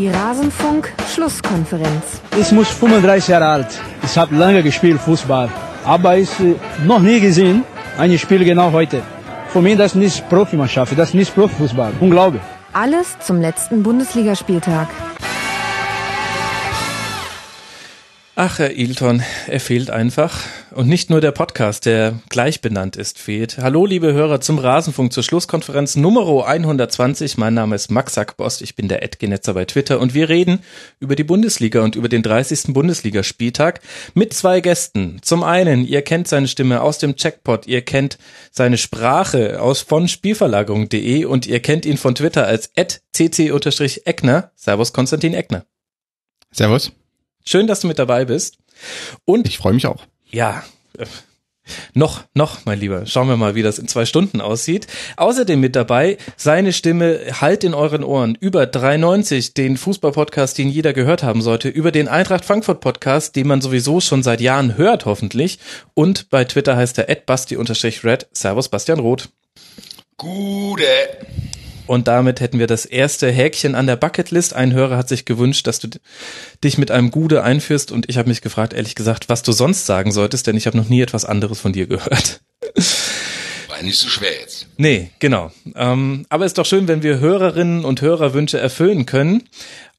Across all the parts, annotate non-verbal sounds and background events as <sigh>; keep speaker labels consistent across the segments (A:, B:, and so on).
A: Die Rasenfunk-Schlusskonferenz.
B: Ich muss 35 Jahre alt. Ich habe lange gespielt Fußball, aber ich äh, noch nie gesehen ein Spiel genau heute. Für mich das ist nicht Profimannschaft, das ist nicht Profifußball. Unglaublich.
A: Alles zum letzten Bundesligaspieltag.
C: Ach, Herr Ilton, er fehlt einfach. Und nicht nur der Podcast, der gleich benannt ist, fehlt. Hallo, liebe Hörer zum Rasenfunk zur Schlusskonferenz Nummer 120. Mein Name ist Max Sackbost, ich bin der Edgenetzer bei Twitter und wir reden über die Bundesliga und über den 30. Bundesligaspieltag mit zwei Gästen. Zum einen, ihr kennt seine Stimme aus dem Checkpot, ihr kennt seine Sprache aus von Spielverlagerung.de und ihr kennt ihn von Twitter als cc-eckner. Servus, Konstantin Eckner.
D: Servus.
C: Schön, dass du mit dabei bist. Und
D: ich freue mich auch.
C: Ja. Äh, noch, noch, mein Lieber. Schauen wir mal, wie das in zwei Stunden aussieht. Außerdem mit dabei seine Stimme halt in euren Ohren über 390, den Fußball-Podcast, den jeder gehört haben sollte, über den Eintracht Frankfurt-Podcast, den man sowieso schon seit Jahren hört, hoffentlich. Und bei Twitter heißt er basti-red. Servus, Bastian Roth.
E: Gute.
C: Und damit hätten wir das erste Häkchen an der Bucketlist. Ein Hörer hat sich gewünscht, dass du dich mit einem Gude einführst und ich habe mich gefragt, ehrlich gesagt, was du sonst sagen solltest, denn ich habe noch nie etwas anderes von dir gehört.
E: War nicht so schwer jetzt.
C: Nee, genau. Ähm, aber ist doch schön, wenn wir Hörerinnen und Hörerwünsche erfüllen können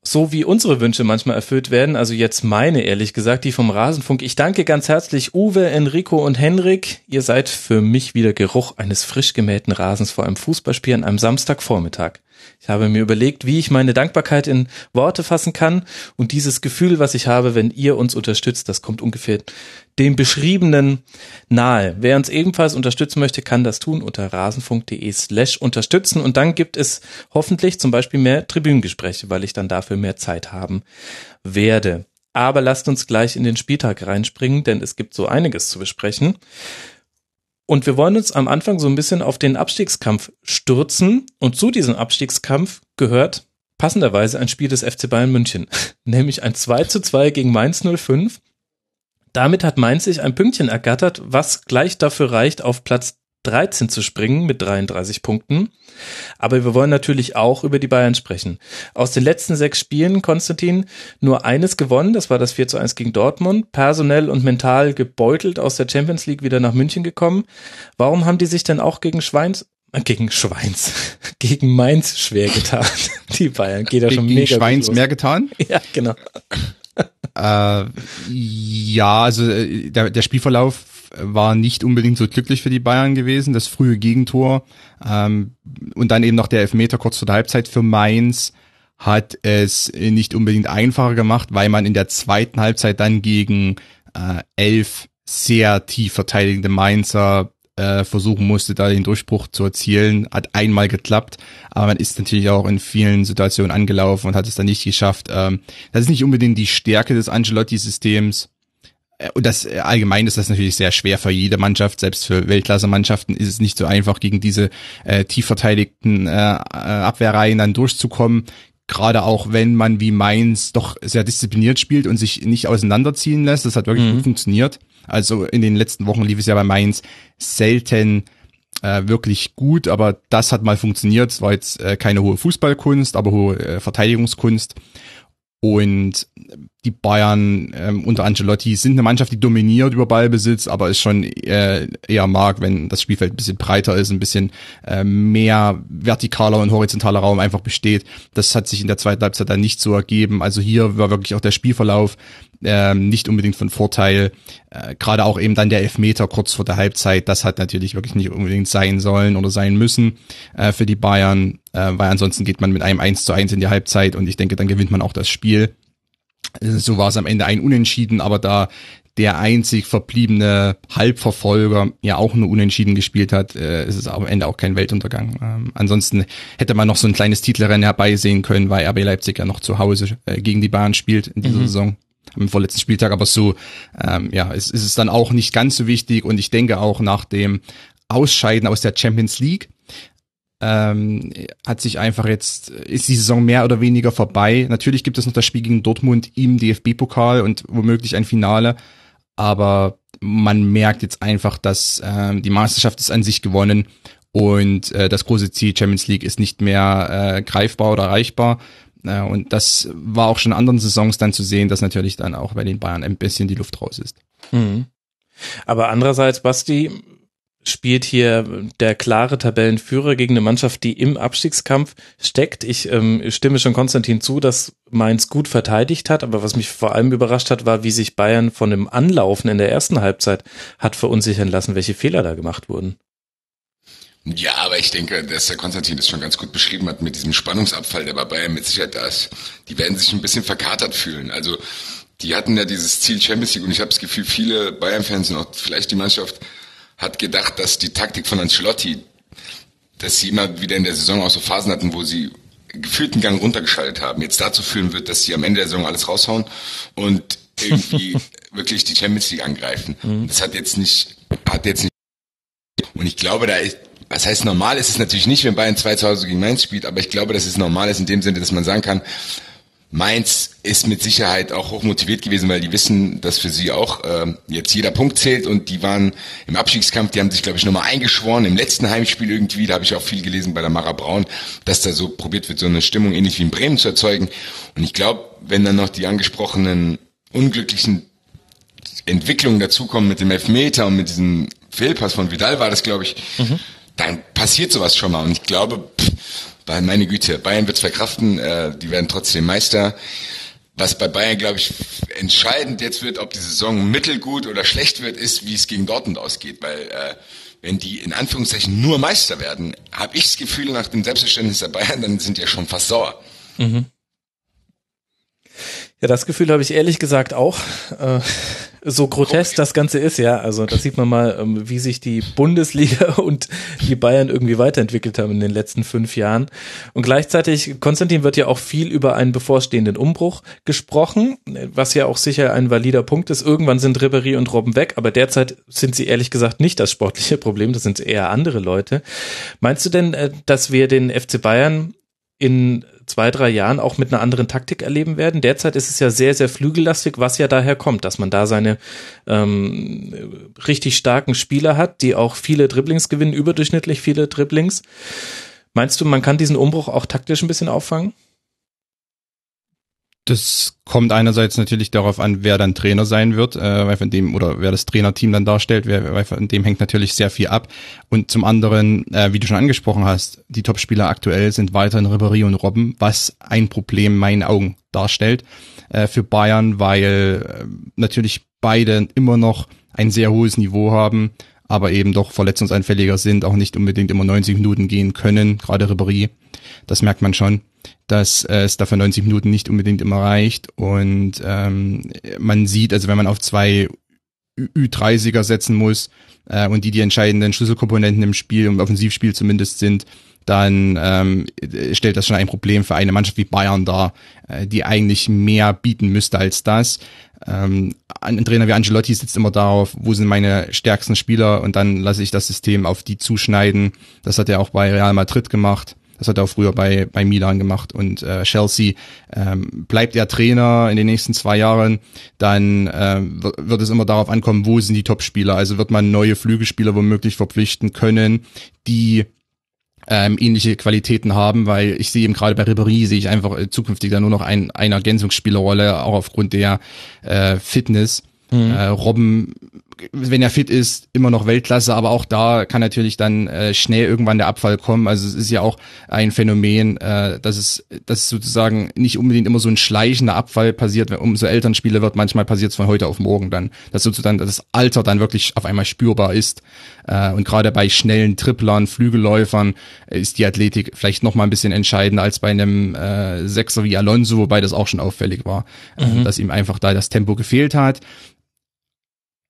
C: so wie unsere Wünsche manchmal erfüllt werden, also jetzt meine ehrlich gesagt, die vom Rasenfunk. Ich danke ganz herzlich Uwe, Enrico und Henrik. Ihr seid für mich wieder Geruch eines frisch gemähten Rasens vor einem Fußballspiel an einem Samstagvormittag. Ich habe mir überlegt, wie ich meine Dankbarkeit in Worte fassen kann und dieses Gefühl, was ich habe, wenn ihr uns unterstützt, das kommt ungefähr dem beschriebenen nahe. Wer uns ebenfalls unterstützen möchte, kann das tun unter rasenfunk.de slash unterstützen und dann gibt es hoffentlich zum Beispiel mehr Tribünengespräche, weil ich dann dafür mehr Zeit haben werde. Aber lasst uns gleich in den Spieltag reinspringen, denn es gibt so einiges zu besprechen. Und wir wollen uns am Anfang so ein bisschen auf den Abstiegskampf stürzen. Und zu diesem Abstiegskampf gehört passenderweise ein Spiel des FC Bayern München, <laughs> nämlich ein 2 zu 2 gegen Mainz 05. Damit hat Mainz sich ein Pünktchen ergattert, was gleich dafür reicht, auf Platz 13 zu springen mit 33 Punkten. Aber wir wollen natürlich auch über die Bayern sprechen. Aus den letzten sechs Spielen, Konstantin, nur eines gewonnen, das war das 4 zu 1 gegen Dortmund, personell und mental gebeutelt aus der Champions League wieder nach München gekommen. Warum haben die sich denn auch gegen Schweins, äh, gegen Schweins, <laughs> gegen Mainz schwer getan? <laughs> Die Bayern, geht da schon
D: gegen
C: mega
D: Schweins mehr getan? <laughs>
C: Ja, genau.
D: Äh, ja, also äh, der, der Spielverlauf war nicht unbedingt so glücklich für die Bayern gewesen. Das frühe Gegentor ähm, und dann eben noch der Elfmeter kurz vor der Halbzeit für Mainz hat es nicht unbedingt einfacher gemacht, weil man in der zweiten Halbzeit dann gegen äh, elf sehr tief verteidigende Mainzer äh, versuchen musste, da den Durchbruch zu erzielen. Hat einmal geklappt, aber man ist natürlich auch in vielen Situationen angelaufen und hat es dann nicht geschafft. Ähm, das ist nicht unbedingt die Stärke des Ancelotti-Systems. Äh, und das äh, allgemein ist das natürlich sehr schwer für jede Mannschaft, selbst für Weltklasse-Mannschaften ist es nicht so einfach, gegen diese äh, tief verteidigten äh, äh, Abwehrreihen dann durchzukommen. Gerade auch wenn man wie Mainz doch sehr diszipliniert spielt und sich nicht auseinanderziehen lässt. Das hat wirklich mhm. gut funktioniert. Also in den letzten Wochen lief es ja bei Mainz selten äh, wirklich gut, aber das hat mal funktioniert. Es war jetzt äh, keine hohe Fußballkunst, aber hohe äh, Verteidigungskunst. Und die Bayern ähm, unter Ancelotti sind eine Mannschaft, die dominiert über Ballbesitz, aber ist schon äh, eher mag, wenn das Spielfeld ein bisschen breiter ist, ein bisschen äh, mehr vertikaler und horizontaler Raum einfach besteht. Das hat sich in der zweiten Halbzeit dann nicht so ergeben. Also hier war wirklich auch der Spielverlauf ähm, nicht unbedingt von Vorteil. Äh, Gerade auch eben dann der Elfmeter kurz vor der Halbzeit, das hat natürlich wirklich nicht unbedingt sein sollen oder sein müssen äh, für die Bayern, äh, weil ansonsten geht man mit einem 1 zu 1 in die Halbzeit und ich denke, dann gewinnt man auch das Spiel. So war es am Ende ein Unentschieden, aber da der einzig verbliebene Halbverfolger ja auch nur unentschieden gespielt hat, äh, ist es am Ende auch kein Weltuntergang. Ähm, ansonsten hätte man noch so ein kleines Titelrennen herbeisehen können, weil RB Leipzig ja noch zu Hause äh, gegen die Bahn spielt in dieser mhm. Saison am vorletzten Spieltag, aber so, ähm, ja, es, ist es dann auch nicht ganz so wichtig und ich denke auch nach dem Ausscheiden aus der Champions League ähm, hat sich einfach jetzt, ist die Saison mehr oder weniger vorbei. Natürlich gibt es noch das Spiel gegen Dortmund im DFB-Pokal und womöglich ein Finale, aber man merkt jetzt einfach, dass ähm, die Meisterschaft ist an sich gewonnen und äh, das große Ziel Champions League ist nicht mehr äh, greifbar oder erreichbar. Äh, und das war auch schon in anderen Saisons dann zu sehen, dass natürlich dann auch bei den Bayern ein bisschen die Luft raus ist.
C: Mhm. Aber andererseits, Basti, spielt hier der klare Tabellenführer gegen eine Mannschaft, die im Abstiegskampf steckt. Ich ähm, stimme schon Konstantin zu, dass Mainz gut verteidigt hat, aber was mich vor allem überrascht hat, war, wie sich Bayern von dem Anlaufen in der ersten Halbzeit hat verunsichern lassen, welche Fehler da gemacht wurden.
E: Ja, aber ich denke, dass der Konstantin das schon ganz gut beschrieben hat mit diesem Spannungsabfall, der bei Bayern mit Sicherheit da ist. Die werden sich ein bisschen verkatert fühlen. Also die hatten ja dieses Ziel Champions League und ich habe das Gefühl, viele Bayern-Fans und auch vielleicht die Mannschaft hat gedacht, dass die Taktik von Ancelotti, dass sie immer wieder in der Saison auch so Phasen hatten, wo sie gefühlten Gang runtergeschaltet haben, jetzt dazu führen wird, dass sie am Ende der Saison alles raushauen und irgendwie <laughs> wirklich die Champions League angreifen. Mhm. Das hat jetzt nicht, hat jetzt nicht, und ich glaube, da ist, was heißt normal ist es natürlich nicht, wenn Bayern 2 zu Hause gegen Mainz spielt, aber ich glaube, dass es normal ist in dem Sinne, dass man sagen kann, Mainz ist mit Sicherheit auch hoch motiviert gewesen, weil die wissen, dass für sie auch äh, jetzt jeder Punkt zählt und die waren im Abstiegskampf, die haben sich, glaube ich, nochmal eingeschworen. Im letzten Heimspiel irgendwie, da habe ich auch viel gelesen bei der Mara Braun, dass da so probiert wird, so eine Stimmung ähnlich wie in Bremen zu erzeugen. Und ich glaube, wenn dann noch die angesprochenen unglücklichen Entwicklungen dazukommen mit dem Elfmeter und mit diesem Fehlpass von Vidal war das, glaube ich, mhm. dann passiert sowas schon mal. Und ich glaube, pff, weil meine Güte, Bayern wird's verkraften, äh, die werden trotzdem Meister. Was bei Bayern, glaube ich, entscheidend jetzt wird, ob die Saison mittelgut oder schlecht wird, ist, wie es gegen Dortmund ausgeht. Weil äh, wenn die in Anführungszeichen nur Meister werden, habe ich das Gefühl, nach dem Selbstverständnis der Bayern, dann sind die ja schon fast sauer. Mhm.
C: Ja, das Gefühl habe ich ehrlich gesagt auch. Äh, so grotesk das Ganze ist, ja. Also da sieht man mal, ähm, wie sich die Bundesliga <laughs> und die Bayern irgendwie weiterentwickelt haben in den letzten fünf Jahren. Und gleichzeitig, Konstantin wird ja auch viel über einen bevorstehenden Umbruch gesprochen, was ja auch sicher ein valider Punkt ist. Irgendwann sind Ribéry und Robben weg, aber derzeit sind sie ehrlich gesagt nicht das sportliche Problem, das sind eher andere Leute. Meinst du denn, äh, dass wir den FC Bayern in zwei, drei Jahren auch mit einer anderen Taktik erleben werden. Derzeit ist es ja sehr, sehr flügellastig, was ja daher kommt, dass man da seine ähm, richtig starken Spieler hat, die auch viele Dribblings gewinnen, überdurchschnittlich viele Dribblings. Meinst du, man kann diesen Umbruch auch taktisch ein bisschen auffangen?
D: Das kommt einerseits natürlich darauf an, wer dann Trainer sein wird, äh, weil von dem oder wer das Trainerteam dann darstellt, wer, weil von dem hängt natürlich sehr viel ab. Und zum anderen, äh, wie du schon angesprochen hast, die Topspieler aktuell sind weiterhin Ribéry und Robben, was ein Problem in meinen Augen darstellt äh, für Bayern, weil äh, natürlich beide immer noch ein sehr hohes Niveau haben, aber eben doch verletzungsanfälliger sind, auch nicht unbedingt immer 90 Minuten gehen können, gerade Ribéry. Das merkt man schon dass äh, es dafür 90 Minuten nicht unbedingt immer reicht. Und ähm, man sieht, also wenn man auf zwei Ü30er setzen muss äh, und die die entscheidenden Schlüsselkomponenten im Spiel, im Offensivspiel zumindest sind, dann ähm, stellt das schon ein Problem für eine Mannschaft wie Bayern dar, äh, die eigentlich mehr bieten müsste als das. Ähm, ein Trainer wie Angelotti sitzt immer darauf, wo sind meine stärksten Spieler und dann lasse ich das System auf die zuschneiden. Das hat er auch bei Real Madrid gemacht. Das hat er auch früher bei, bei Milan gemacht und äh, Chelsea. Ähm, bleibt er Trainer in den nächsten zwei Jahren, dann äh, wird es immer darauf ankommen, wo sind die Topspieler. Also wird man neue Flügelspieler womöglich verpflichten können, die ähm, ähnliche Qualitäten haben, weil ich sehe eben gerade bei Ribéry sehe ich einfach äh, zukünftig da nur noch ein, eine Ergänzungsspielerrolle, auch aufgrund der äh, Fitness. Mhm. Äh, Robben wenn er fit ist, immer noch Weltklasse, aber auch da kann natürlich dann äh, schnell irgendwann der Abfall kommen. Also es ist ja auch ein Phänomen, äh, dass es dass sozusagen nicht unbedingt immer so ein schleichender Abfall passiert, wenn umso älter ein Spieler wird, manchmal passiert es von heute auf morgen dann, dass sozusagen das Alter dann wirklich auf einmal spürbar ist. Äh, und gerade bei schnellen Triplern, Flügelläufern ist die Athletik vielleicht noch mal ein bisschen entscheidender als bei einem äh, Sechser wie Alonso, wobei das auch schon auffällig war, äh, mhm. äh, dass ihm einfach da das Tempo gefehlt hat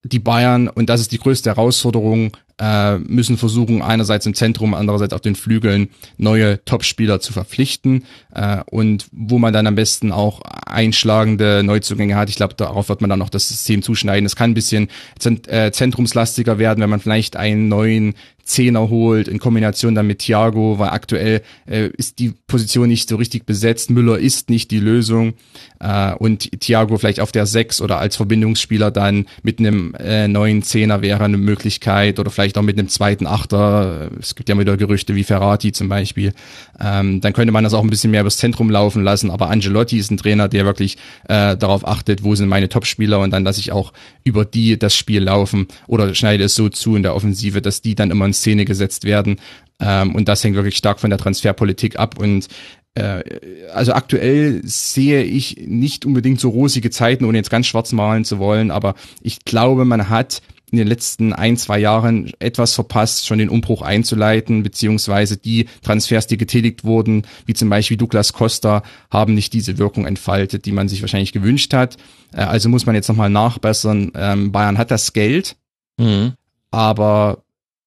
D: die Bayern, und das ist die größte Herausforderung, äh, müssen versuchen, einerseits im Zentrum, andererseits auf den Flügeln neue Topspieler zu verpflichten äh, und wo man dann am besten auch einschlagende Neuzugänge hat. Ich glaube, darauf wird man dann noch das System zuschneiden. Es kann ein bisschen zent äh, zentrumslastiger werden, wenn man vielleicht einen neuen Zehner holt in Kombination dann mit Thiago, weil aktuell äh, ist die Position nicht so richtig besetzt. Müller ist nicht die Lösung äh, und Thiago vielleicht auf der Sechs oder als Verbindungsspieler dann mit einem äh, neuen Zehner wäre eine Möglichkeit oder vielleicht vielleicht auch mit einem zweiten Achter. Es gibt ja wieder Gerüchte wie Ferrati zum Beispiel. Ähm, dann könnte man das auch ein bisschen mehr übers Zentrum laufen lassen. Aber Angelotti ist ein Trainer, der wirklich äh, darauf achtet, wo sind meine Topspieler und dann lasse ich auch über die das Spiel laufen oder schneide es so zu in der Offensive, dass die dann immer in Szene gesetzt werden. Ähm, und das hängt wirklich stark von der Transferpolitik ab. Und äh, also aktuell sehe ich nicht unbedingt so rosige Zeiten, ohne jetzt ganz schwarz malen zu wollen, aber ich glaube, man hat in den letzten ein, zwei Jahren etwas verpasst, schon den Umbruch einzuleiten, beziehungsweise die Transfers, die getätigt wurden, wie zum Beispiel Douglas Costa, haben nicht diese Wirkung entfaltet, die man sich wahrscheinlich gewünscht hat. Äh, also muss man jetzt nochmal nachbessern. Ähm, Bayern hat das Geld, mhm. aber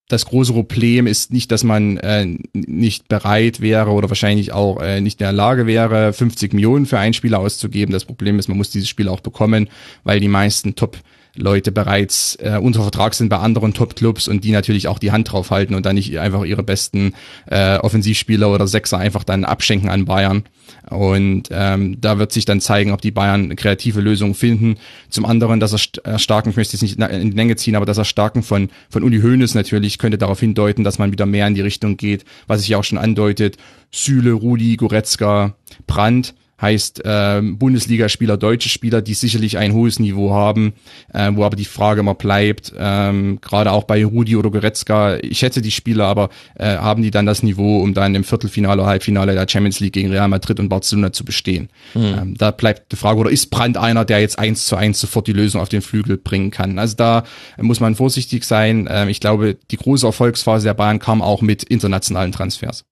D: das große Problem ist nicht, dass man äh, nicht bereit wäre oder wahrscheinlich auch äh, nicht in der Lage wäre, 50 Millionen für einen Spieler auszugeben. Das Problem ist, man muss dieses Spiel auch bekommen, weil die meisten Top Leute bereits äh, unter Vertrag sind bei anderen Top-Clubs und die natürlich auch die Hand drauf halten und dann nicht einfach ihre besten äh, Offensivspieler oder Sechser einfach dann abschenken an Bayern. Und ähm, da wird sich dann zeigen, ob die Bayern kreative Lösungen finden. Zum anderen, das Erstarken, ich möchte es nicht in die Länge ziehen, aber das Erstarken von, von Uli Hoeneß natürlich könnte darauf hindeuten, dass man wieder mehr in die Richtung geht, was sich ja auch schon andeutet. Süle, Rudi, Goretzka, Brandt heißt äh, Bundesligaspieler, deutsche Spieler, die sicherlich ein hohes Niveau haben, äh, wo aber die Frage immer bleibt, ähm, gerade auch bei Rudi oder Goretzka, ich hätte die Spieler, aber äh, haben die dann das Niveau, um dann im Viertelfinale, Halbfinale der Champions League gegen Real Madrid und Barcelona zu bestehen? Mhm. Ähm, da bleibt die Frage, oder ist Brandt einer, der jetzt eins zu eins sofort die Lösung auf den Flügel bringen kann? Also da muss man vorsichtig sein. Ähm, ich glaube, die große Erfolgsphase der Bayern kam auch mit internationalen Transfers.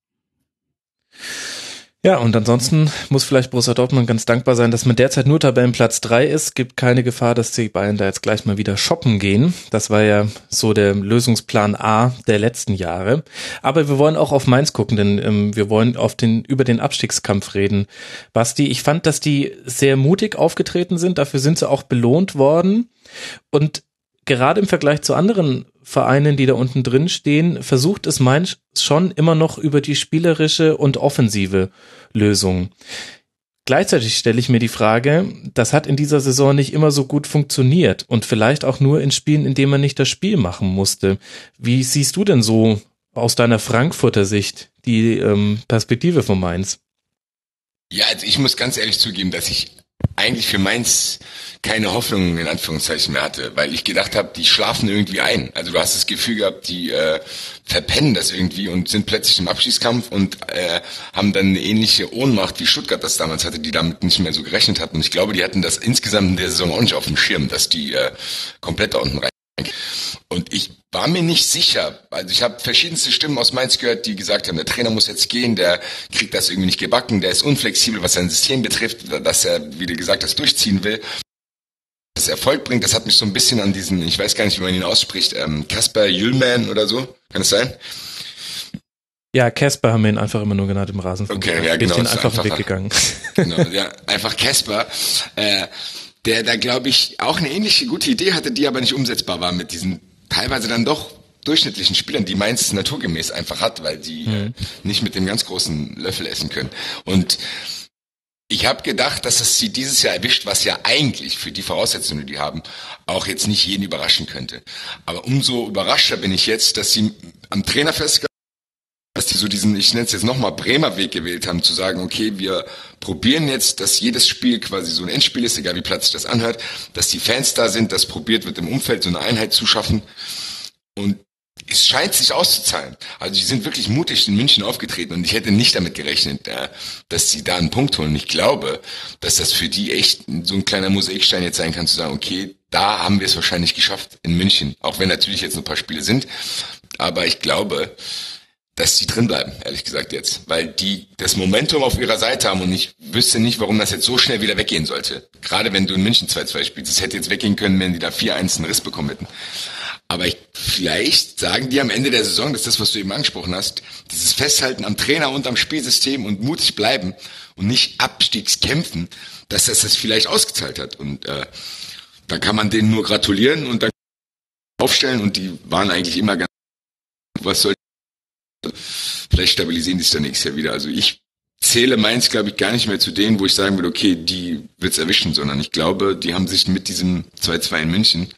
C: Ja, und ansonsten muss vielleicht Borussia Dortmund ganz dankbar sein, dass man derzeit nur Tabellenplatz drei ist. Gibt keine Gefahr, dass die Bayern da jetzt gleich mal wieder shoppen gehen. Das war ja so der Lösungsplan A der letzten Jahre. Aber wir wollen auch auf Mainz gucken, denn ähm, wir wollen auf den, über den Abstiegskampf reden. Basti, ich fand, dass die sehr mutig aufgetreten sind. Dafür sind sie auch belohnt worden. Und gerade im Vergleich zu anderen Vereinen, die da unten drin stehen, versucht es Mainz schon immer noch über die spielerische und offensive Lösung. Gleichzeitig stelle ich mir die Frage, das hat in dieser Saison nicht immer so gut funktioniert und vielleicht auch nur in Spielen, in denen man nicht das Spiel machen musste. Wie siehst du denn so aus deiner Frankfurter Sicht die ähm, Perspektive von Mainz?
E: Ja, also ich muss ganz ehrlich zugeben, dass ich eigentlich für Mainz keine Hoffnung in Anführungszeichen mehr hatte, weil ich gedacht habe, die schlafen irgendwie ein. Also du hast das Gefühl gehabt, die äh, verpennen das irgendwie und sind plötzlich im Abschießkampf und äh, haben dann eine ähnliche Ohnmacht wie Stuttgart das damals hatte, die damit nicht mehr so gerechnet hatten. Und ich glaube, die hatten das insgesamt in der Saison auch nicht auf dem Schirm, dass die äh, komplett da unten rein. Und ich war mir nicht sicher. Also ich habe verschiedenste Stimmen aus Mainz gehört, die gesagt haben, der Trainer muss jetzt gehen, der kriegt das irgendwie nicht gebacken, der ist unflexibel, was sein System betrifft, dass er, wie du gesagt hast, durchziehen will. Das Erfolg bringt, das hat mich so ein bisschen an diesen, ich weiß gar nicht, wie man ihn ausspricht, ähm, Kasper Jüllman oder so. Kann das sein?
C: Ja, Casper haben wir ihn einfach immer nur genannt im Rasen.
E: Okay, ja, genau.
C: Bin den einfach Weg gegangen. <laughs>
E: Genau, ja, einfach Casper. Äh, der da, glaube ich, auch eine ähnliche gute Idee hatte, die aber nicht umsetzbar war mit diesen teilweise dann doch durchschnittlichen Spielern, die Mainz naturgemäß einfach hat, weil die mhm. nicht mit dem ganz großen Löffel essen können. Und ich habe gedacht, dass es sie dieses Jahr erwischt, was ja eigentlich für die Voraussetzungen, die die haben, auch jetzt nicht jeden überraschen könnte. Aber umso überraschter bin ich jetzt, dass sie am Trainer festgehalten dass die so diesen, ich nenne es jetzt nochmal Bremer Weg gewählt haben, zu sagen, okay, wir probieren jetzt, dass jedes Spiel quasi so ein Endspiel ist, egal wie platz sich das anhört, dass die Fans da sind, dass probiert wird, im Umfeld so eine Einheit zu schaffen. Und es scheint sich auszuzahlen. Also die sind wirklich mutig in München aufgetreten und ich hätte nicht damit gerechnet, dass sie da einen Punkt holen. Ich glaube, dass das für die echt so ein kleiner Mosaikstein jetzt sein kann, zu sagen, okay, da haben wir es wahrscheinlich geschafft in München. Auch wenn natürlich jetzt ein paar Spiele sind. Aber ich glaube, dass die drin bleiben, ehrlich gesagt jetzt, weil die das Momentum auf ihrer Seite haben und ich wüsste nicht, warum das jetzt so schnell wieder weggehen sollte. Gerade wenn du in München 2-2 spielst, es hätte jetzt weggehen können, wenn die da 4-1 einen Riss bekommen hätten. Aber ich, vielleicht sagen die am Ende der Saison, dass das, was du eben angesprochen hast, dieses Festhalten am Trainer und am Spielsystem und mutig bleiben und nicht Abstiegskämpfen, dass das das vielleicht ausgezahlt hat. Und äh, da kann man denen nur gratulieren und dann aufstellen und die waren eigentlich immer ganz was soll Vielleicht stabilisieren die es dann nächstes Jahr wieder. Also ich zähle Mainz, glaube ich, gar nicht mehr zu denen, wo ich sagen würde, okay, die wird's erwischen, sondern ich glaube, die haben sich mit diesem 2-2 in München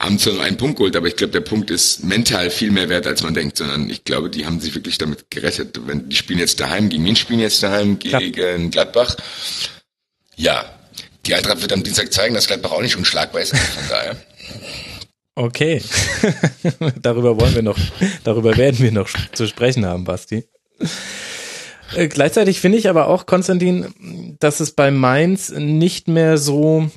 E: haben zwar nur einen Punkt geholt, aber ich glaube, der Punkt ist mental viel mehr wert, als man denkt, sondern ich glaube, die haben sich wirklich damit gerettet. Wenn die spielen jetzt daheim, gegen wen spielen jetzt daheim? Gegen Gladbach. Ja, die Eintracht wird am Dienstag zeigen, dass Gladbach auch nicht unschlagbar ist, von daher.
C: Okay. <laughs> darüber wollen wir noch, darüber werden wir noch zu sprechen haben, Basti. Äh, gleichzeitig finde ich aber auch, Konstantin, dass es bei Mainz nicht mehr so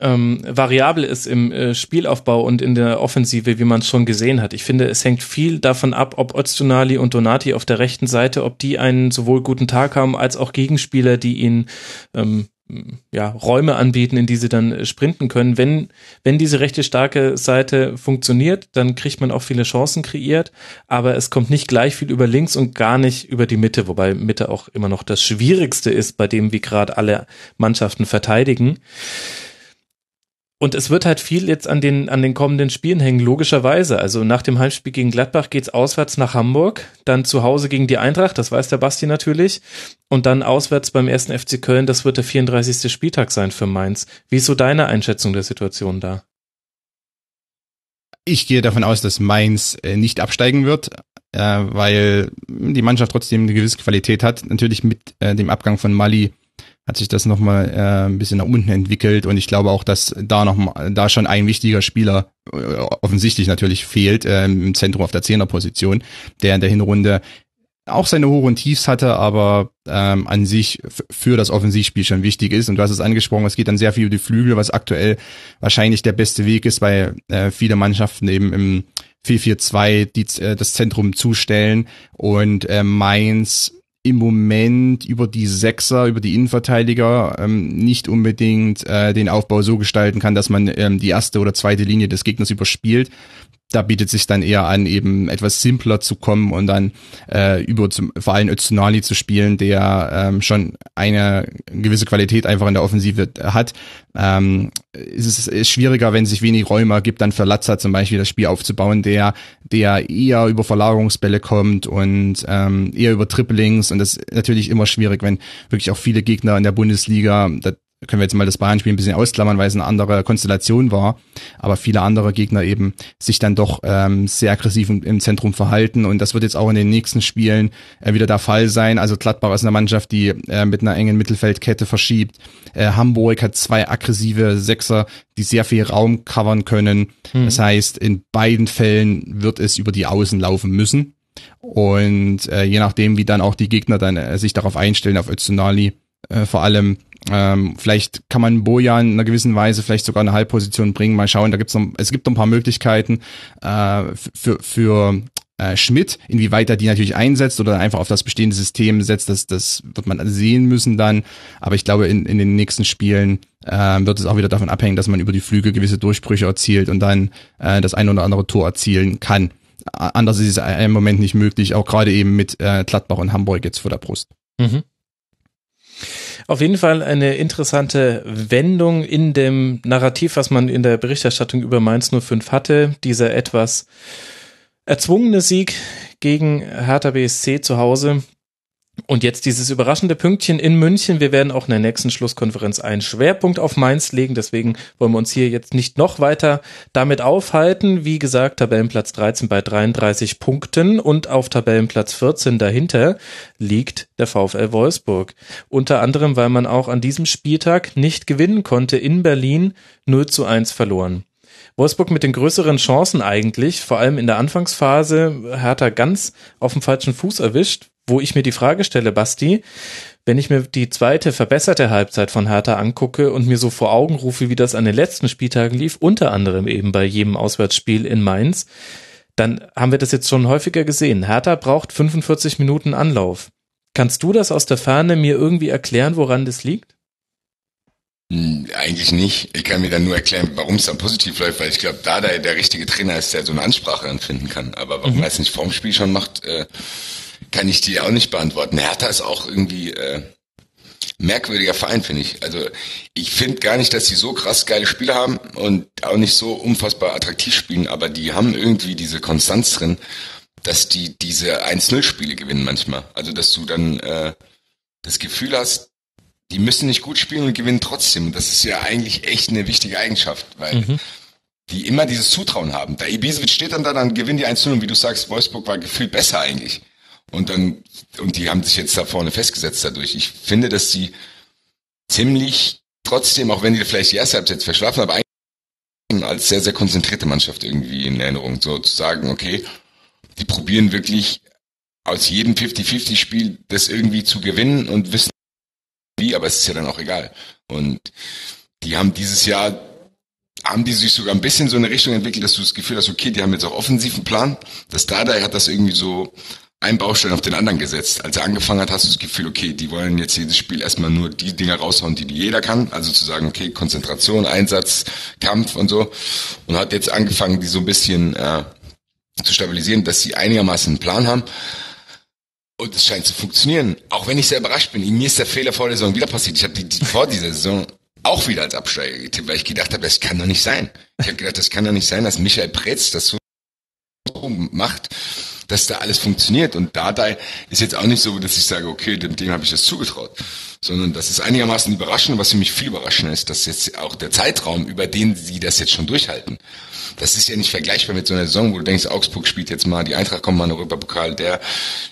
C: ähm, variabel ist im äh, Spielaufbau und in der Offensive, wie man es schon gesehen hat. Ich finde, es hängt viel davon ab, ob Öztunali und Donati auf der rechten Seite, ob die einen sowohl guten Tag haben, als auch Gegenspieler, die ihn ähm, ja, Räume anbieten, in die sie dann äh, sprinten können. Wenn, wenn diese rechte starke Seite funktioniert, dann kriegt man auch viele Chancen kreiert, aber es kommt nicht gleich viel über links und gar nicht über die Mitte, wobei Mitte auch immer noch das Schwierigste ist, bei dem wie gerade alle Mannschaften verteidigen. Und es wird halt viel jetzt an den, an den kommenden Spielen hängen, logischerweise. Also nach dem Heimspiel gegen Gladbach geht's auswärts nach Hamburg, dann zu Hause gegen die Eintracht, das weiß der Basti natürlich. Und dann auswärts beim ersten FC Köln, das wird der 34. Spieltag sein für Mainz. Wie ist so deine Einschätzung der Situation da?
D: Ich gehe davon aus, dass Mainz äh, nicht absteigen wird, äh, weil die Mannschaft trotzdem eine gewisse Qualität hat. Natürlich mit äh, dem Abgang von Mali hat sich das nochmal äh, ein bisschen nach unten entwickelt und ich glaube auch, dass da noch mal, da schon ein wichtiger Spieler äh, offensichtlich natürlich fehlt äh, im Zentrum auf der Zehnerposition, der in der Hinrunde auch seine Hoch- und Tiefs hatte, aber ähm, an sich für das Offensivspiel schon wichtig ist. Und du hast es angesprochen, es geht dann sehr viel über die Flügel, was aktuell wahrscheinlich der beste Weg ist, weil äh, viele Mannschaften eben im 4-4-2 die, äh, das Zentrum zustellen und äh, Mainz im Moment über die Sechser, über die Innenverteidiger ähm, nicht unbedingt äh, den Aufbau so gestalten kann, dass man ähm, die erste oder zweite Linie des Gegners überspielt da bietet sich dann eher an, eben etwas simpler zu kommen und dann äh, über zum, vor allem Öztunali zu spielen, der ähm, schon eine gewisse Qualität einfach in der Offensive hat. Ähm, es ist, ist schwieriger, wenn sich wenig Räume gibt, dann für Latza zum Beispiel das Spiel aufzubauen, der, der eher über Verlagerungsbälle kommt und ähm, eher über Triplings und das ist natürlich immer schwierig, wenn wirklich auch viele Gegner in der Bundesliga, da können wir jetzt mal das Bayern-Spiel ein bisschen ausklammern, weil es eine andere Konstellation war, aber viele andere Gegner eben sich dann doch ähm, sehr aggressiv im, im, Zentrum verhalten und das wird jetzt auch in den nächsten Spielen äh, wieder der Fall sein. Also Gladbach ist eine Mannschaft, die äh, mit einer engen Mittelfeldkette verschiebt. Äh, Hamburg hat zwei aggressive Sechser, die sehr viel Raum covern können. Hm. Das heißt, in beiden Fällen wird es über die Außen laufen müssen. Und äh, je nachdem, wie dann auch die Gegner dann äh, sich darauf einstellen, auf Öztunali, äh, vor allem ähm, vielleicht kann man Bojan in einer gewissen Weise vielleicht sogar eine Halbposition bringen. Mal schauen, da gibt's noch, es gibt noch ein paar Möglichkeiten äh, für, für äh, Schmidt, inwieweit er die natürlich einsetzt oder einfach auf das bestehende System setzt, das, das wird man sehen müssen dann. Aber ich glaube, in, in den nächsten Spielen äh, wird es auch wieder davon abhängen, dass man über die Flügel gewisse Durchbrüche erzielt und dann äh, das ein oder andere Tor erzielen kann. Anders ist es im Moment nicht möglich, auch gerade eben mit äh, Gladbach und Hamburg jetzt vor der Brust. Mhm.
C: Auf jeden Fall eine interessante Wendung in dem Narrativ, was man in der Berichterstattung über Mainz 05 hatte. Dieser etwas erzwungene Sieg gegen Hertha BSC zu Hause und jetzt dieses überraschende Pünktchen in München. Wir werden auch in der nächsten Schlusskonferenz einen Schwerpunkt auf Mainz legen. Deswegen wollen wir uns hier jetzt nicht noch weiter damit aufhalten. Wie gesagt, Tabellenplatz 13 bei 33 Punkten und auf Tabellenplatz 14 dahinter liegt der VfL Wolfsburg. Unter anderem, weil man auch an diesem Spieltag nicht gewinnen konnte in Berlin 0 zu 1 verloren. Wolfsburg mit den größeren Chancen eigentlich, vor allem in der Anfangsphase, hat er ganz auf dem falschen Fuß erwischt, wo ich mir die Frage stelle, Basti, wenn ich mir die zweite verbesserte Halbzeit von Hertha angucke und mir so vor Augen rufe, wie das an den letzten Spieltagen lief, unter anderem eben bei jedem Auswärtsspiel in Mainz, dann haben wir das jetzt schon häufiger gesehen. Hertha braucht 45 Minuten Anlauf. Kannst du das aus der Ferne mir irgendwie erklären, woran das liegt?
E: Hm, eigentlich nicht. Ich kann mir dann nur erklären, warum es dann positiv läuft, weil ich glaube, da der, der richtige Trainer ist, der so eine Ansprache dann finden kann. Aber warum mhm. er es nicht vorm Spiel schon macht, äh, kann ich dir auch nicht beantworten. Hertha ist auch irgendwie äh, merkwürdiger Verein, finde ich. Also ich finde gar nicht, dass sie so krass geile Spiele haben und auch nicht so unfassbar attraktiv spielen, aber die haben irgendwie diese Konstanz drin, dass die diese 1-0-Spiele gewinnen manchmal. Also dass du dann äh, das Gefühl hast, die müssen nicht gut spielen und gewinnen trotzdem. Das ist ja eigentlich echt eine wichtige Eigenschaft, weil mhm die immer dieses Zutrauen haben. Der Ibisevic steht dann da, dann gewinnen die 1-0 und wie du sagst, Wolfsburg war gefühlt besser eigentlich. Und dann, und die haben sich jetzt da vorne festgesetzt dadurch. Ich finde, dass sie ziemlich trotzdem, auch wenn die vielleicht die erste Halbzeit verschlafen, aber eigentlich als sehr, sehr konzentrierte Mannschaft irgendwie in Erinnerung. So zu sagen, okay, die probieren wirklich aus jedem 50-50-Spiel das irgendwie zu gewinnen und wissen wie, aber es ist ja dann auch egal. Und die haben dieses Jahr, haben die sich sogar ein bisschen so in eine Richtung entwickelt, dass du das Gefühl hast, okay, die haben jetzt auch offensiven Plan. Das Dada hat das irgendwie so ein Baustein auf den anderen gesetzt. Als er angefangen hat, hast du das Gefühl, okay, die wollen jetzt jedes Spiel erstmal nur die Dinger raushauen, die, die jeder kann. Also zu sagen, okay, Konzentration, Einsatz, Kampf und so. Und hat jetzt angefangen, die so ein bisschen äh, zu stabilisieren, dass sie einigermaßen einen Plan haben. Und es scheint zu funktionieren. Auch wenn ich sehr überrascht bin. Mir ist der Fehler vor der Saison wieder passiert. Ich habe die, die, vor dieser Saison auch wieder als Absteiger getippt, weil ich gedacht habe, das kann doch nicht sein. Ich habe gedacht, das kann doch nicht sein, dass Michael Pretz das so macht dass da alles funktioniert. Und Dardai ist jetzt auch nicht so, dass ich sage, okay, dem, dem habe ich das zugetraut. Sondern das ist einigermaßen überraschend. Was für mich viel überraschender ist, dass jetzt auch der Zeitraum, über den sie das jetzt schon durchhalten, das ist ja nicht vergleichbar mit so einer Saison, wo du denkst, Augsburg spielt jetzt mal, die Eintracht kommt mal in Europapokal, der,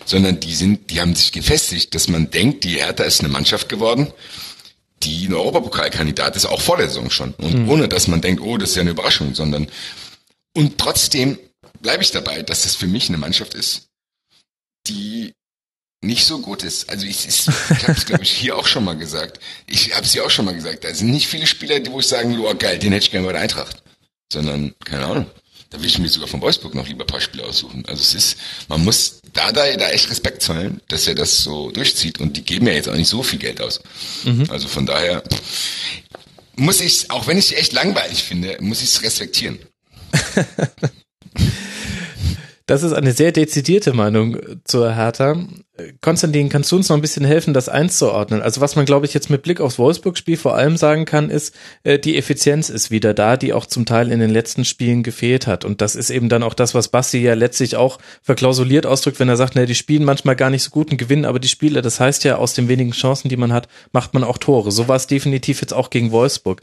E: sondern die sind, die haben sich gefestigt, dass man denkt, die Hertha ist eine Mannschaft geworden, die ein Europapokalkandidat ist, auch vor der Saison schon. Und mhm. ohne, dass man denkt, oh, das ist ja eine Überraschung, sondern, und trotzdem bleibe ich dabei, dass das für mich eine Mannschaft ist, die nicht so gut ist. Also ich, ich, ich habe es, glaube ich, hier auch schon mal gesagt. Ich habe es hier auch schon mal gesagt. Da sind nicht viele Spieler, wo ich sagen oh geil, den hätte ich gerne bei der Eintracht. Sondern, keine Ahnung, da will ich mir sogar von Wolfsburg noch lieber ein paar Spieler aussuchen. Also es ist, man muss da, da, da echt Respekt zollen, dass er das so durchzieht. Und die geben ja jetzt auch nicht so viel Geld aus. Mhm. Also von daher muss ich, auch wenn ich es echt langweilig finde, muss ich es respektieren. <laughs>
C: Das ist eine sehr dezidierte Meinung zur Hertha. Konstantin, kannst du uns noch ein bisschen helfen, das einzuordnen? Also was man, glaube ich, jetzt mit Blick aufs Wolfsburg-Spiel vor allem sagen kann, ist, äh, die Effizienz ist wieder da, die auch zum Teil in den letzten Spielen gefehlt hat. Und das ist eben dann auch das, was Basti ja letztlich auch verklausuliert ausdrückt, wenn er sagt, na, die spielen manchmal gar nicht so gut und gewinnen, aber die Spiele, das heißt ja, aus den wenigen Chancen, die man hat, macht man auch Tore. So war es definitiv jetzt auch gegen Wolfsburg.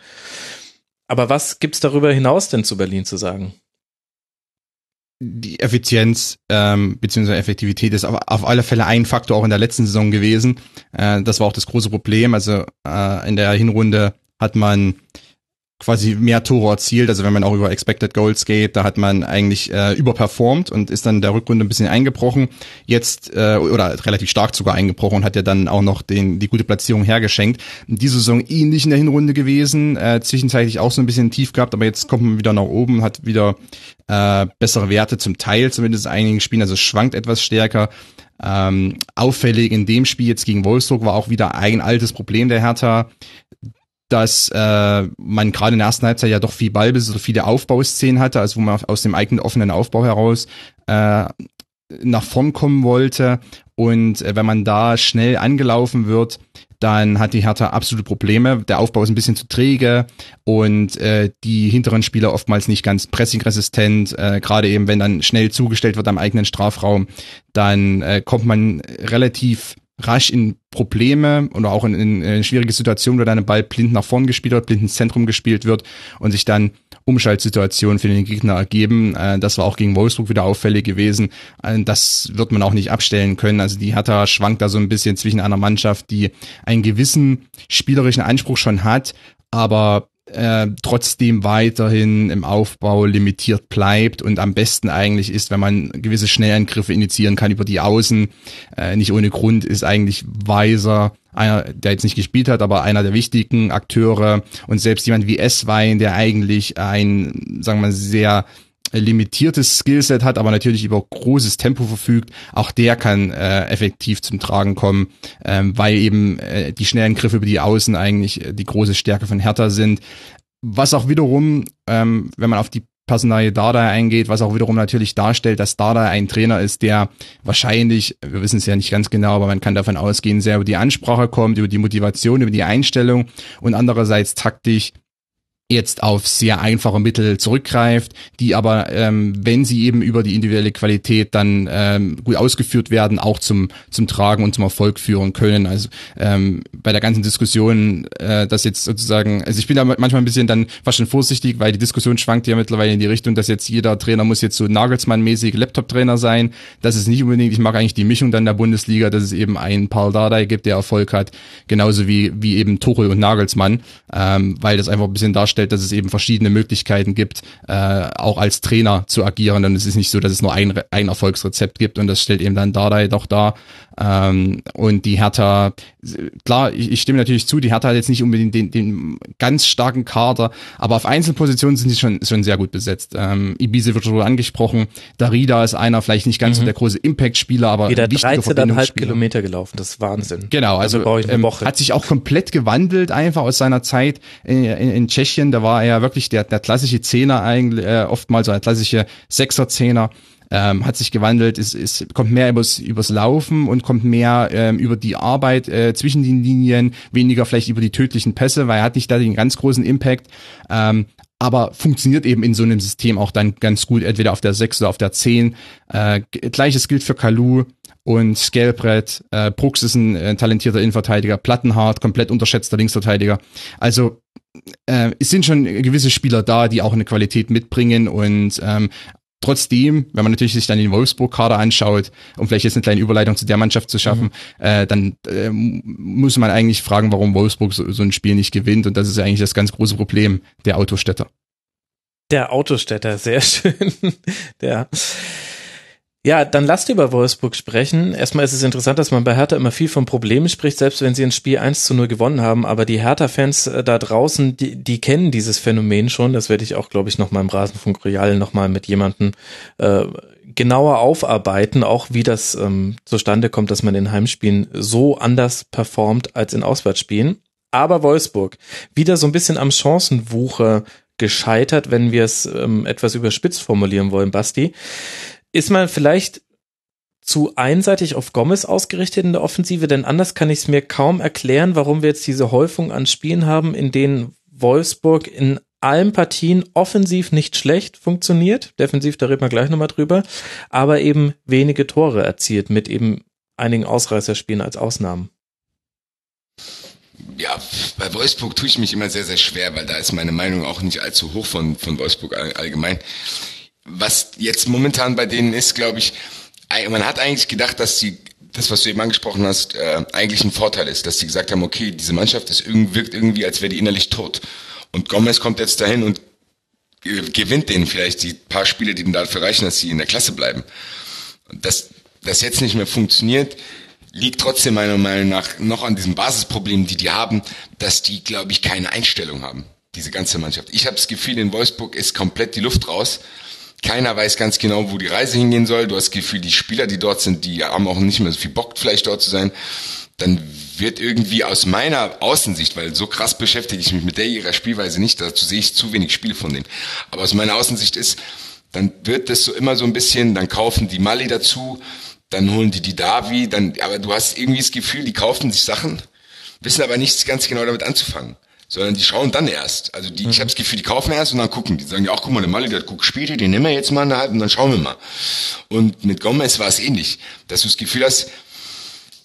C: Aber was gibt's darüber hinaus denn zu Berlin zu sagen?
D: Die Effizienz ähm, bzw. Effektivität ist auf, auf alle Fälle ein Faktor auch in der letzten Saison gewesen. Äh, das war auch das große Problem. Also äh, in der Hinrunde hat man quasi mehr Tore erzielt. Also wenn man auch über Expected Goals geht, da hat man eigentlich äh, überperformt und ist dann der Rückrunde ein bisschen eingebrochen. Jetzt äh, oder relativ stark sogar eingebrochen und hat ja dann auch noch den die gute Platzierung hergeschenkt. Diese Saison ähnlich in der Hinrunde gewesen, äh, zwischenzeitlich auch so ein bisschen tief gehabt, aber jetzt kommt man wieder nach oben, hat wieder äh, bessere Werte zum Teil, zumindest in einigen Spielen, also schwankt etwas stärker. Ähm, auffällig in dem Spiel jetzt gegen Wolfsburg war auch wieder ein altes Problem der Hertha dass äh, man gerade in der ersten Halbzeit ja doch viel Ballbesitz oder viele Aufbauszenen hatte, also wo man aus dem eigenen offenen Aufbau heraus äh, nach vorn kommen wollte. Und äh, wenn man da schnell angelaufen wird, dann hat die Hertha absolute Probleme. Der Aufbau ist ein bisschen zu träge und äh, die hinteren Spieler oftmals nicht ganz pressingresistent. Äh, Gerade eben, wenn dann schnell zugestellt wird am eigenen Strafraum, dann äh, kommt man relativ rasch in Probleme oder auch in, in, in schwierige Situationen, wo dann ein Ball blind nach vorn gespielt wird, blind ins Zentrum gespielt wird und sich dann Umschaltsituationen für den Gegner ergeben. Äh, das war auch gegen Wolfsburg wieder auffällig gewesen. Äh, das wird man auch nicht abstellen können. Also die Hertha schwankt da so ein bisschen zwischen einer Mannschaft, die einen gewissen spielerischen Anspruch schon hat, aber äh, trotzdem weiterhin im Aufbau limitiert bleibt und am besten eigentlich ist, wenn man gewisse Schnellangriffe initiieren kann über die Außen. Äh, nicht ohne Grund ist eigentlich Weiser einer, der jetzt nicht gespielt hat, aber einer der wichtigen Akteure und selbst jemand wie S-Wein, der eigentlich ein, sagen wir mal, sehr limitiertes Skillset hat, aber natürlich über großes Tempo verfügt, auch der kann äh, effektiv zum Tragen kommen, ähm, weil eben äh, die schnellen Griffe über die Außen eigentlich äh, die große Stärke von Hertha sind. Was auch wiederum, ähm, wenn man auf die Personalie Dada eingeht, was auch wiederum natürlich darstellt, dass Dada ein Trainer ist, der wahrscheinlich, wir wissen es ja nicht ganz genau, aber man kann davon ausgehen, sehr über die Ansprache kommt, über die Motivation, über die Einstellung und andererseits taktisch jetzt auf sehr einfache Mittel zurückgreift, die aber, ähm, wenn sie eben über die individuelle Qualität dann ähm, gut ausgeführt werden, auch zum zum Tragen und zum Erfolg führen können. Also ähm, bei der ganzen Diskussion, äh, dass jetzt sozusagen, also ich bin da manchmal ein bisschen dann fast schon vorsichtig, weil die Diskussion schwankt ja mittlerweile in die Richtung, dass jetzt jeder Trainer muss jetzt so Nagelsmann-mäßig Laptop-Trainer sein. Das ist nicht unbedingt, ich mag eigentlich die Mischung dann der Bundesliga, dass es eben einen Paul Dardai gibt, der Erfolg hat, genauso wie wie eben Tuchel und Nagelsmann, ähm, weil das einfach ein bisschen darstellt, darstellt, dass es eben verschiedene Möglichkeiten gibt, äh, auch als Trainer zu agieren. Und es ist nicht so, dass es nur ein, ein Erfolgsrezept gibt und das stellt eben dann Dardai doch dar. Ähm, und die Hertha, klar, ich, ich stimme natürlich zu, die Hertha hat jetzt nicht unbedingt den, den ganz starken Kader, aber auf Einzelpositionen sind sie schon, schon sehr gut besetzt. Ähm, Ibiza wird schon angesprochen, Darida ist einer, vielleicht nicht ganz mhm. so der große Impact-Spieler, aber
C: Jeder 13,5 Kilometer gelaufen, das ist Wahnsinn.
D: Genau, also, also ähm, hat sich auch komplett gewandelt einfach aus seiner Zeit in, in, in Tschechien, da war er ja wirklich der, der klassische Zehner eigentlich, äh, oftmals so ein klassische Sechser-Zehner ähm, hat sich gewandelt, es, es kommt mehr übers, übers Laufen und kommt mehr ähm, über die Arbeit äh, zwischen den Linien, weniger vielleicht über die tödlichen Pässe, weil er hat nicht da den ganz großen Impact. Ähm, aber funktioniert eben in so einem System auch dann ganz gut, entweder auf der 6 oder auf der 10. Äh, Gleiches gilt für Kalu und Scalebrett. Äh, Brooks ist ein äh, talentierter Innenverteidiger, Plattenhart, komplett unterschätzter Linksverteidiger. Also äh, es sind schon gewisse Spieler da, die auch eine Qualität mitbringen und ähm, Trotzdem, wenn man natürlich sich dann den Wolfsburg-Kader anschaut, um vielleicht jetzt eine kleine Überleitung zu der Mannschaft zu schaffen, mhm. äh, dann äh, muss man eigentlich fragen, warum Wolfsburg so, so ein Spiel nicht gewinnt. Und das ist eigentlich das ganz große Problem der Autostädter.
C: Der Autostädter, sehr <laughs> schön. der ja, dann lasst über Wolfsburg sprechen. Erstmal ist es interessant, dass man bei Hertha immer viel von Problemen spricht, selbst wenn sie ein Spiel 1 zu 0 gewonnen haben. Aber die Hertha-Fans äh, da draußen, die, die kennen dieses Phänomen schon. Das werde ich auch, glaube ich, nochmal im Rasenfunk Royal nochmal mit jemandem äh, genauer aufarbeiten, auch wie das ähm, zustande kommt, dass man in Heimspielen so anders performt als in Auswärtsspielen. Aber Wolfsburg, wieder so ein bisschen am Chancenwucher gescheitert, wenn wir es ähm, etwas überspitzt formulieren wollen, Basti ist man vielleicht zu einseitig auf Gomez ausgerichtet in der Offensive, denn anders kann ich es mir kaum erklären, warum wir jetzt diese Häufung an Spielen haben, in denen Wolfsburg in allen Partien offensiv nicht schlecht funktioniert, defensiv, da reden wir gleich nochmal drüber, aber eben wenige Tore erzielt mit eben einigen Ausreißerspielen als Ausnahmen.
E: Ja, bei Wolfsburg tue ich mich immer sehr, sehr schwer, weil da ist meine Meinung auch nicht allzu hoch von, von Wolfsburg allgemein was jetzt momentan bei denen ist, glaube ich, man hat eigentlich gedacht, dass die das, was du eben angesprochen hast, äh, eigentlich ein Vorteil ist, dass die gesagt haben, okay, diese Mannschaft ist irgendwie, wirkt irgendwie, als wäre die innerlich tot. Und Gomez kommt jetzt dahin und gewinnt denen vielleicht die paar Spiele, die ihnen dafür reichen, dass sie in der Klasse bleiben. Und dass das jetzt nicht mehr funktioniert, liegt trotzdem meiner Meinung nach noch an diesem Basisproblem, die die haben, dass die, glaube ich, keine Einstellung haben, diese ganze Mannschaft. Ich habe das Gefühl, in Wolfsburg ist komplett die Luft raus keiner weiß ganz genau, wo die Reise hingehen soll. Du hast das Gefühl, die Spieler, die dort sind, die haben auch nicht mehr so viel Bock, vielleicht dort zu sein. Dann wird irgendwie aus meiner Außensicht, weil so krass beschäftige ich mich mit der ihrer Spielweise nicht, dazu sehe ich zu wenig Spiel von denen. Aber aus meiner Außensicht ist, dann wird das so immer so ein bisschen, dann kaufen die Mali dazu, dann holen die die Davi, dann, aber du hast irgendwie das Gefühl, die kaufen sich Sachen, wissen aber nichts ganz genau damit anzufangen sondern die schauen dann erst. Also die, mhm. ich habe das Gefühl, die kaufen erst und dann gucken. Die sagen ja auch, guck mal, der Mali, der guckt Spiele, den nehmen wir jetzt mal eine halbe und dann schauen wir mal. Und mit Gomez war es ähnlich, dass du das Gefühl hast,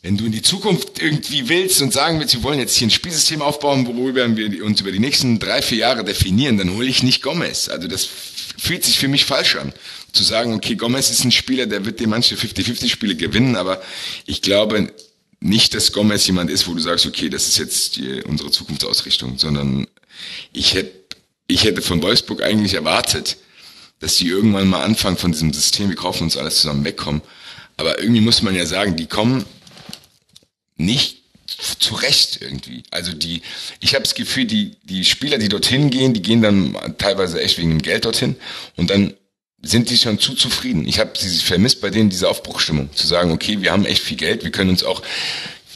E: wenn du in die Zukunft irgendwie willst und sagen willst, wir wollen jetzt hier ein Spielsystem aufbauen, worüber wir uns über die nächsten drei, vier Jahre definieren, dann hole ich nicht Gomez. Also das fühlt sich für mich falsch an. Zu sagen, okay, Gomez ist ein Spieler, der wird dir manche 50-50 Spiele gewinnen, aber ich glaube, nicht, dass Gomez jemand ist, wo du sagst, okay, das ist jetzt die, unsere Zukunftsausrichtung, sondern ich hätte, ich hätte von Wolfsburg eigentlich erwartet, dass die irgendwann mal anfangen von diesem System, wir kaufen uns alles zusammen wegkommen. Aber irgendwie muss man ja sagen, die kommen nicht zurecht irgendwie. Also die, ich habe das Gefühl, die, die Spieler, die dorthin gehen, die gehen dann teilweise echt wegen dem Geld dorthin und dann sind die schon zu zufrieden. Ich habe sie vermisst bei denen diese Aufbruchstimmung, zu sagen, okay, wir haben echt viel Geld, wir können uns auch,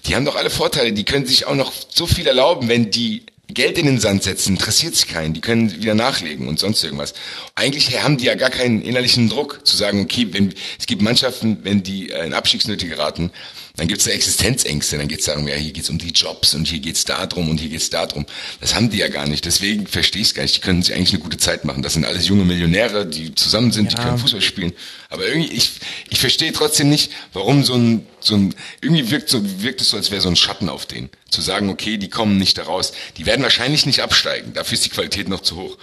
E: die haben doch alle Vorteile, die können sich auch noch so viel erlauben, wenn die Geld in den Sand setzen, interessiert sich keinen. Die können wieder nachlegen und sonst irgendwas. Eigentlich haben die ja gar keinen innerlichen Druck zu sagen, okay, wenn, es gibt Mannschaften, wenn die äh, in Abstiegsnöte geraten, dann gibt es da Existenzängste, dann geht es darum, ja, hier geht es um die Jobs und hier geht es da drum und hier geht es da drum. Das haben die ja gar nicht. Deswegen verstehe ich es gar nicht. Die können sich eigentlich eine gute Zeit machen. Das sind alles junge Millionäre, die zusammen sind, ja. die können Fußball spielen. Aber irgendwie, ich, ich verstehe trotzdem nicht, warum so ein, so ein, irgendwie wirkt so, wirkt es so, als wäre so ein Schatten auf denen. Zu sagen, okay, die kommen nicht da raus. Die werden wahrscheinlich nicht absteigen. Dafür ist die Qualität noch zu hoch.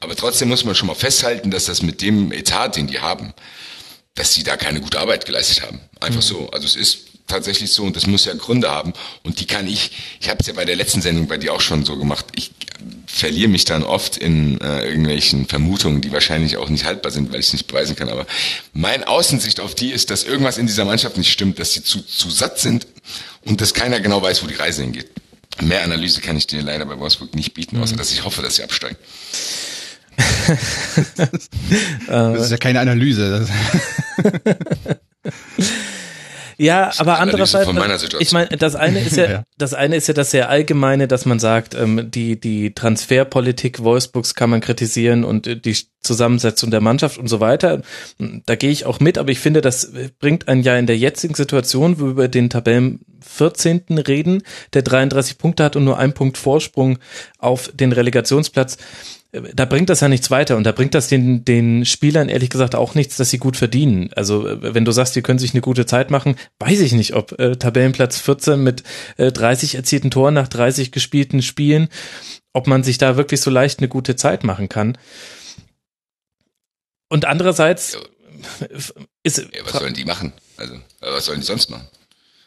E: Aber trotzdem muss man schon mal festhalten, dass das mit dem Etat, den die haben, dass sie da keine gute Arbeit geleistet haben. Einfach mhm. so. Also es ist tatsächlich so und das muss ja Gründe haben und die kann ich, ich habe es ja bei der letzten Sendung bei dir auch schon so gemacht, ich verliere mich dann oft in äh, irgendwelchen Vermutungen, die wahrscheinlich auch nicht haltbar sind, weil ich es nicht beweisen kann, aber mein Außensicht auf die ist, dass irgendwas in dieser Mannschaft nicht stimmt, dass sie zu, zu satt sind und dass keiner genau weiß, wo die Reise hingeht. Mehr Analyse kann ich dir leider bei Wolfsburg nicht bieten, außer mhm. dass ich hoffe, dass sie absteigen. <laughs>
D: das ist ja keine Analyse. <laughs>
C: Ja, aber andererseits, ich meine, das eine ist ja, <laughs> ja, das eine ist ja das sehr allgemeine, dass man sagt, ähm, die die Transferpolitik Wolfsburgs kann man kritisieren und die Zusammensetzung der Mannschaft und so weiter. Da gehe ich auch mit, aber ich finde, das bringt einen ja in der jetzigen Situation, wo wir über den Tabellen 14. reden, der 33 Punkte hat und nur ein Punkt Vorsprung auf den Relegationsplatz da bringt das ja nichts weiter und da bringt das den, den Spielern ehrlich gesagt auch nichts, dass sie gut verdienen. Also wenn du sagst, die können sich eine gute Zeit machen, weiß ich nicht, ob äh, Tabellenplatz 14 mit äh, 30 erzielten Toren nach 30 gespielten Spielen, ob man sich da wirklich so leicht eine gute Zeit machen kann. Und andererseits
E: ist ja, was sollen die machen? Also was sollen die sonst machen?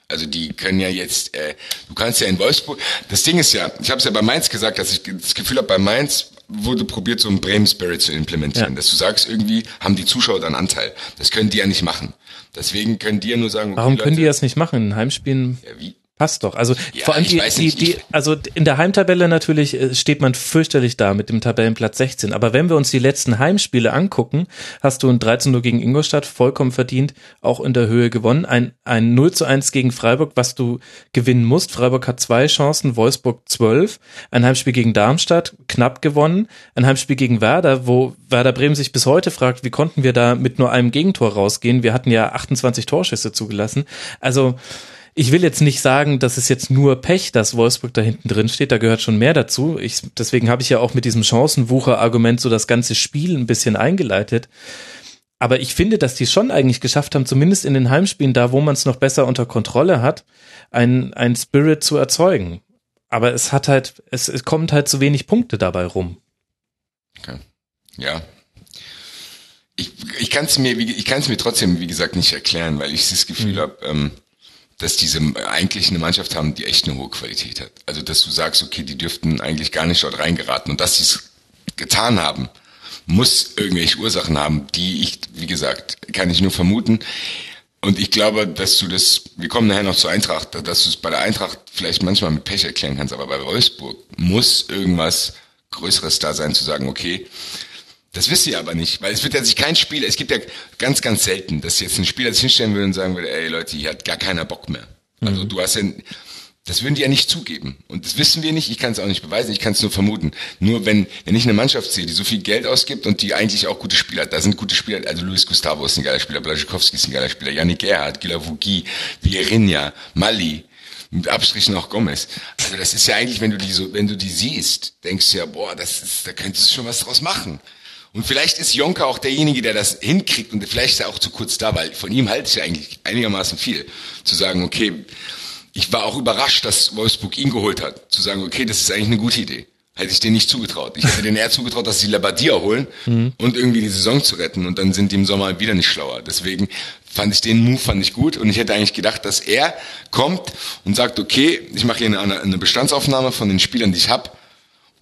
E: Also die können ja jetzt, äh, du kannst ja in Wolfsburg, das Ding ist ja, ich habe es ja bei Mainz gesagt, dass ich das Gefühl habe, bei Mainz wurde probiert, so einen Bremen-Spirit zu implementieren. Ja. Dass du sagst, irgendwie haben die Zuschauer dann Anteil. Das können die ja nicht machen. Deswegen können die ja nur sagen,
C: okay, Warum können Leute, die das nicht machen? In Heimspielen? Ja, wie? Passt doch. Also ja, vor allem die, die, die, also in der Heimtabelle natürlich äh, steht man fürchterlich da mit dem Tabellenplatz 16. Aber wenn wir uns die letzten Heimspiele angucken, hast du ein 13 0 gegen Ingolstadt vollkommen verdient, auch in der Höhe gewonnen. Ein, ein 0 zu 1 gegen Freiburg, was du gewinnen musst. Freiburg hat zwei Chancen, Wolfsburg 12. Ein Heimspiel gegen Darmstadt, knapp gewonnen. Ein Heimspiel gegen Werder, wo Werder Bremen sich bis heute fragt, wie konnten wir da mit nur einem Gegentor rausgehen? Wir hatten ja 28 Torschüsse zugelassen. Also, ich will jetzt nicht sagen, dass es jetzt nur Pech, dass Wolfsburg da hinten drin steht, da gehört schon mehr dazu. Ich, deswegen habe ich ja auch mit diesem Chancenwucher-Argument so das ganze Spiel ein bisschen eingeleitet. Aber ich finde, dass die schon eigentlich geschafft haben, zumindest in den Heimspielen, da wo man es noch besser unter Kontrolle hat, ein, ein Spirit zu erzeugen. Aber es hat halt, es, es kommt halt zu wenig Punkte dabei rum.
E: Okay. Ja. Ich, ich kann es mir, ich kann es mir trotzdem, wie gesagt, nicht erklären, weil ich das Gefühl mhm. habe, ähm, dass diese eigentlich eine Mannschaft haben, die echt eine hohe Qualität hat. Also dass du sagst, okay, die dürften eigentlich gar nicht dort reingeraten und dass sie es getan haben, muss irgendwelche Ursachen haben, die ich, wie gesagt, kann ich nur vermuten. Und ich glaube, dass du das, wir kommen nachher noch zur Eintracht, dass du es bei der Eintracht vielleicht manchmal mit Pech erklären kannst, aber bei Wolfsburg muss irgendwas Größeres da sein, zu sagen, okay, das wisst ihr aber nicht, weil es wird ja sich kein Spiel, es gibt ja ganz, ganz selten, dass jetzt ein Spieler sich hinstellen würde und sagen würde, ey Leute, hier hat gar keiner Bock mehr. Also mhm. du hast ja, das würden die ja nicht zugeben. Und das wissen wir nicht, ich kann es auch nicht beweisen, ich kann es nur vermuten. Nur wenn, wenn ich eine Mannschaft sehe, die so viel Geld ausgibt und die eigentlich auch gute Spieler hat, da sind gute Spieler, also Luis Gustavo ist ein geiler Spieler, Blaschikowski ist ein geiler Spieler, Yannick Gerhardt, Gilavugi, Vierinha, Mali, mit Abstrichen auch Gomez. Also das ist ja eigentlich, wenn du die so, wenn du die siehst, denkst du ja, boah, das ist, da könntest du schon was draus machen. Und vielleicht ist Jonka auch derjenige, der das hinkriegt und vielleicht ist er auch zu kurz da, weil von ihm halte ich ja eigentlich einigermaßen viel. Zu sagen, okay, ich war auch überrascht, dass Wolfsburg ihn geholt hat. Zu sagen, okay, das ist eigentlich eine gute Idee. Hätte ich denen nicht zugetraut. Ich hätte denen eher zugetraut, dass sie Labadia holen mhm. und irgendwie die Saison zu retten und dann sind die im Sommer wieder nicht schlauer. Deswegen fand ich den Move fand ich gut und ich hätte eigentlich gedacht, dass er kommt und sagt, okay, ich mache hier eine, eine Bestandsaufnahme von den Spielern, die ich habe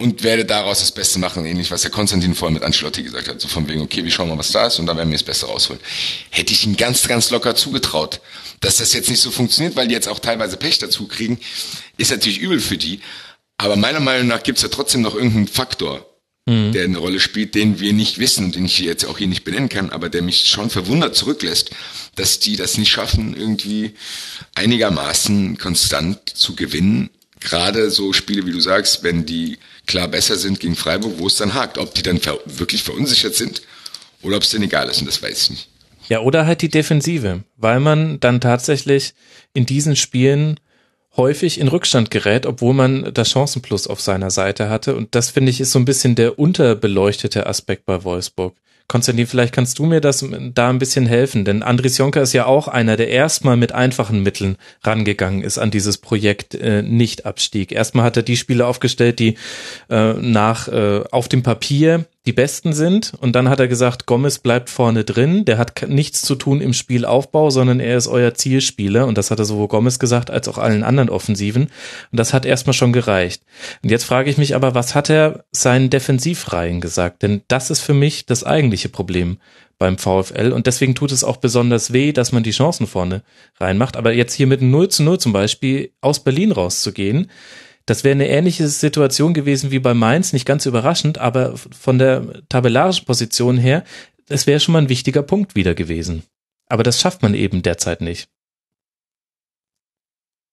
E: und werde daraus das Beste machen, ähnlich was der Konstantin vorher mit Ancelotti gesagt hat, so von wegen, okay, wir schauen mal, was da ist und dann werden wir das Beste rausholen. Hätte ich ihm ganz, ganz locker zugetraut, dass das jetzt nicht so funktioniert, weil die jetzt auch teilweise Pech dazu kriegen, ist natürlich übel für die, aber meiner Meinung nach gibt es ja trotzdem noch irgendeinen Faktor, mhm. der eine Rolle spielt, den wir nicht wissen und den ich jetzt auch hier nicht benennen kann, aber der mich schon verwundert zurücklässt, dass die das nicht schaffen, irgendwie einigermaßen konstant zu gewinnen gerade so Spiele, wie du sagst, wenn die klar besser sind gegen Freiburg, wo es dann hakt. Ob die dann ver wirklich verunsichert sind oder ob es denen egal ist, und das weiß ich nicht.
C: Ja, oder halt die Defensive, weil man dann tatsächlich in diesen Spielen häufig in Rückstand gerät, obwohl man das Chancenplus auf seiner Seite hatte. Und das finde ich ist so ein bisschen der unterbeleuchtete Aspekt bei Wolfsburg. Konstantin, vielleicht kannst du mir das da ein bisschen helfen, denn Andris Jonker ist ja auch einer, der erstmal mit einfachen Mitteln rangegangen ist an dieses Projekt äh, Nicht-Abstieg. Erstmal hat er die Spiele aufgestellt, die äh, nach äh, auf dem Papier die besten sind. Und dann hat er gesagt, Gomez bleibt vorne drin. Der hat nichts zu tun im Spielaufbau, sondern er ist euer Zielspieler. Und das hat er sowohl Gomez gesagt als auch allen anderen Offensiven. Und das hat erstmal schon gereicht. Und jetzt frage ich mich aber, was hat er seinen Defensivreihen gesagt? Denn das ist für mich das eigentliche Problem beim VfL. Und deswegen tut es auch besonders weh, dass man die Chancen vorne reinmacht. Aber jetzt hier mit 0 zu 0 zum Beispiel aus Berlin rauszugehen, das wäre eine ähnliche Situation gewesen wie bei Mainz, nicht ganz überraschend, aber von der tabellarischen Position her, es wäre schon mal ein wichtiger Punkt wieder gewesen. Aber das schafft man eben derzeit nicht.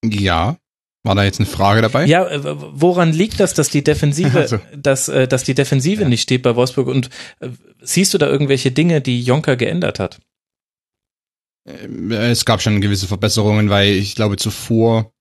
D: Ja. War da jetzt eine Frage dabei?
C: Ja, woran liegt das, dass die Defensive, <laughs> also. dass, äh, dass die Defensive ja. nicht steht bei Wolfsburg? Und äh, siehst du da irgendwelche Dinge, die Jonker geändert hat?
D: Ähm, es gab schon gewisse Verbesserungen, weil ich glaube zuvor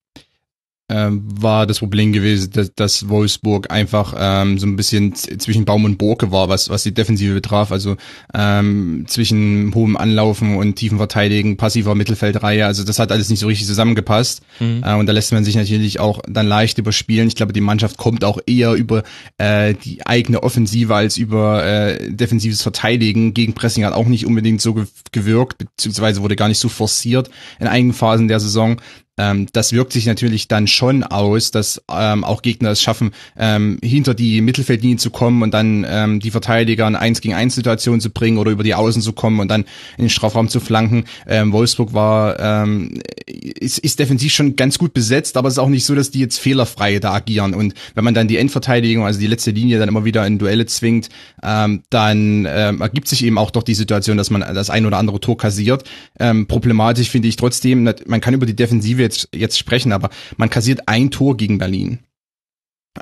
D: ähm, war das Problem gewesen, dass, dass Wolfsburg einfach ähm, so ein bisschen zwischen Baum und Burke war, was, was die Defensive betraf. Also ähm, zwischen hohem Anlaufen und tiefen Verteidigen, passiver Mittelfeldreihe. Also das hat alles nicht so richtig zusammengepasst. Mhm. Äh, und da lässt man sich natürlich auch dann leicht überspielen. Ich glaube, die Mannschaft kommt auch eher über äh, die eigene Offensive als über äh, defensives Verteidigen. Gegenpressing hat auch nicht unbedingt so gewirkt, beziehungsweise wurde gar nicht so forciert in einigen Phasen der Saison ähm, das wirkt sich natürlich dann schon aus, dass ähm, auch Gegner es schaffen, ähm, hinter die Mittelfeldlinie zu kommen und dann ähm, die Verteidiger in 1 gegen 1 Situation zu bringen oder über die Außen zu kommen und dann in den Strafraum zu flanken. Ähm, Wolfsburg war ähm, ist, ist defensiv schon ganz gut besetzt, aber es ist auch nicht so, dass die jetzt fehlerfrei da agieren. Und wenn man dann die Endverteidigung, also die letzte Linie, dann immer wieder in Duelle zwingt, ähm, dann ähm, ergibt sich eben auch doch die Situation, dass man das ein oder andere Tor kassiert. Ähm, problematisch finde ich trotzdem, man kann über die Defensive jetzt, jetzt sprechen, aber man kassiert ein Tor gegen Berlin.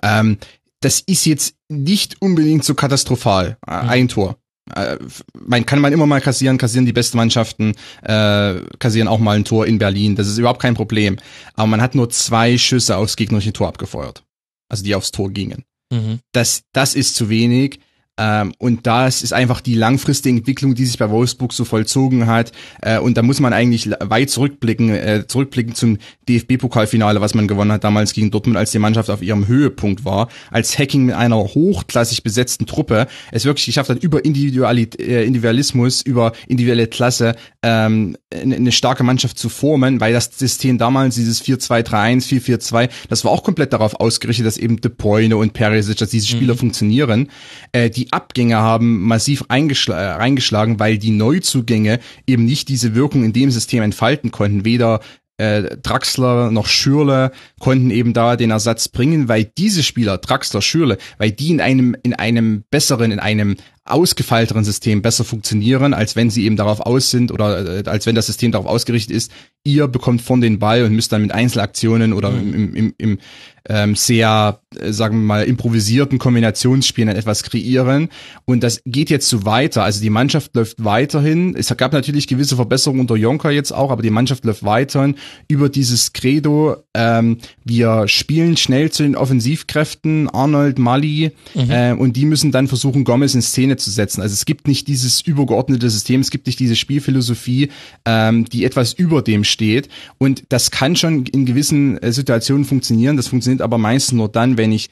D: Ähm, das ist jetzt nicht unbedingt so katastrophal, äh, mhm. ein Tor. Äh, man kann man immer mal kassieren, kassieren die besten Mannschaften, äh, kassieren auch mal ein Tor in Berlin. Das ist überhaupt kein Problem. Aber man hat nur zwei Schüsse aufs gegnerische Tor abgefeuert. Also die aufs Tor gingen. Mhm. Das, das ist zu wenig. Ähm, und das ist einfach die langfristige Entwicklung, die sich bei Wolfsburg so vollzogen hat. Äh, und da muss man eigentlich weit zurückblicken, äh, zurückblicken zum DFB-Pokalfinale, was man gewonnen hat damals gegen Dortmund, als die Mannschaft auf ihrem Höhepunkt war, als Hacking mit einer hochklassig besetzten Truppe es wirklich geschafft hat, über Individualit äh, Individualismus, über individuelle Klasse ähm, eine starke Mannschaft zu formen, weil das System damals, dieses 4-2-3-1, 4-4-2, das war auch komplett darauf ausgerichtet, dass eben De Bruyne und Perisic, dass diese Spieler mhm. funktionieren. Äh, die Abgänge haben massiv eingeschl reingeschlagen, weil die Neuzugänge eben nicht diese Wirkung in dem System entfalten konnten. Weder äh, Draxler noch Schürle konnten eben da den Ersatz bringen, weil diese Spieler, Draxler, Schürle, weil die in einem, in einem besseren, in einem ausgefeilteren System besser funktionieren, als wenn sie eben darauf aus sind oder äh, als wenn das System darauf ausgerichtet ist, ihr bekommt von den Ball und müsst dann mit Einzelaktionen oder mhm. im, im, im ähm, sehr, äh, sagen wir mal, improvisierten Kombinationsspielen etwas kreieren. Und das geht jetzt so weiter. Also die Mannschaft läuft weiterhin. Es gab natürlich gewisse Verbesserungen unter Jonker jetzt auch, aber die Mannschaft läuft weiterhin über dieses Credo. Ähm, wir spielen schnell zu den Offensivkräften, Arnold, Mali, mhm. äh, und die müssen dann versuchen, Gomez in Szene zu setzen. Also es gibt nicht dieses übergeordnete System, es gibt nicht diese Spielphilosophie, ähm, die etwas über dem steht. Und das kann schon in gewissen äh, Situationen funktionieren. Das funktioniert aber meistens nur dann, wenn ich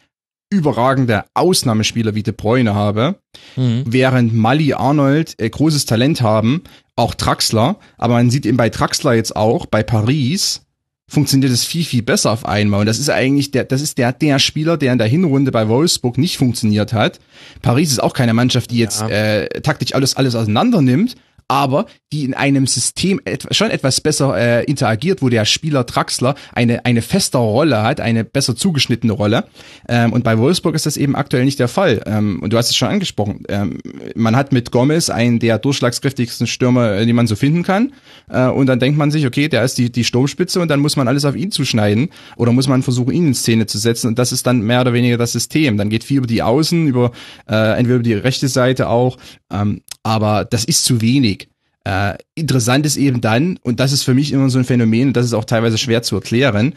D: überragende Ausnahmespieler wie De Bruyne habe, mhm. während Mali Arnold äh, großes Talent haben, auch Traxler, aber man sieht eben bei Traxler jetzt auch, bei Paris, funktioniert es viel, viel besser auf einmal. Und das ist eigentlich der, das ist der, der Spieler, der in der Hinrunde bei Wolfsburg nicht funktioniert hat. Paris ist auch keine Mannschaft, die jetzt ja. äh, taktisch alles, alles auseinander nimmt, aber die in einem System et schon etwas besser äh, interagiert, wo der Spieler Draxler eine, eine feste Rolle hat, eine besser zugeschnittene Rolle. Ähm, und bei Wolfsburg ist das eben aktuell nicht der Fall. Ähm, und du hast es schon angesprochen. Ähm, man hat mit Gomez einen der durchschlagskräftigsten Stürmer, äh, die man so finden kann. Äh, und dann denkt man sich, okay, der ist die, die Sturmspitze und dann muss man alles auf ihn zuschneiden oder muss man versuchen, ihn in Szene zu setzen. Und das ist dann mehr oder weniger das System. Dann geht viel über die Außen, über äh, entweder über die rechte Seite auch. Ähm, aber das ist zu wenig. Äh, interessant ist eben dann, und das ist für mich immer so ein Phänomen, und das ist auch teilweise schwer zu erklären,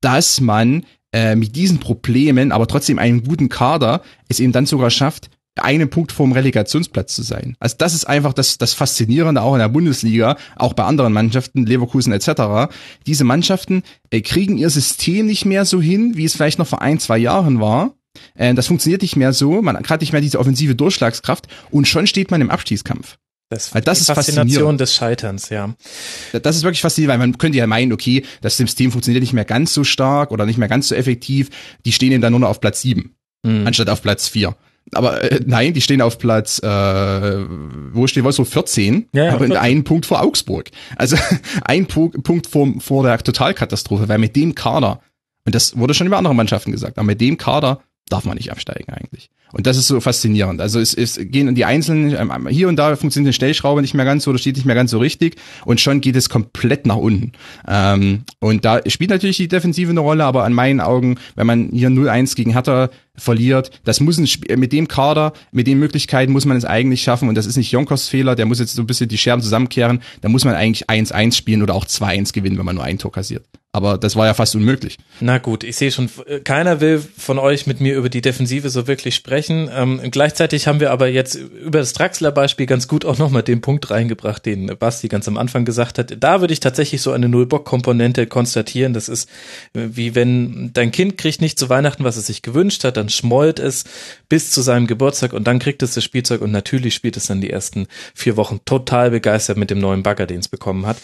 D: dass man äh, mit diesen Problemen, aber trotzdem einen guten Kader, es eben dann sogar schafft, einen Punkt vom Relegationsplatz zu sein. Also das ist einfach das, das Faszinierende auch in der Bundesliga, auch bei anderen Mannschaften, Leverkusen etc. Diese Mannschaften äh, kriegen ihr System nicht mehr so hin, wie es vielleicht noch vor ein, zwei Jahren war. Äh, das funktioniert nicht mehr so, man hat nicht mehr diese offensive Durchschlagskraft und schon steht man im Abstiegskampf.
C: Das, das ist Faszination des Scheiterns, ja.
D: Das ist wirklich faszinierend, weil man könnte ja meinen, okay, das System funktioniert nicht mehr ganz so stark oder nicht mehr ganz so effektiv. Die stehen eben dann nur noch auf Platz sieben mhm. anstatt auf Platz vier. Aber äh, nein, die stehen auf Platz, äh, wo wir so 14, ja, ja, aber in einen Punkt vor Augsburg. Also <laughs> ein Punkt, Punkt vor, vor der Totalkatastrophe, weil mit dem Kader, und das wurde schon über andere Mannschaften gesagt, aber mit dem Kader darf man nicht absteigen eigentlich. Und das ist so faszinierend. Also es, es gehen die einzelnen, ähm, hier und da funktioniert eine Stellschraube nicht mehr ganz so, oder steht nicht mehr ganz so richtig und schon geht es komplett nach unten. Ähm, und da spielt natürlich die Defensive eine Rolle, aber an meinen Augen, wenn man hier 0-1 gegen Hertha verliert, das muss ein Spiel, mit dem Kader, mit den Möglichkeiten muss man es eigentlich schaffen und das ist nicht Jonkos Fehler, der muss jetzt so ein bisschen die Scherben zusammenkehren, da muss man eigentlich 1-1 spielen oder auch 2-1 gewinnen, wenn man nur ein Tor kassiert. Aber das war ja fast unmöglich.
C: Na gut, ich sehe schon, keiner will von euch mit mir über die Defensive so wirklich sprechen. Ähm, gleichzeitig haben wir aber jetzt über das Draxler-Beispiel ganz gut auch nochmal den Punkt reingebracht, den Basti ganz am Anfang gesagt hat. Da würde ich tatsächlich so eine Null-Bock-Komponente konstatieren. Das ist äh, wie wenn dein Kind kriegt nicht zu Weihnachten, was es sich gewünscht hat, dann schmollt es bis zu seinem Geburtstag und dann kriegt es das Spielzeug und natürlich spielt es dann die ersten vier Wochen total begeistert mit dem neuen Bagger, den es bekommen hat.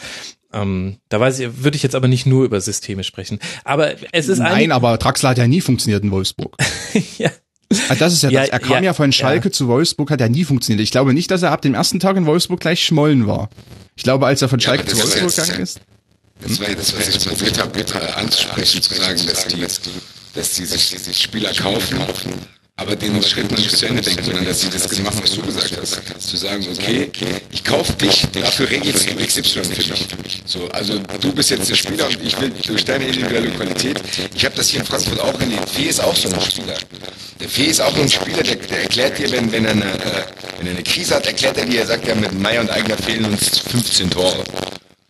C: Ähm, da weiß ich, würde ich jetzt aber nicht nur über Systeme sprechen. Aber es ist
D: Nein, aber Draxler hat ja nie funktioniert in Wolfsburg. <laughs> ja. Also das ist ja, ja das. Er kam ja, ja von Schalke ja. zu Wolfsburg, hat ja nie funktioniert. Ich glaube nicht, dass er ab dem ersten Tag in Wolfsburg gleich schmollen war. Ich glaube, als er von Schalke zu Wolfsburg gegangen ist.
E: Das war jetzt, was ich probiert habe, bitte anzusprechen, zu sagen, dass die, dass die sich, die sich Spieler kaufen aber den Schritt nicht zu Ende denken, sondern dass sie das gemacht was du gesagt hast. Zu sagen, okay, ich kaufe dich, dafür regelst du XY für mich. So, also du bist jetzt der Spieler und ich will durch deine individuelle Qualität. Ich habe das hier in Frankfurt auch erlebt. Fee ist auch so ein Spieler. Der Fee ist auch ein Spieler, der, der erklärt dir, wenn, wenn, er eine, äh, wenn er eine Krise hat, erklärt er dir, er sagt ja, mit Meier und Eigner fehlen uns 15 Tore.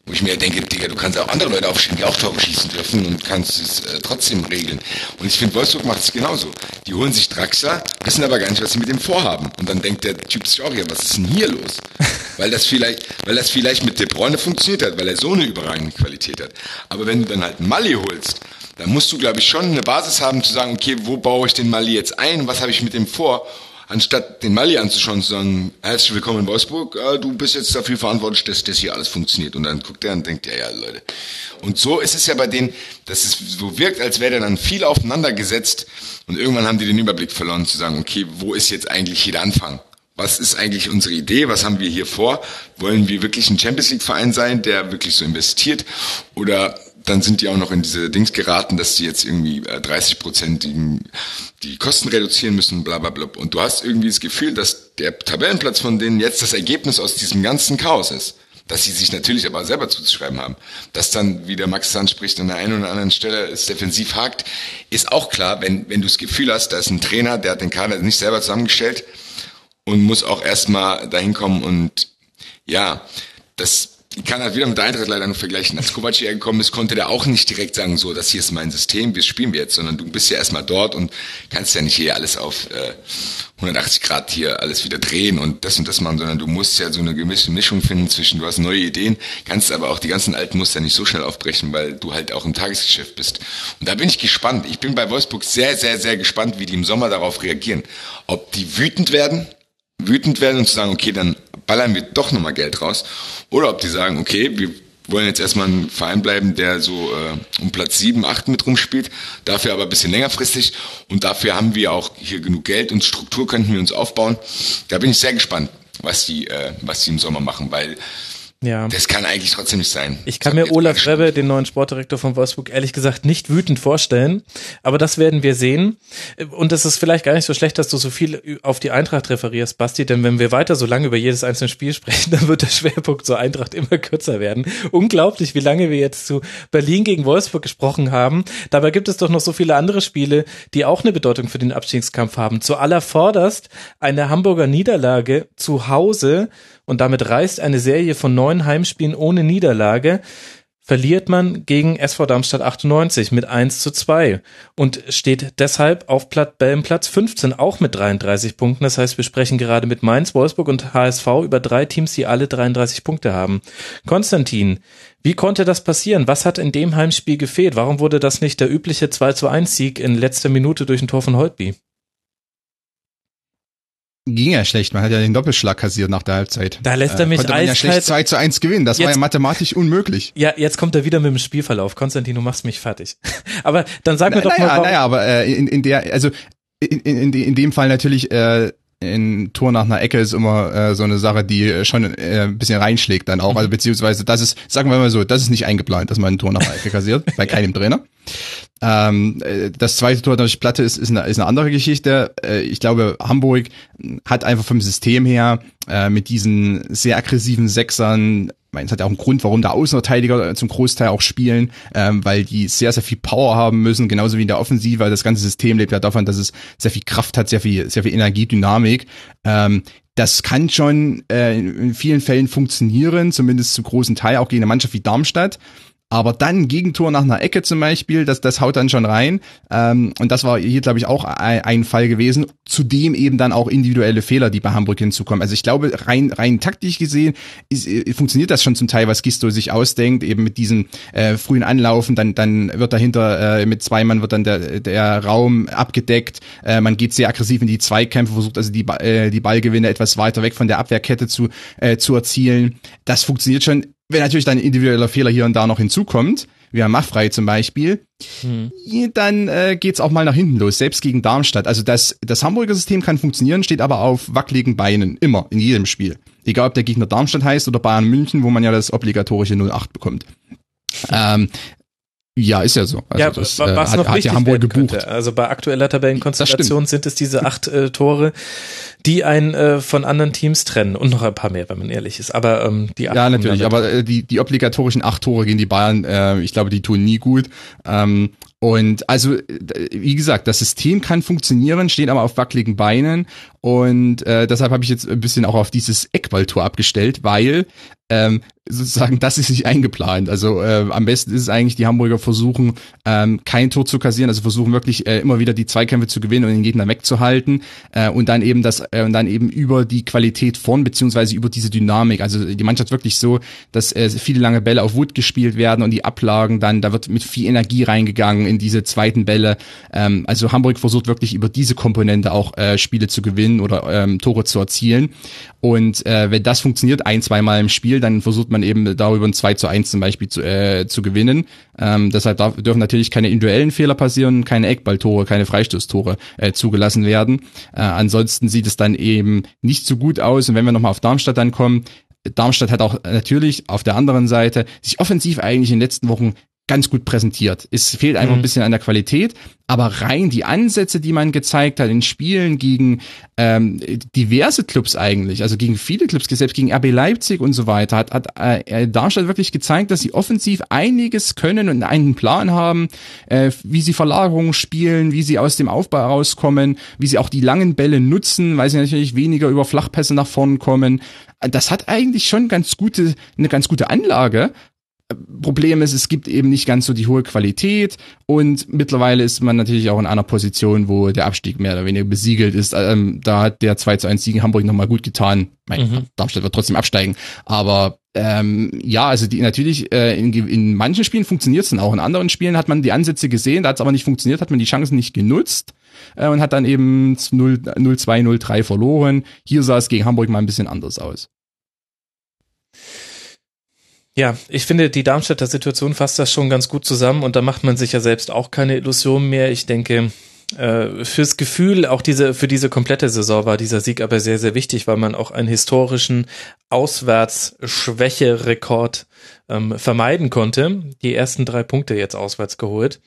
E: Wo ich mir denke, Digga, du kannst auch andere Leute aufstellen, die auch Tore schießen dürfen und kannst es äh, trotzdem regeln. Und ich finde, Wolfsburg macht es genauso. Die holen sich Draxler, wissen aber gar nicht, was sie mit dem vorhaben. Und dann denkt der Typ sich auch, ja, was ist denn hier los? <laughs> weil das vielleicht, weil das vielleicht mit De Bruyne funktioniert hat, weil er so eine überragende Qualität hat. Aber wenn du dann halt Mali holst, dann musst du, glaube ich, schon eine Basis haben zu sagen, okay, wo baue ich den Mali jetzt ein? Was habe ich mit dem vor? Anstatt den Mali anzuschauen, zu sagen, herzlich willkommen in Wolfsburg, äh, du bist jetzt dafür verantwortlich, dass das hier alles funktioniert. Und dann guckt er und denkt, ja, ja, Leute. Und so ist es ja bei denen, dass es so wirkt, als wäre dann viel aufeinander gesetzt und irgendwann haben die den Überblick verloren, zu sagen, okay, wo ist jetzt eigentlich jeder Anfang? Was ist eigentlich unsere Idee? Was haben wir hier vor? Wollen wir wirklich ein Champions League Verein sein, der wirklich so investiert? Oder dann sind die auch noch in diese Dings geraten, dass die jetzt irgendwie 30 äh, Prozent die, die Kosten reduzieren müssen, bla bla bla. Und du hast irgendwie das Gefühl, dass der Tabellenplatz von denen jetzt das Ergebnis aus diesem ganzen Chaos ist. Dass sie sich natürlich aber selber zuzuschreiben haben. Dass dann, wie der Max anspricht, an der einen oder anderen Stelle es defensiv hakt, ist auch klar, wenn, wenn du das Gefühl hast, da ist ein Trainer, der hat den Kader nicht selber zusammengestellt und muss auch erstmal dahin kommen und ja, das ich kann halt wieder mit Eintracht leider nur vergleichen. Als Kovac hierher gekommen ist, konnte der auch nicht direkt sagen, so, das hier ist mein System, wir spielen wir jetzt, sondern du bist ja erstmal dort und kannst ja nicht hier alles auf äh, 180 Grad hier alles wieder drehen und das und das machen, sondern du musst ja so eine gewisse Mischung finden zwischen, du hast neue Ideen, kannst aber auch die ganzen alten Muster nicht so schnell aufbrechen, weil du halt auch im Tagesgeschäft bist. Und da bin ich gespannt. Ich bin bei Wolfsburg sehr, sehr, sehr gespannt, wie die im Sommer darauf reagieren. Ob die wütend werden, wütend werden und zu sagen, okay, dann ballern wir doch nochmal Geld raus. Oder ob die sagen, okay, wir wollen jetzt erstmal ein Verein bleiben, der so äh, um Platz 7, 8 mit rumspielt, dafür aber ein bisschen längerfristig und dafür haben wir auch hier genug Geld und Struktur könnten wir uns aufbauen. Da bin ich sehr gespannt. was die, äh, was die im Sommer machen, weil
C: ja.
E: Das kann eigentlich trotzdem nicht sein.
C: Ich kann mir Olaf Rebbe, den neuen Sportdirektor von Wolfsburg, ehrlich gesagt nicht wütend vorstellen. Aber das werden wir sehen. Und es ist vielleicht gar nicht so schlecht, dass du so viel auf die Eintracht referierst, Basti. Denn wenn wir weiter so lange über jedes einzelne Spiel sprechen, <laughs> dann wird der Schwerpunkt zur Eintracht immer kürzer werden. Unglaublich, wie lange wir jetzt zu Berlin gegen Wolfsburg gesprochen haben. Dabei gibt es doch noch so viele andere Spiele, die auch eine Bedeutung für den Abstiegskampf haben. Zu allervorderst eine Hamburger Niederlage zu Hause und damit reißt eine Serie von neun Heimspielen ohne Niederlage, verliert man gegen SV Darmstadt 98 mit 1 zu 2 und steht deshalb auf Platz 15 auch mit 33 Punkten. Das heißt, wir sprechen gerade mit Mainz, Wolfsburg und HSV über drei Teams, die alle 33 Punkte haben. Konstantin, wie konnte das passieren? Was hat in dem Heimspiel gefehlt? Warum wurde das nicht der übliche 2 zu 1 Sieg in letzter Minute durch ein Tor von Holtby?
D: Ging ja schlecht. Man hat ja den Doppelschlag kassiert nach der Halbzeit.
C: Da lässt er äh, mich äh, konnte man
D: ja schlecht 2 zu 1 gewinnen. Das jetzt, war ja mathematisch unmöglich.
C: Ja, jetzt kommt er wieder mit dem Spielverlauf. Konstantin, du machst mich fertig. <laughs> aber dann sag mir Na, doch
D: naja,
C: mal.
D: Naja, aber äh, in, in der, also in, in, in dem Fall natürlich äh, ein Tor nach einer Ecke ist immer äh, so eine Sache, die äh, schon äh, ein bisschen reinschlägt dann auch. Also beziehungsweise das ist, sagen wir mal so, das ist nicht eingeplant, dass man ein Tor nach einer Ecke kassiert, bei <laughs> keinem Trainer. Ähm, äh, das zweite Tor durch Platte ist, ist, eine, ist eine andere Geschichte. Äh, ich glaube, Hamburg hat einfach vom System her äh, mit diesen sehr aggressiven Sechsern es hat ja auch einen Grund, warum da Außenverteidiger zum Großteil auch spielen, ähm, weil die sehr, sehr viel Power haben müssen, genauso wie in der Offensive. Das ganze System lebt ja davon, dass es sehr viel Kraft hat, sehr viel, sehr viel Energie, Dynamik. Ähm, das kann schon äh, in vielen Fällen funktionieren, zumindest zum großen Teil, auch gegen eine Mannschaft wie Darmstadt. Aber dann Gegentor nach einer Ecke zum Beispiel, das, das haut dann schon rein. Ähm, und das war hier, glaube ich, auch ein, ein, Fall gewesen. Zudem eben dann auch individuelle Fehler, die bei Hamburg hinzukommen. Also ich glaube, rein, rein taktisch gesehen ist, äh, funktioniert das schon zum Teil, was Gisto sich ausdenkt, eben mit diesem äh, frühen Anlaufen, dann, dann wird dahinter äh, mit zwei Mann wird dann der, der Raum abgedeckt. Äh, man geht sehr aggressiv in die Zweikämpfe, versucht also die, äh, die Ballgewinne etwas weiter weg von der Abwehrkette zu, äh, zu erzielen. Das funktioniert schon wenn natürlich dann individueller Fehler hier und da noch hinzukommt, wie am Machfrei zum Beispiel, hm. dann äh, geht's auch mal nach hinten los, selbst gegen Darmstadt. Also das, das Hamburger System kann funktionieren, steht aber auf wackeligen Beinen, immer, in jedem Spiel. Egal, ob der Gegner Darmstadt heißt oder Bayern München, wo man ja das obligatorische 08 bekommt. Ähm, ja, ist ja so.
C: Also ja, das, was äh, noch hat, hat ja Hamburg gebucht. Könnte. Also bei aktueller Tabellenkonstellation sind es diese acht äh, Tore, die einen äh, von anderen Teams trennen und noch ein paar mehr, wenn man ehrlich ist. Aber ähm, die
D: acht Ja, natürlich. Aber äh, die die obligatorischen acht Tore gegen die Bayern, äh, ich glaube, die tun nie gut. Ähm, und also, äh, wie gesagt, das System kann funktionieren, steht aber auf wackeligen Beinen. Und äh, deshalb habe ich jetzt ein bisschen auch auf dieses Eckballtor abgestellt, weil ähm, sozusagen, das ist nicht eingeplant. Also äh, am besten ist es eigentlich, die Hamburger versuchen, ähm, kein Tor zu kassieren, also versuchen wirklich äh, immer wieder die Zweikämpfe zu gewinnen und den Gegner wegzuhalten äh, und dann eben das äh, und dann eben über die Qualität von beziehungsweise über diese Dynamik. Also die Mannschaft wirklich so, dass äh, viele lange Bälle auf Wood gespielt werden und die Ablagen dann, da wird mit viel Energie reingegangen in diese zweiten Bälle. Ähm, also Hamburg versucht wirklich über diese Komponente auch äh, Spiele zu gewinnen oder ähm, Tore zu erzielen. Und äh, wenn das funktioniert ein, zweimal im Spiel, dann versucht man eben darüber ein 2 zu 1 zum Beispiel zu, äh, zu gewinnen. Ähm, deshalb darf, dürfen natürlich keine individuellen Fehler passieren, keine Eckballtore, keine Freistoßtore äh, zugelassen werden. Äh, ansonsten sieht es dann eben nicht so gut aus. Und wenn wir nochmal auf Darmstadt dann kommen, Darmstadt hat auch natürlich auf der anderen Seite sich offensiv eigentlich in den letzten Wochen ganz gut präsentiert. Es fehlt einfach mhm. ein bisschen an der Qualität, aber rein die Ansätze, die man gezeigt hat in Spielen gegen ähm, diverse Clubs eigentlich, also gegen viele Clubs, selbst gegen RB Leipzig und so weiter, hat, hat äh, Darmstadt wirklich gezeigt, dass sie offensiv einiges können und einen Plan haben, äh, wie sie Verlagerungen spielen, wie sie aus dem Aufbau rauskommen, wie sie auch die langen Bälle nutzen, weil sie natürlich weniger über Flachpässe nach vorn kommen. Das hat eigentlich schon ganz gute, eine ganz gute Anlage, Problem ist, es gibt eben nicht ganz so die hohe Qualität und mittlerweile ist man natürlich auch in einer Position, wo der Abstieg mehr oder weniger besiegelt ist. Ähm, da hat der 2 zu 1 Sieg in Hamburg nochmal gut getan. Mein, mhm. Darmstadt wird trotzdem absteigen. Aber ähm, ja, also die natürlich äh, in, in manchen Spielen funktioniert es dann auch. In anderen Spielen hat man die Ansätze gesehen, da hat es aber nicht funktioniert, hat man die Chancen nicht genutzt äh, und hat dann eben 0-2, 0-3 verloren. Hier sah es gegen Hamburg mal ein bisschen anders aus.
C: Ja, ich finde, die Darmstädter Situation fasst das schon ganz gut zusammen und da macht man sich ja selbst auch keine Illusionen mehr. Ich denke, äh, fürs Gefühl, auch diese, für diese komplette Saison war dieser Sieg aber sehr, sehr wichtig, weil man auch einen historischen Auswärtsschwächerekord ähm, vermeiden konnte. Die ersten drei Punkte jetzt auswärts geholt.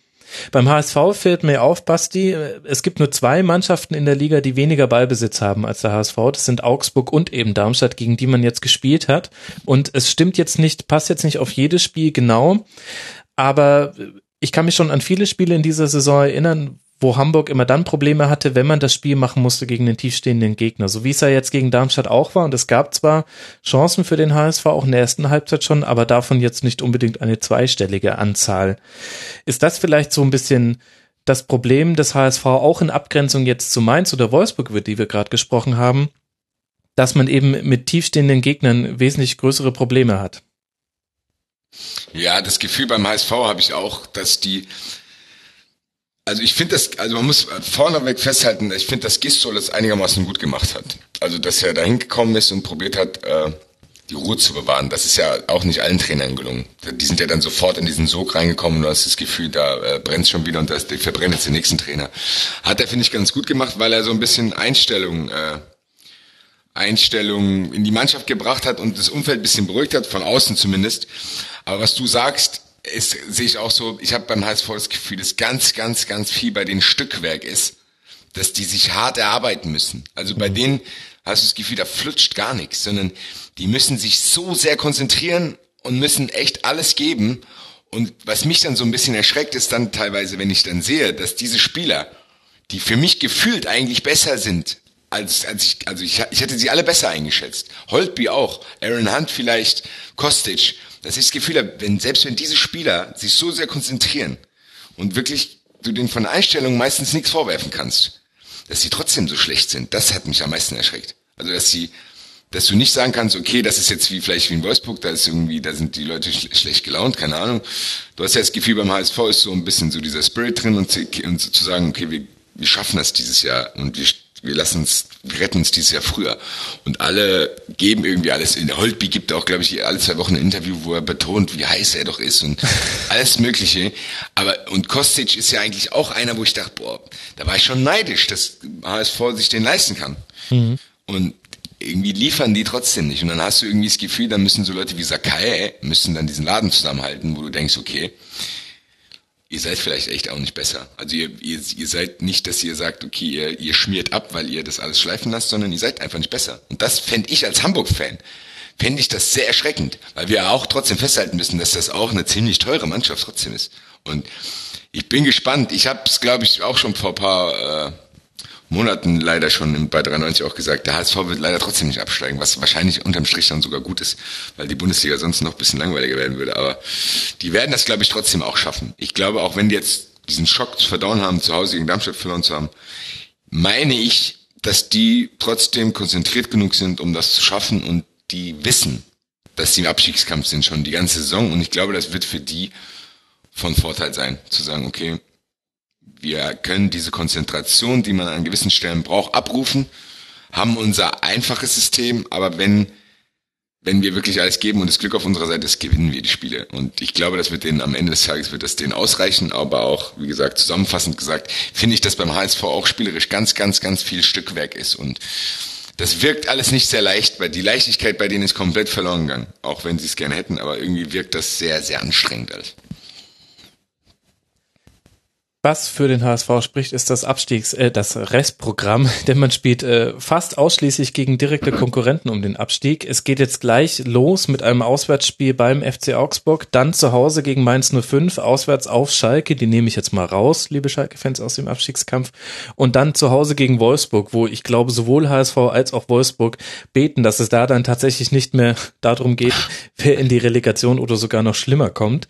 C: Beim HSV fällt mir auf, Basti, es gibt nur zwei Mannschaften in der Liga, die weniger Ballbesitz haben als der HSV. Das sind Augsburg und eben Darmstadt, gegen die man jetzt gespielt hat. Und es stimmt jetzt nicht, passt jetzt nicht auf jedes Spiel genau. Aber ich kann mich schon an viele Spiele in dieser Saison erinnern, wo Hamburg immer dann Probleme hatte, wenn man das Spiel machen musste gegen den tiefstehenden Gegner. So wie es ja jetzt gegen Darmstadt auch war. Und es gab zwar Chancen für den HSV auch in der ersten Halbzeit schon, aber davon jetzt nicht unbedingt eine zweistellige Anzahl. Ist das vielleicht so ein bisschen das Problem des HSV auch in Abgrenzung jetzt zu Mainz oder Wolfsburg, über die wir gerade gesprochen haben, dass man eben mit tiefstehenden Gegnern wesentlich größere Probleme hat?
E: Ja, das Gefühl beim HSV habe ich auch, dass die also ich finde das, also man muss vorneweg festhalten, ich finde, dass Gistol das einigermaßen gut gemacht hat. Also dass er da hingekommen ist und probiert hat, äh, die Ruhe zu bewahren. Das ist ja auch nicht allen Trainern gelungen. Die sind ja dann sofort in diesen Sog reingekommen und du hast das Gefühl, da äh, brennt schon wieder und das verbrennt jetzt den nächsten Trainer. Hat er, finde ich, ganz gut gemacht, weil er so ein bisschen Einstellung, äh, Einstellung in die Mannschaft gebracht hat und das Umfeld ein bisschen beruhigt hat, von außen zumindest. Aber was du sagst, ist, sehe ich auch so, ich habe beim HSV das Gefühl, dass ganz, ganz, ganz viel bei den Stückwerk ist, dass die sich hart erarbeiten müssen. Also bei denen hast du das Gefühl, da flutscht gar nichts, sondern die müssen sich so sehr konzentrieren und müssen echt alles geben. Und was mich dann so ein bisschen erschreckt, ist dann teilweise, wenn ich dann sehe, dass diese Spieler, die für mich gefühlt eigentlich besser sind, als, als ich, also ich, ich hätte sie alle besser eingeschätzt. Holtby auch, Aaron Hunt vielleicht, Kostic dass ich das Gefühl habe, wenn, selbst wenn diese Spieler sich so sehr konzentrieren und wirklich du denen von der Einstellung meistens nichts vorwerfen kannst, dass sie trotzdem so schlecht sind, das hat mich am meisten erschreckt. Also, dass sie, dass du nicht sagen kannst, okay, das ist jetzt wie vielleicht wie in Wolfsburg, da ist irgendwie, da sind die Leute schl schlecht gelaunt, keine Ahnung. Du hast ja das Gefühl, beim HSV ist so ein bisschen so dieser Spirit drin und, und zu sagen, okay, wir, wir schaffen das dieses Jahr und wir wir lassen uns, wir retten uns dieses Jahr früher. Und alle geben irgendwie alles. In Holtby gibt auch, glaube ich, alle zwei Wochen ein Interview, wo er betont, wie heiß er doch ist und <laughs> alles Mögliche. Aber, und Kostic ist ja eigentlich auch einer, wo ich dachte, boah, da war ich schon neidisch, dass HSV sich den leisten kann. Mhm. Und irgendwie liefern die trotzdem nicht. Und dann hast du irgendwie das Gefühl, dann müssen so Leute wie Sakai, müssen dann diesen Laden zusammenhalten, wo du denkst, okay, ihr seid vielleicht echt auch nicht besser. Also ihr, ihr, ihr seid nicht, dass ihr sagt, okay, ihr, ihr schmiert ab, weil ihr das alles schleifen lasst, sondern ihr seid einfach nicht besser. Und das fände ich als Hamburg-Fan, fände ich das sehr erschreckend, weil wir auch trotzdem festhalten müssen, dass das auch eine ziemlich teure Mannschaft trotzdem ist. Und ich bin gespannt. Ich habe es, glaube ich, auch schon vor paar äh, Monaten leider schon bei 93 auch gesagt, der HSV wird leider trotzdem nicht absteigen, was wahrscheinlich unterm Strich dann sogar gut ist, weil die Bundesliga sonst noch ein bisschen langweiliger werden würde. Aber die werden das, glaube ich, trotzdem auch schaffen. Ich glaube, auch wenn die jetzt diesen Schock zu verdauen haben, zu Hause gegen Darmstadt verloren zu haben, meine ich, dass die trotzdem konzentriert genug sind, um das zu schaffen und die wissen, dass sie im Abstiegskampf sind schon die ganze Saison und ich glaube, das wird für die von Vorteil sein, zu sagen, okay, wir können diese Konzentration, die man an gewissen Stellen braucht, abrufen, haben unser einfaches System, aber wenn, wenn wir wirklich alles geben und das Glück auf unserer Seite ist, gewinnen wir die Spiele. Und ich glaube, das wird denen am Ende des Tages wird das denen ausreichen, aber auch, wie gesagt, zusammenfassend gesagt, finde ich, dass beim HSV auch spielerisch ganz, ganz, ganz viel Stückwerk ist und das wirkt alles nicht sehr leicht, weil die Leichtigkeit bei denen ist komplett verloren gegangen, auch wenn sie es gerne hätten, aber irgendwie wirkt das sehr, sehr anstrengend alles.
C: Was für den HSV spricht, ist das Abstiegs, äh, das Restprogramm, <laughs> denn man spielt äh, fast ausschließlich gegen direkte Konkurrenten um den Abstieg. Es geht jetzt gleich los mit einem Auswärtsspiel beim FC Augsburg, dann zu Hause gegen Mainz 05, auswärts auf Schalke, die nehme ich jetzt mal raus, liebe Schalke-Fans aus dem Abstiegskampf, und dann zu Hause gegen Wolfsburg, wo ich glaube sowohl HSV als auch Wolfsburg beten, dass es da dann tatsächlich nicht mehr <laughs> darum geht, wer in die Relegation oder sogar noch schlimmer kommt.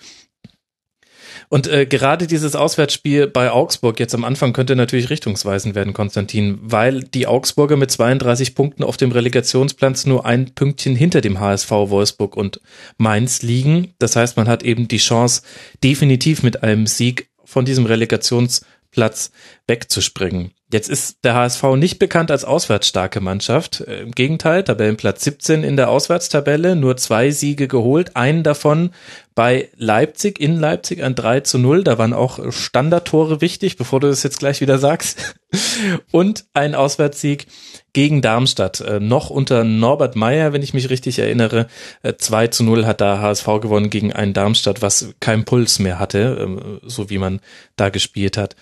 C: Und äh, gerade dieses Auswärtsspiel bei Augsburg jetzt am Anfang könnte natürlich richtungsweisend werden, Konstantin, weil die Augsburger mit 32 Punkten auf dem Relegationsplatz nur ein Pünktchen hinter dem HSV Wolfsburg und Mainz liegen. Das heißt, man hat eben die Chance, definitiv mit einem Sieg von diesem Relegationsplatz wegzuspringen. Jetzt ist der HSV nicht bekannt als auswärtsstarke Mannschaft. Äh, Im Gegenteil, Tabellenplatz 17 in der Auswärtstabelle, nur zwei Siege geholt, einen davon bei Leipzig, in Leipzig ein 3 zu 0. Da waren auch Standardtore wichtig, bevor du das jetzt gleich wieder sagst. <laughs> Und ein Auswärtssieg gegen Darmstadt. Äh, noch unter Norbert Meyer, wenn ich mich richtig erinnere. Äh, 2 zu 0 hat da HSV gewonnen gegen einen Darmstadt, was keinen Puls mehr hatte, ähm, so wie man da gespielt hat.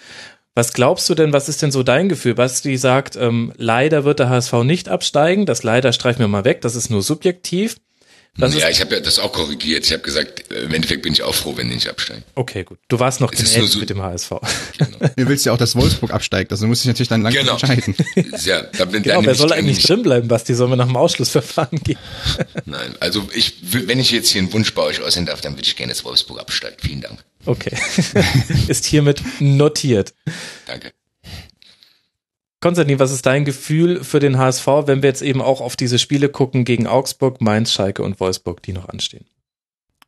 C: Was glaubst du denn, was ist denn so dein Gefühl? Basti sagt, ähm, leider wird der HSV nicht absteigen. Das leider streichen wir mal weg, das ist nur subjektiv.
E: Das ja, ich habe ja das auch korrigiert. Ich habe gesagt, im Endeffekt bin ich auch froh, wenn die nicht absteigen.
C: Okay, gut. Du warst noch gnädig so, mit dem HSV.
D: Genau. <laughs> Du willst ja auch, dass Wolfsburg absteigt. Also muss ich natürlich dann langsam genau. entscheiden. <laughs>
E: Ja, da bin,
C: genau, wer soll eigentlich drin bleiben, Basti? Sollen wir nach dem Ausschlussverfahren <laughs> gehen?
E: Nein, also ich, wenn ich jetzt hier einen Wunsch bei euch äußern darf, dann würde ich gerne, dass Wolfsburg absteigt. Vielen Dank.
C: Okay. <laughs> Ist hiermit notiert.
E: Danke.
C: Konstantin, was ist dein Gefühl für den HSV, wenn wir jetzt eben auch auf diese Spiele gucken gegen Augsburg, Mainz, Schalke und Wolfsburg, die noch anstehen?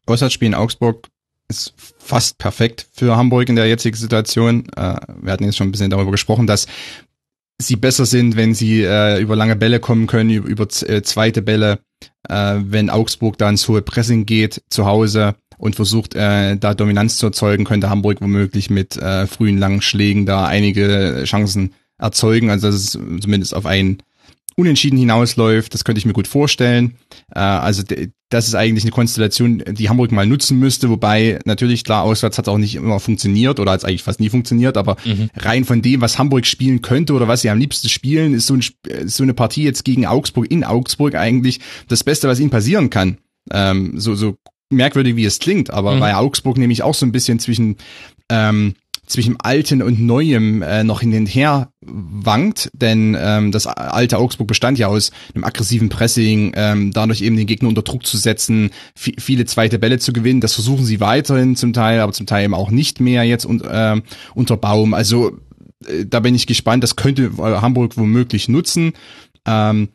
D: Auswärtsspiel in Augsburg ist fast perfekt für Hamburg in der jetzigen Situation. Äh, wir hatten jetzt schon ein bisschen darüber gesprochen, dass sie besser sind, wenn sie äh, über lange Bälle kommen können, über, über äh, zweite Bälle, äh, wenn Augsburg da ins hohe Pressing geht zu Hause und versucht, äh, da Dominanz zu erzeugen, könnte Hamburg womöglich mit äh, frühen langen Schlägen da einige Chancen erzeugen. Also dass es zumindest auf ein Unentschieden hinausläuft, das könnte ich mir gut vorstellen. Äh, also das ist eigentlich eine Konstellation, die Hamburg mal nutzen müsste, wobei natürlich klar, auswärts hat es auch nicht immer funktioniert oder hat es eigentlich fast nie funktioniert, aber mhm. rein von dem, was Hamburg spielen könnte oder was sie am liebsten spielen, ist so, ein, so eine Partie jetzt gegen Augsburg in Augsburg eigentlich das Beste, was ihnen passieren kann. Ähm, so, so merkwürdig, wie es klingt, aber mhm. bei Augsburg nämlich auch so ein bisschen zwischen ähm, zwischen Alten und Neuem äh, noch hin und her wankt, denn ähm, das alte Augsburg bestand ja aus einem aggressiven Pressing, ähm, dadurch eben den Gegner unter Druck zu setzen, viele zweite Bälle zu gewinnen. Das versuchen sie weiterhin zum Teil, aber zum Teil eben auch nicht mehr jetzt und, äh, unter Baum. Also äh, da bin ich gespannt. Das könnte äh, Hamburg womöglich nutzen. Ähm,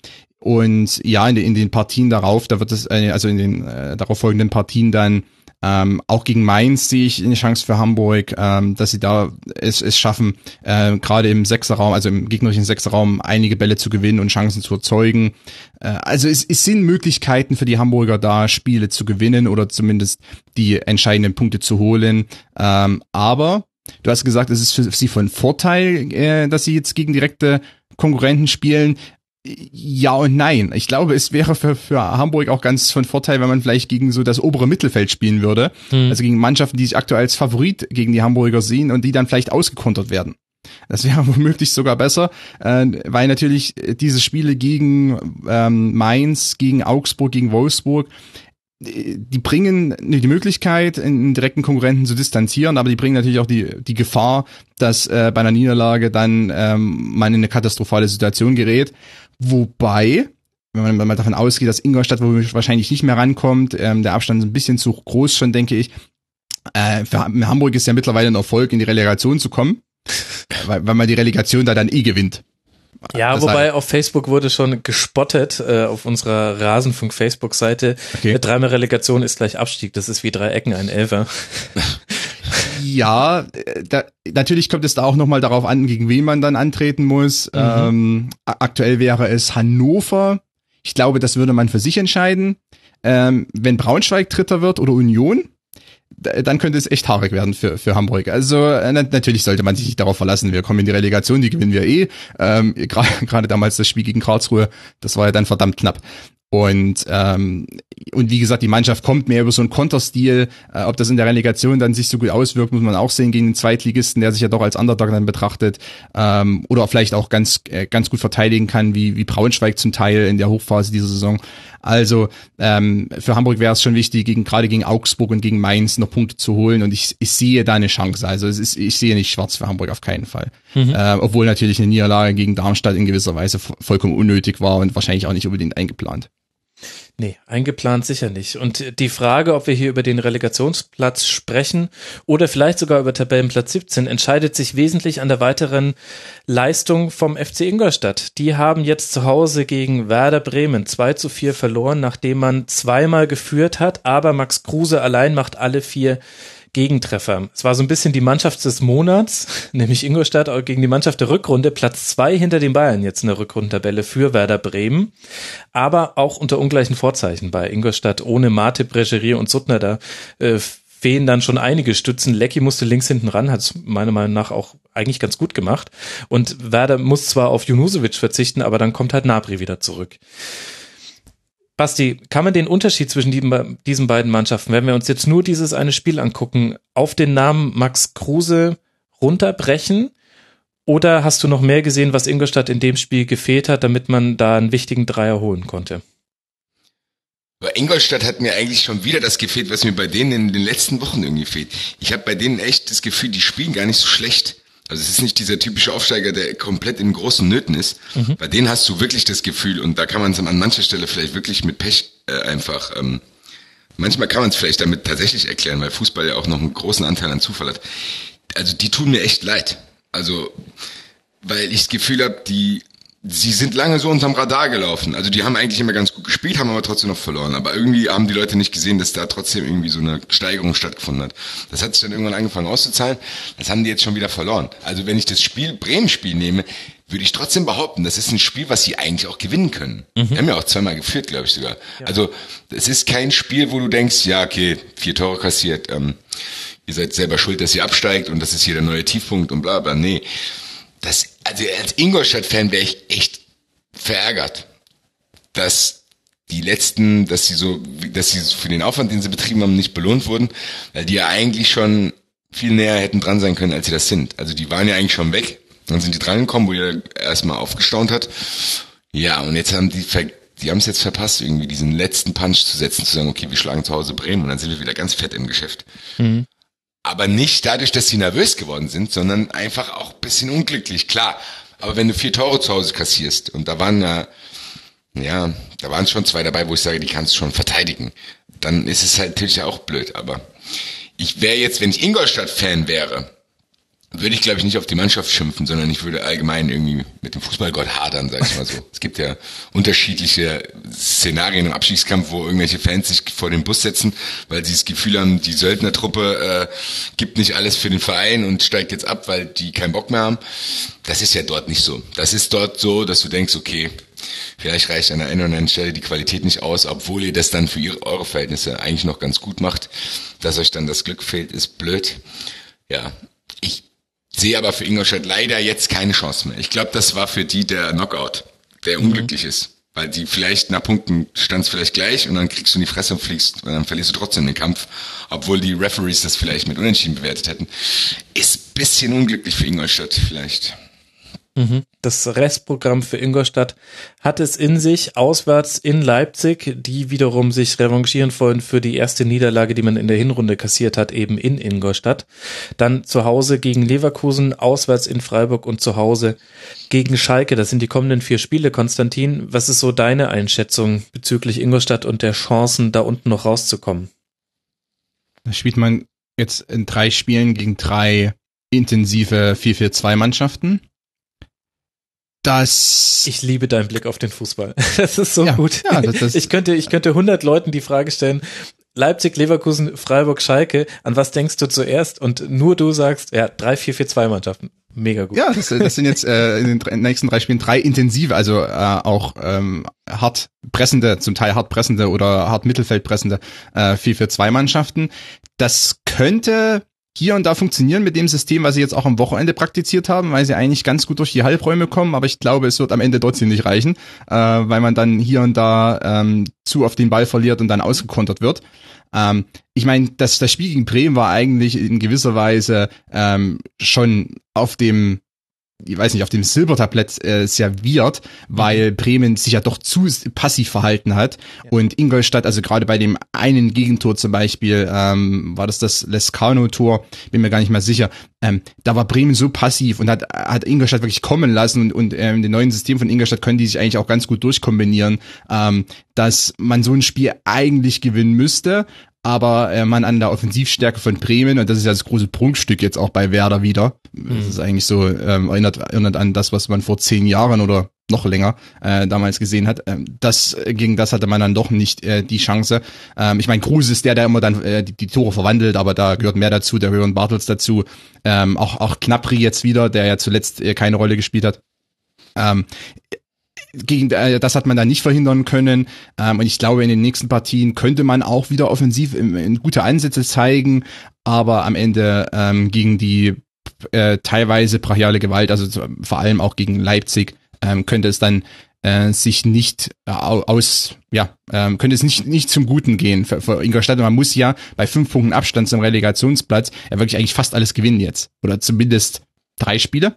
D: und ja, in, in den Partien darauf, da wird es, äh, also in den äh, darauf folgenden Partien dann ähm, auch gegen Mainz sehe ich eine Chance für Hamburg, ähm, dass sie da es, es schaffen, äh, gerade im Sechserraum, also im gegnerischen Sechserraum, einige Bälle zu gewinnen und Chancen zu erzeugen. Äh, also es, es sind Möglichkeiten für die Hamburger da, Spiele zu gewinnen oder zumindest die entscheidenden Punkte zu holen. Ähm, aber du hast gesagt, es ist für sie von Vorteil, äh, dass sie jetzt gegen direkte Konkurrenten spielen. Ja und nein. Ich glaube, es wäre für, für Hamburg auch ganz von Vorteil, wenn man vielleicht gegen so das obere Mittelfeld spielen würde. Mhm. Also gegen Mannschaften, die sich aktuell als Favorit gegen die Hamburger sehen und die dann vielleicht ausgekontert werden. Das wäre <laughs> womöglich sogar besser, äh, weil natürlich diese Spiele gegen ähm, Mainz, gegen Augsburg, gegen Wolfsburg, die bringen die Möglichkeit, einen direkten Konkurrenten zu distanzieren, aber die bringen natürlich auch die, die Gefahr, dass äh, bei einer Niederlage dann ähm, man in eine katastrophale Situation gerät. Wobei, wenn man, man davon ausgeht, dass Ingolstadt wahrscheinlich nicht mehr rankommt, ähm, der Abstand ist ein bisschen zu groß schon, denke ich. Äh, für Hamburg ist ja mittlerweile ein Erfolg, in die Relegation zu kommen, <laughs> weil, weil man die Relegation da dann eh gewinnt.
C: Ja, das wobei auf Facebook wurde schon gespottet, äh, auf unserer Rasenfunk-Facebook-Seite. Okay. Dreimal Relegation ist gleich Abstieg. Das ist wie drei Ecken, ein Elfer. <laughs>
D: ja, da, natürlich kommt es da auch nochmal darauf an, gegen wen man dann antreten muss. Mhm. Ähm, aktuell wäre es Hannover. Ich glaube, das würde man für sich entscheiden. Ähm, wenn Braunschweig Dritter wird oder Union, dann könnte es echt haarig werden für, für Hamburg. Also äh, natürlich sollte man sich nicht darauf verlassen. Wir kommen in die Relegation, die gewinnen wir eh. Ähm, <laughs> Gerade damals das Spiel gegen Karlsruhe, das war ja dann verdammt knapp. Und, ähm, und wie gesagt, die Mannschaft kommt mehr über so einen Konterstil. Äh, ob das in der Relegation dann sich so gut auswirkt, muss man auch sehen gegen den Zweitligisten, der sich ja doch als Underdog dann betrachtet. Ähm, oder vielleicht auch ganz, äh, ganz gut verteidigen kann, wie, wie Braunschweig zum Teil in der Hochphase dieser Saison. Also ähm, für Hamburg wäre es schon wichtig, gegen, gerade gegen Augsburg und gegen Mainz noch Punkte zu holen. Und ich, ich sehe da eine Chance. Also es ist, ich sehe nicht schwarz für Hamburg auf keinen Fall. Mhm. Äh, obwohl natürlich eine Niederlage gegen Darmstadt in gewisser Weise vollkommen unnötig war und wahrscheinlich auch nicht unbedingt eingeplant.
C: Nee, eingeplant sicher nicht. Und die Frage, ob wir hier über den Relegationsplatz sprechen oder vielleicht sogar über Tabellenplatz 17, entscheidet sich wesentlich an der weiteren Leistung vom FC Ingolstadt. Die haben jetzt zu Hause gegen Werder Bremen 2 zu 4 verloren, nachdem man zweimal geführt hat, aber Max Kruse allein macht alle vier Gegentreffer. Es war so ein bisschen die Mannschaft des Monats, <laughs> nämlich Ingolstadt gegen die Mannschaft der Rückrunde, Platz zwei hinter den Bayern jetzt in der Rückrundentabelle für Werder Bremen, aber auch unter ungleichen Vorzeichen bei Ingolstadt ohne Mate, Bregerie und Suttner da äh, fehlen dann schon einige Stützen. Lecky musste links hinten ran, hat es meiner Meinung nach auch eigentlich ganz gut gemacht. Und Werder muss zwar auf Junusovic verzichten, aber dann kommt halt Nabri wieder zurück. Basti, kann man den Unterschied zwischen die, diesen beiden Mannschaften, wenn wir uns jetzt nur dieses eine Spiel angucken, auf den Namen Max Kruse runterbrechen? Oder hast du noch mehr gesehen, was Ingolstadt in dem Spiel gefehlt hat, damit man da einen wichtigen Dreier holen konnte?
E: Bei Ingolstadt hat mir eigentlich schon wieder das gefehlt, was mir bei denen in den letzten Wochen irgendwie fehlt. Ich habe bei denen echt das Gefühl, die spielen gar nicht so schlecht. Also es ist nicht dieser typische Aufsteiger, der komplett in großen Nöten ist. Mhm. Bei denen hast du wirklich das Gefühl, und da kann man es an mancher Stelle vielleicht wirklich mit Pech äh, einfach, ähm, manchmal kann man es vielleicht damit tatsächlich erklären, weil Fußball ja auch noch einen großen Anteil an Zufall hat. Also die tun mir echt leid. Also, weil ich das Gefühl habe, die sie sind lange so unterm Radar gelaufen. Also die haben eigentlich immer ganz gut gespielt, haben aber trotzdem noch verloren. Aber irgendwie haben die Leute nicht gesehen, dass da trotzdem irgendwie so eine Steigerung stattgefunden hat. Das hat sich dann irgendwann angefangen auszuzahlen. Das haben die jetzt schon wieder verloren. Also wenn ich das Spiel Bremen-Spiel nehme, würde ich trotzdem behaupten, das ist ein Spiel, was sie eigentlich auch gewinnen können. Mhm. Die haben ja auch zweimal geführt, glaube ich sogar. Ja. Also es ist kein Spiel, wo du denkst, ja, okay, vier Tore kassiert, ähm, ihr seid selber schuld, dass ihr absteigt und das ist hier der neue Tiefpunkt und bla bla. Nee das, also als Ingolstadt-Fan wäre ich echt verärgert, dass die letzten, dass sie so, dass sie für den Aufwand, den sie betrieben haben, nicht belohnt wurden, weil die ja eigentlich schon viel näher hätten dran sein können, als sie das sind. Also die waren ja eigentlich schon weg, dann sind die drangekommen, wo ihr erstmal aufgestaunt hat. Ja, und jetzt haben die, die haben es jetzt verpasst, irgendwie diesen letzten Punch zu setzen, zu sagen, okay, wir schlagen zu Hause Bremen und dann sind wir wieder ganz fett im Geschäft. Mhm. Aber nicht dadurch, dass sie nervös geworden sind, sondern einfach auch bisschen unglücklich, klar. Aber wenn du vier Tore zu Hause kassierst und da waren ja, ja, da waren schon zwei dabei, wo ich sage, die kannst du schon verteidigen, dann ist es halt natürlich auch blöd. Aber ich wäre jetzt, wenn ich Ingolstadt-Fan wäre, würde ich, glaube ich, nicht auf die Mannschaft schimpfen, sondern ich würde allgemein irgendwie mit dem Fußballgott hadern, sag ich mal so. <laughs> es gibt ja unterschiedliche Szenarien im Abstiegskampf, wo irgendwelche Fans sich vor den Bus setzen, weil sie das Gefühl haben, die Söldnertruppe äh, gibt nicht alles für den Verein und steigt jetzt ab, weil die keinen Bock mehr haben. Das ist ja dort nicht so. Das ist dort so, dass du denkst, okay, vielleicht reicht an der einen oder anderen Stelle die Qualität nicht aus, obwohl ihr das dann für ihre, eure Verhältnisse eigentlich noch ganz gut macht. Dass euch dann das Glück fehlt, ist blöd. Ja, ich sehe aber für Ingolstadt leider jetzt keine Chance mehr. Ich glaube, das war für die der Knockout, der mhm. unglücklich ist. Weil die vielleicht nach Punkten stand es vielleicht gleich und dann kriegst du in die Fresse und fliegst und dann verlierst du trotzdem den Kampf, obwohl die Referees das vielleicht mit Unentschieden bewertet hätten. Ist bisschen unglücklich für Ingolstadt vielleicht.
C: Mhm. Das Restprogramm für Ingolstadt hat es in sich, auswärts in Leipzig, die wiederum sich revanchieren wollen für die erste Niederlage, die man in der Hinrunde kassiert hat, eben in Ingolstadt. Dann zu Hause gegen Leverkusen, auswärts in Freiburg und zu Hause gegen Schalke. Das sind die kommenden vier Spiele. Konstantin, was ist so deine Einschätzung bezüglich Ingolstadt und der Chancen, da unten noch rauszukommen?
D: Da spielt man jetzt in drei Spielen gegen drei intensive 4-4-2 Mannschaften das
C: ich liebe deinen Blick auf den Fußball. <laughs> Das ist so ja, gut. Ja, das, das ich könnte, ich könnte 100 Leuten die Frage stellen, Leipzig, Leverkusen, Freiburg, Schalke, an was denkst du zuerst? Und nur du sagst, ja, drei, vier, vier, zwei Mannschaften. Mega gut.
D: Ja, das, das sind jetzt äh, in den nächsten drei Spielen drei intensive, also äh, auch ähm, hart pressende, zum Teil hart pressende oder hart Mittelfeld pressende äh, 4-4-2 Mannschaften. Das könnte hier und da funktionieren mit dem System, was sie jetzt auch am Wochenende praktiziert haben, weil sie eigentlich ganz gut durch die Halbräume kommen, aber ich glaube, es wird am Ende trotzdem nicht reichen, äh, weil man dann hier und da ähm, zu auf den Ball verliert und dann ausgekontert wird. Ähm, ich meine, das, das Spiel gegen Bremen war eigentlich in gewisser Weise ähm, schon auf dem ich weiß nicht, auf dem Silbertablett äh, serviert, weil mhm. Bremen sich ja doch zu passiv verhalten hat. Ja. Und Ingolstadt, also gerade bei dem einen Gegentor zum Beispiel, ähm, war das das Lescano-Tor, bin mir gar nicht mehr sicher, ähm, da war Bremen so passiv und hat, hat Ingolstadt wirklich kommen lassen und, und ähm, den neuen System von Ingolstadt können die sich eigentlich auch ganz gut durchkombinieren, ähm, dass man so ein Spiel eigentlich gewinnen müsste, aber äh, man an der Offensivstärke von Bremen, und das ist ja das große Prunkstück jetzt auch bei Werder wieder, mhm. das ist eigentlich so, ähm, erinnert, erinnert an das, was man vor zehn Jahren oder noch länger äh, damals gesehen hat. Ähm, das gegen das hatte man dann doch nicht äh, die Chance. Ähm, ich meine, Kruse ist der, der immer dann äh, die, die Tore verwandelt, aber da gehört mehr dazu, der höheren Bartels dazu. Ähm, auch auch Knapri jetzt wieder, der ja zuletzt äh, keine Rolle gespielt hat. Ähm, gegen äh, das hat man da nicht verhindern können. Ähm, und ich glaube, in den nächsten Partien könnte man auch wieder offensiv in, in gute Ansätze zeigen, aber am Ende ähm, gegen die äh, teilweise brachiale Gewalt, also vor allem auch gegen Leipzig, ähm, könnte es dann äh, sich nicht äh, aus, ja, ähm, könnte es nicht, nicht zum Guten gehen für, für Ingolstadt. Man muss ja bei fünf Punkten Abstand zum Relegationsplatz ja wirklich eigentlich fast alles gewinnen jetzt. Oder zumindest drei Spiele.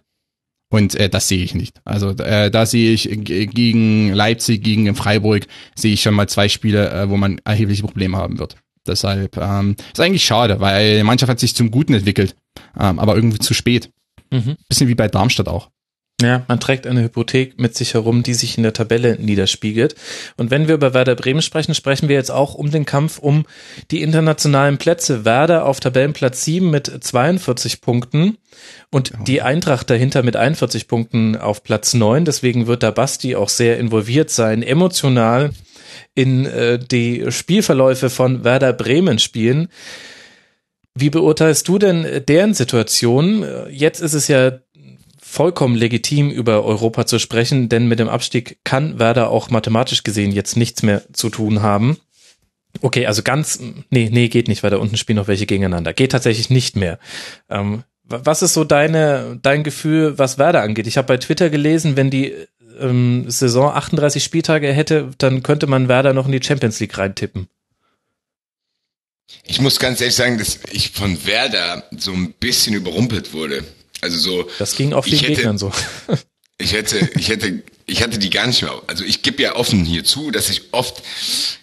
D: Und äh, das sehe ich nicht. Also äh, da sehe ich gegen Leipzig, gegen Freiburg, sehe ich schon mal zwei Spiele, äh, wo man erhebliche Probleme haben wird. Deshalb ähm, ist eigentlich schade, weil die Mannschaft hat sich zum Guten entwickelt, ähm, aber irgendwie zu spät. Mhm. Bisschen wie bei Darmstadt auch.
C: Ja, man trägt eine Hypothek mit sich herum, die sich in der Tabelle niederspiegelt. Und wenn wir über Werder Bremen sprechen, sprechen wir jetzt auch um den Kampf um die internationalen Plätze. Werder auf Tabellenplatz 7 mit 42 Punkten und die Eintracht dahinter mit 41 Punkten auf Platz 9. Deswegen wird da Basti auch sehr involviert sein, emotional in äh, die Spielverläufe von Werder Bremen spielen. Wie beurteilst du denn deren Situation? Jetzt ist es ja vollkommen legitim, über Europa zu sprechen, denn mit dem Abstieg kann Werder auch mathematisch gesehen jetzt nichts mehr zu tun haben. Okay, also ganz, nee, nee, geht nicht, weil da unten spielen noch welche gegeneinander. Geht tatsächlich nicht mehr. Ähm, was ist so deine, dein Gefühl, was Werder angeht? Ich habe bei Twitter gelesen, wenn die ähm, Saison 38 Spieltage hätte, dann könnte man Werder noch in die Champions League reintippen.
E: Ich muss ganz ehrlich sagen, dass ich von Werder so ein bisschen überrumpelt wurde. Also so.
C: Das ging auch vielen Gegnern so. <laughs>
E: Ich hätte, ich hätte, ich hatte die gar nicht mehr. Also ich gebe ja offen hier zu, dass ich oft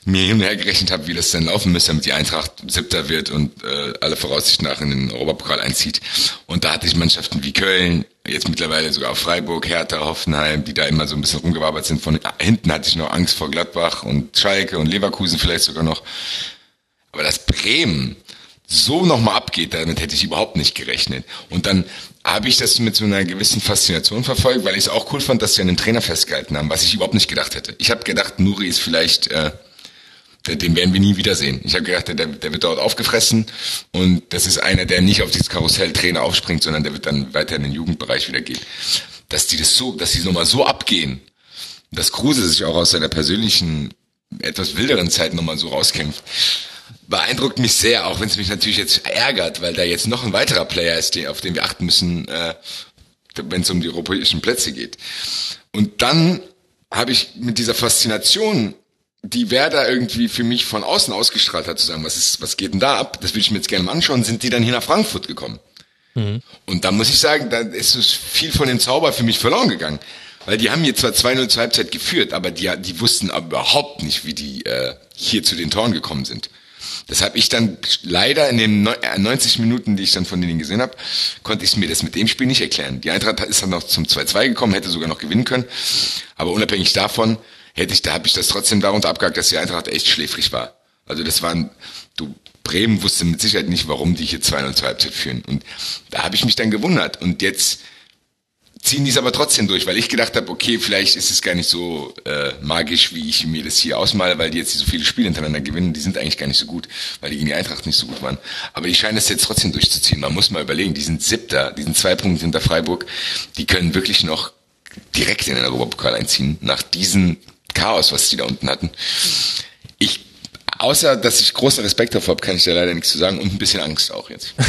E: mir hin und her gerechnet habe, wie das denn laufen müsste, damit die Eintracht siebter wird und äh, alle Voraussicht nach in den Europapokal einzieht. Und da hatte ich Mannschaften wie Köln, jetzt mittlerweile sogar Freiburg, Hertha, Hoffenheim, die da immer so ein bisschen rumgewabert sind. Von hinten hatte ich noch Angst vor Gladbach und Schalke und Leverkusen vielleicht sogar noch. Aber das Bremen so nochmal abgeht, damit hätte ich überhaupt nicht gerechnet. Und dann habe ich das mit so einer gewissen Faszination verfolgt, weil ich es auch cool fand, dass sie den Trainer festgehalten haben, was ich überhaupt nicht gedacht hätte. Ich habe gedacht, Nuri ist vielleicht, äh, den werden wir nie wiedersehen. Ich habe gedacht, der, der wird dort aufgefressen und das ist einer, der nicht auf dieses Karussell Trainer aufspringt, sondern der wird dann weiter in den Jugendbereich wieder gehen. Dass die das so, dass die nochmal so abgehen, dass Kruse sich auch aus seiner persönlichen, etwas wilderen Zeit nochmal so rauskämpft beeindruckt mich sehr, auch wenn es mich natürlich jetzt ärgert, weil da jetzt noch ein weiterer Player ist, auf den wir achten müssen, äh, wenn es um die europäischen Plätze geht. Und dann habe ich mit dieser Faszination, die Werder irgendwie für mich von außen ausgestrahlt hat, zu sagen, was ist, was geht denn da ab? Das würde ich mir jetzt gerne mal anschauen, sind die dann hier nach Frankfurt gekommen. Mhm. Und da muss ich sagen, da ist es viel von dem Zauber für mich verloren gegangen. Weil die haben hier zwar 2-0 zur Halbzeit geführt, aber die, die wussten aber überhaupt nicht, wie die äh, hier zu den Toren gekommen sind. Das habe ich dann leider in den 90 äh, Minuten, die ich dann von denen gesehen habe, konnte ich mir das mit dem Spiel nicht erklären. Die Eintracht ist dann noch zum 2-2 gekommen, hätte sogar noch gewinnen können. Aber unabhängig davon hätte ich, da habe ich das trotzdem darunter abgehakt, dass die Eintracht echt schläfrig war. Also das waren, du, Bremen wusste mit Sicherheit nicht, warum die hier 2-0 zur Halbzeit führen. Und da habe ich mich dann gewundert. Und jetzt ziehen die es aber trotzdem durch, weil ich gedacht habe, okay, vielleicht ist es gar nicht so äh, magisch, wie ich mir das hier ausmale, weil die jetzt so viele Spiele hintereinander gewinnen, die sind eigentlich gar nicht so gut, weil die gegen die Eintracht nicht so gut waren. Aber die scheinen es jetzt trotzdem durchzuziehen. Man muss mal überlegen, die sind siebter, die sind zwei Punkte hinter Freiburg, die können wirklich noch direkt in den Europapokal einziehen, nach diesem Chaos, was die da unten hatten. Ich Außer, dass ich großen Respekt davor habe, kann ich da leider nichts zu sagen und ein bisschen Angst auch jetzt. <laughs>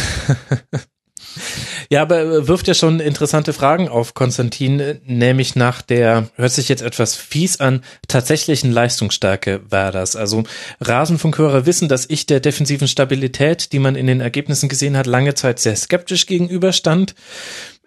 C: Ja, aber wirft ja schon interessante Fragen auf, Konstantin, nämlich nach der, hört sich jetzt etwas fies an, tatsächlichen Leistungsstärke war das. Also Rasenfunkhörer wissen, dass ich der defensiven Stabilität, die man in den Ergebnissen gesehen hat, lange Zeit sehr skeptisch gegenüberstand.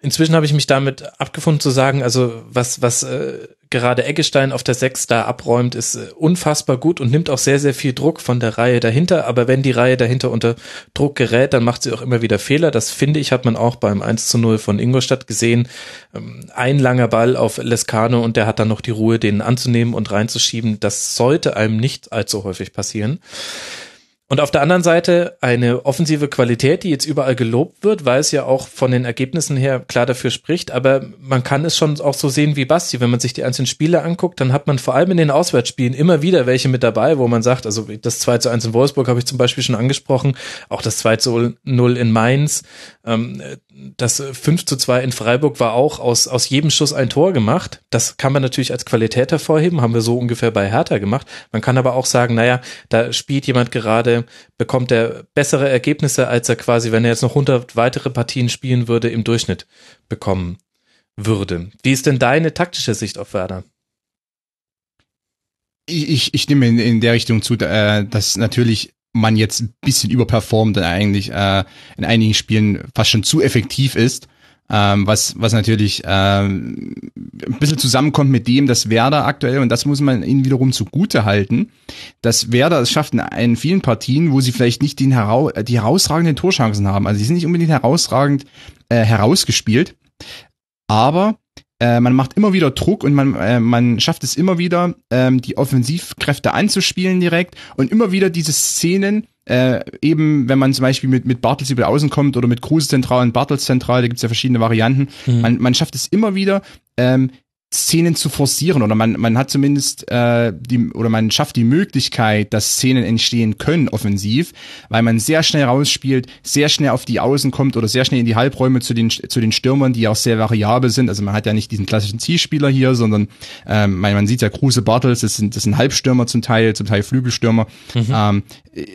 C: inzwischen habe ich mich damit abgefunden zu sagen, also was, was äh, gerade Eggestein auf der 6 da abräumt, ist äh, unfassbar gut und nimmt auch sehr, sehr viel Druck von der Reihe dahinter. Aber wenn die Reihe dahinter unter Druck gerät, dann macht sie auch immer wieder Fehler. Das finde ich, hat man auch beim 1 zu 0 von Ingolstadt gesehen. Ähm, ein langer Ball auf Lescano und der hat dann noch die Ruhe, den anzunehmen und reinzuschieben. Das sollte einem nicht allzu häufig passieren. Und auf der anderen Seite eine offensive Qualität, die jetzt überall gelobt wird, weil es ja auch von den Ergebnissen her klar dafür spricht. Aber man kann es schon auch so sehen wie Basti. Wenn man sich die einzelnen Spiele anguckt, dann hat man vor allem in den Auswärtsspielen immer wieder welche mit dabei, wo man sagt, also das 2 zu 1 in Wolfsburg habe ich zum Beispiel schon angesprochen, auch das 2 zu 0 in Mainz, ähm, das 5 zu 2 in Freiburg war auch aus, aus jedem Schuss ein Tor gemacht. Das kann man natürlich als Qualität hervorheben, haben wir so ungefähr bei Hertha gemacht. Man kann aber auch sagen, naja, da spielt jemand gerade, bekommt er bessere Ergebnisse, als er quasi, wenn er jetzt noch 100 weitere Partien spielen würde, im Durchschnitt bekommen würde. Wie ist denn deine taktische Sicht auf Werder?
D: Ich, ich stimme in, in der Richtung zu, äh, dass natürlich man jetzt ein bisschen überperformt und eigentlich äh, in einigen Spielen fast schon zu effektiv ist. Ähm, was, was natürlich ähm, ein bisschen zusammenkommt mit dem, dass Werder aktuell, und das muss man ihnen wiederum zugute halten, dass Werder es schafft in, in vielen Partien, wo sie vielleicht nicht den herau die herausragenden Torchancen haben. Also sie sind nicht unbedingt herausragend äh, herausgespielt, aber äh, man macht immer wieder Druck und man, äh, man schafft es immer wieder, ähm, die Offensivkräfte anzuspielen direkt und immer wieder diese Szenen, äh, eben wenn man zum Beispiel mit, mit Bartels über Außen kommt oder mit Kruse zentral und Bartels zentral, da gibt's ja verschiedene Varianten, mhm. man, man schafft es immer wieder, ähm, Szenen zu forcieren oder man, man hat zumindest äh, die oder man schafft die Möglichkeit, dass Szenen entstehen können offensiv, weil man sehr schnell rausspielt, sehr schnell auf die Außen kommt oder sehr schnell in die Halbräume zu den zu den Stürmern, die auch sehr variabel sind. Also man hat ja nicht diesen klassischen Zielspieler hier, sondern ähm, man, man sieht ja Kruse Bartels, das sind das sind Halbstürmer zum Teil, zum Teil Flügelstürmer. Mhm. Ähm,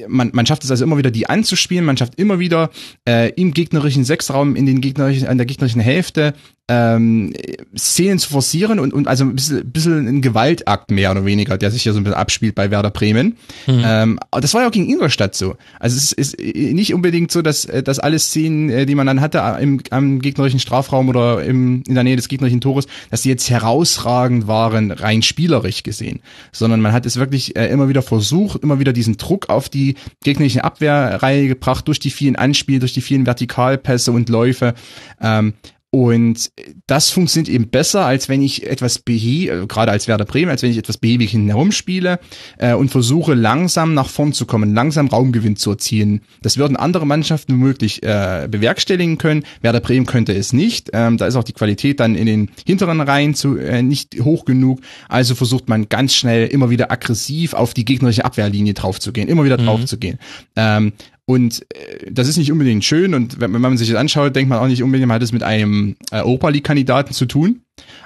D: man, man schafft es also immer wieder, die anzuspielen, man schafft immer wieder äh, im gegnerischen Sechsraum, in den gegnerischen, an der gegnerischen Hälfte ähm, Szenen zu forcieren und, und also ein bisschen, bisschen ein Gewaltakt mehr oder weniger, der sich hier so ein bisschen abspielt bei Werder Bremen. Mhm. Ähm, das war ja auch gegen Ingolstadt so. Also es ist, nicht unbedingt so, dass, dass alle Szenen, äh, die man dann hatte im, am gegnerischen Strafraum oder im, in der Nähe des gegnerischen Tores, dass die jetzt herausragend waren, rein spielerisch gesehen, sondern man hat es wirklich äh, immer wieder versucht, immer wieder diesen Druck auf die gegnerische Abwehrreihe gebracht, durch die vielen Anspiele, durch die vielen Vertikalpässe und Läufe. Ähm, und das funktioniert eben besser, als wenn ich etwas behäbig, also gerade als Werder Bremen, als wenn ich etwas behäbig hinten herumspiele äh, und versuche langsam nach vorn zu kommen, langsam Raumgewinn zu erzielen. Das würden andere Mannschaften womöglich äh, bewerkstelligen können. Werder Bremen könnte es nicht. Ähm, da ist auch die Qualität dann in den hinteren Reihen zu, äh, nicht hoch genug. Also versucht man ganz schnell immer wieder aggressiv auf die gegnerische Abwehrlinie draufzugehen, immer wieder mhm. draufzugehen. Ähm, und äh, das ist nicht unbedingt schön und wenn, man sich das anschaut, denkt man auch nicht unbedingt, man hat es mit einem äh, Europa League-Kandidaten zu tun.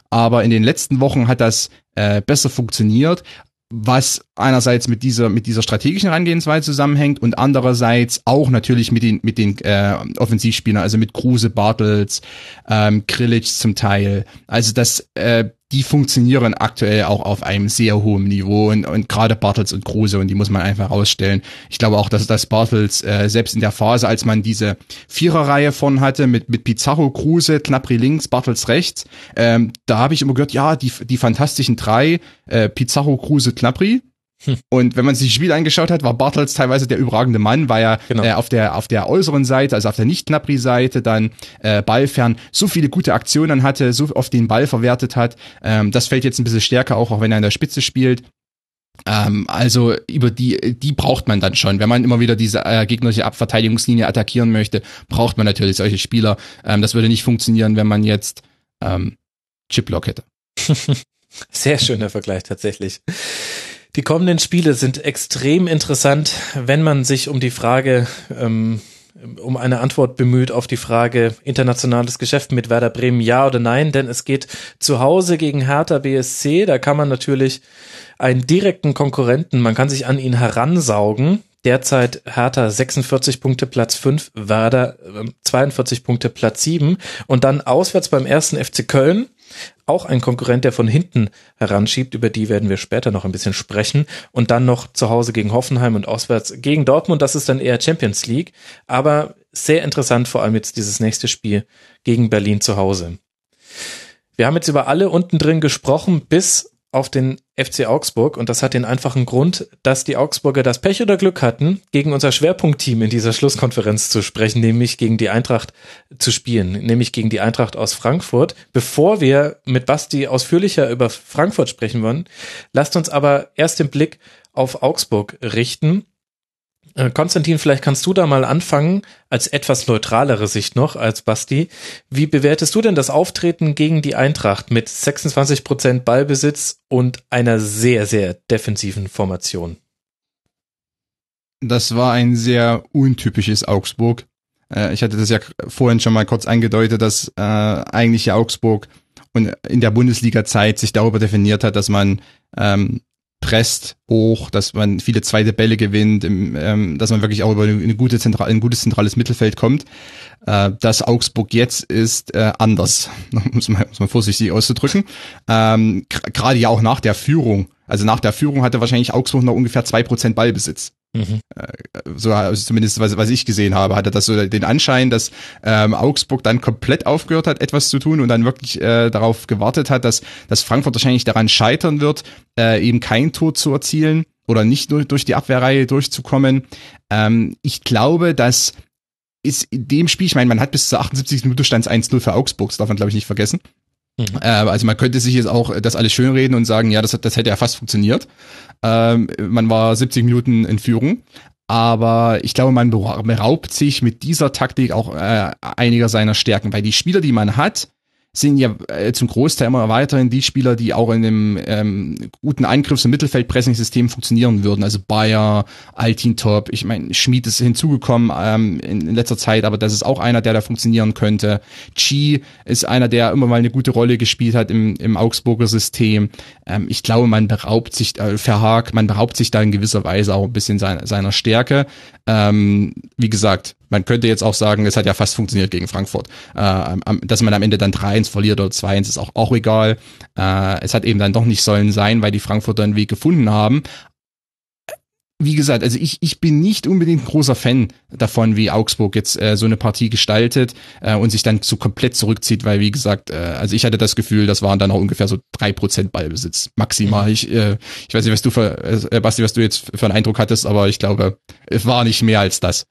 D: Aber in den letzten Wochen hat das äh, besser funktioniert, was einerseits mit dieser mit dieser strategischen Herangehensweise zusammenhängt und andererseits auch natürlich mit den mit den äh, Offensivspielern, also mit Kruse, Bartels, ähm, Krilic zum Teil. Also das äh, die funktionieren aktuell auch auf einem sehr hohen Niveau und, und gerade Bartels und Kruse und die muss man einfach rausstellen. Ich glaube auch, dass das Bartels äh, selbst in der Phase, als man diese Viererreihe von hatte mit mit Pizarro, Kruse, Knappri links, Bartels rechts, ähm, da habe ich immer gehört, ja die die fantastischen drei äh, Pizarro, Kruse, Knappri und wenn man sich das Spiel angeschaut hat, war Bartels teilweise der überragende Mann, weil er genau. äh, auf der auf der äußeren Seite, also auf der nicht knappri seite dann äh, Ballfern so viele gute Aktionen hatte, so oft den Ball verwertet hat. Ähm, das fällt jetzt ein bisschen stärker, auch, auch wenn er in der Spitze spielt. Ähm, also über die, die braucht man dann schon. Wenn man immer wieder diese äh, gegnerische Abverteidigungslinie attackieren möchte, braucht man natürlich solche Spieler. Ähm, das würde nicht funktionieren, wenn man jetzt ähm, Chiplock hätte. <laughs>
C: Sehr schöner Vergleich tatsächlich. Die kommenden Spiele sind extrem interessant, wenn man sich um die Frage, ähm, um eine Antwort bemüht auf die Frage internationales Geschäft mit Werder Bremen, ja oder nein, denn es geht zu Hause gegen Hertha BSC, da kann man natürlich einen direkten Konkurrenten, man kann sich an ihn heransaugen, derzeit Hertha 46 Punkte Platz 5, Werder 42 ähm, Punkte Platz 7 und dann auswärts beim ersten FC Köln auch ein Konkurrent, der von hinten heranschiebt, über die werden wir später noch ein bisschen sprechen. Und dann noch zu Hause gegen Hoffenheim und auswärts gegen Dortmund, das ist dann eher Champions League. Aber sehr interessant, vor allem jetzt dieses nächste Spiel gegen Berlin zu Hause. Wir haben jetzt über alle unten drin gesprochen, bis auf den FC Augsburg und das hat den einfachen Grund, dass die Augsburger das Pech oder Glück hatten, gegen unser Schwerpunktteam in dieser Schlusskonferenz zu sprechen, nämlich gegen die Eintracht zu spielen, nämlich gegen die Eintracht aus Frankfurt. Bevor wir mit Basti ausführlicher über Frankfurt sprechen wollen, lasst uns aber erst den Blick auf Augsburg richten Konstantin, vielleicht kannst du da mal anfangen, als etwas neutralere Sicht noch als Basti. Wie bewertest du denn das Auftreten gegen die Eintracht mit 26 Prozent Ballbesitz und einer sehr, sehr defensiven Formation?
D: Das war ein sehr untypisches Augsburg. Äh, ich hatte das ja vorhin schon mal kurz angedeutet, dass äh, eigentlich ja Augsburg und in der Bundesliga-Zeit sich darüber definiert hat, dass man ähm, presst hoch, dass man viele zweite Bälle gewinnt, ähm, dass man wirklich auch über eine gute Zentral ein gutes zentrales Mittelfeld kommt. Äh, das Augsburg jetzt ist äh, anders, <laughs> muss man, muss man vorsichtig auszudrücken. Ähm, Gerade ja auch nach der Führung. Also nach der Führung hatte wahrscheinlich Augsburg noch ungefähr zwei Prozent Ballbesitz. Mhm. So also zumindest was, was ich gesehen habe, hatte das so den Anschein, dass ähm, Augsburg dann komplett aufgehört hat, etwas zu tun und dann wirklich äh, darauf gewartet hat, dass, dass Frankfurt wahrscheinlich daran scheitern wird, äh, eben kein Tor zu erzielen oder nicht nur durch die Abwehrreihe durchzukommen. Ähm, ich glaube, dass ist in dem Spiel, ich meine, man hat bis zur 78. Minute stand 1-0 für Augsburg, das darf man glaube ich nicht vergessen. Mhm. Äh, also man könnte sich jetzt auch das alles schönreden und sagen, ja, das, das hätte ja fast funktioniert. Ähm, man war 70 Minuten in Führung. Aber ich glaube, man beraubt sich mit dieser Taktik auch äh, einiger seiner Stärken, weil die Spieler, die man hat, sind ja äh, zum Großteil immer weiterhin die Spieler, die auch in einem ähm, guten Angriffs- und Mittelfeld-Pressing-System funktionieren würden. Also Bayer, Altin Top, ich meine, Schmid ist hinzugekommen ähm, in, in, letzter Zeit, aber das ist auch einer, der da funktionieren könnte. Chi ist einer, der immer mal eine gute Rolle gespielt hat im, im Augsburger System. Ähm, ich glaube, man beraubt sich, äh, Verhag, man beraubt sich da in gewisser Weise auch ein bisschen seiner, seiner Stärke. Ähm, wie gesagt, man könnte jetzt auch sagen, es hat ja fast funktioniert gegen Frankfurt. Äh, dass man am Ende dann 3-1 verliert oder 2-1 ist auch, auch egal. Äh, es hat eben dann doch nicht sollen sein, weil die Frankfurter einen Weg gefunden haben wie gesagt, also ich, ich bin nicht unbedingt ein großer Fan davon, wie Augsburg jetzt äh, so eine Partie gestaltet äh, und sich dann so komplett zurückzieht, weil wie gesagt, äh, also ich hatte das Gefühl, das waren dann auch ungefähr so drei Prozent Ballbesitz maximal. Mhm. Ich, äh, ich weiß nicht, was du für, äh, Basti, was du jetzt für einen Eindruck hattest, aber ich glaube, es war nicht mehr als das.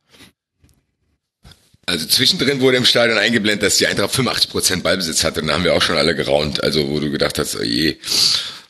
E: Also zwischendrin wurde im Stadion eingeblendet, dass die Eintracht 85 Prozent Ballbesitz hatte. Und da haben wir auch schon alle geraunt. Also wo du gedacht hast, oh je.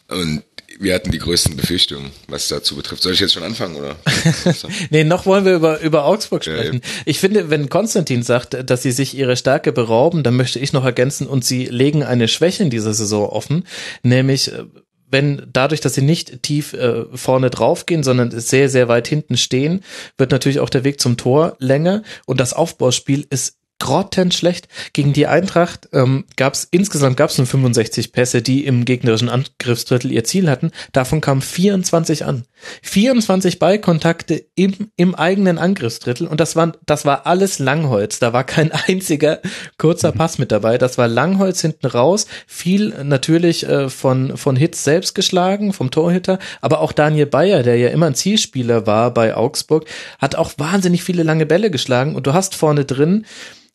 E: Und wir hatten die größten Befürchtungen, was dazu betrifft. Soll ich jetzt schon anfangen, oder? <laughs>
C: nee, noch wollen wir über, über Augsburg sprechen. Ja, ich finde, wenn Konstantin sagt, dass sie sich ihre Stärke berauben, dann möchte ich noch ergänzen und sie legen eine Schwäche in dieser Saison offen, nämlich äh, wenn dadurch, dass sie nicht tief äh, vorne draufgehen, sondern sehr, sehr weit hinten stehen, wird natürlich auch der Weg zum Tor länger und das Aufbauspiel ist grottenschlecht. Gegen die Eintracht ähm, gab es insgesamt gab es nur 65 Pässe, die im gegnerischen Angriffsdrittel ihr Ziel hatten. Davon kamen 24 an. 24 Ballkontakte im, im eigenen Angriffsdrittel und das war das war alles Langholz. Da war kein <laughs> einziger kurzer Pass mit dabei. Das war Langholz hinten raus. Viel natürlich äh, von von Hitz selbst geschlagen, vom Torhitter, aber auch Daniel Bayer, der ja immer ein Zielspieler war bei Augsburg, hat auch wahnsinnig viele lange Bälle geschlagen und du hast vorne drin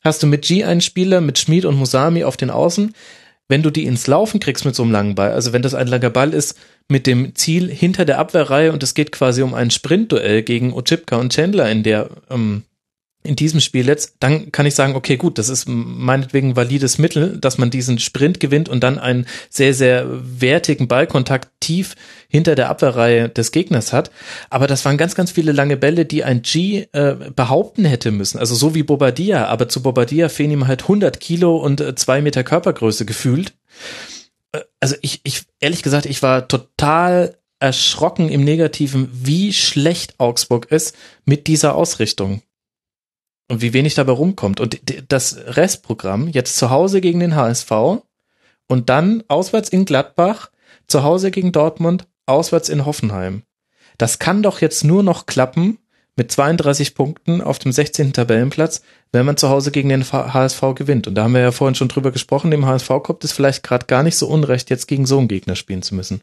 C: hast du mit G einen Spieler, mit Schmid und Musami auf den Außen. Wenn du die ins Laufen kriegst mit so einem langen Ball, also wenn das ein langer Ball ist mit dem Ziel hinter der Abwehrreihe und es geht quasi um ein Sprintduell gegen Ochipka und Chandler in der ähm, in diesem Spiel jetzt, dann kann ich sagen, okay, gut, das ist meinetwegen valides Mittel, dass man diesen Sprint gewinnt und dann einen sehr, sehr wertigen Ballkontakt tief hinter der Abwehrreihe des Gegners hat. Aber das waren ganz, ganz viele lange Bälle, die ein G äh, behaupten hätte müssen. Also so wie Bobadilla, aber zu Bobadilla fehlen ihm halt 100 Kilo und äh, zwei Meter Körpergröße gefühlt. Äh, also ich, ich, ehrlich gesagt, ich war total erschrocken im Negativen, wie schlecht Augsburg ist mit dieser Ausrichtung und wie wenig dabei rumkommt. Und das Restprogramm jetzt zu Hause gegen den HSV und dann auswärts in Gladbach, zu Hause gegen Dortmund, auswärts in Hoffenheim. Das kann doch jetzt nur noch klappen mit 32 Punkten auf dem 16. Tabellenplatz, wenn man zu Hause gegen den HSV gewinnt. Und da haben wir ja vorhin schon drüber gesprochen, dem HSV kommt es vielleicht gerade gar nicht so unrecht, jetzt gegen so einen Gegner spielen zu müssen.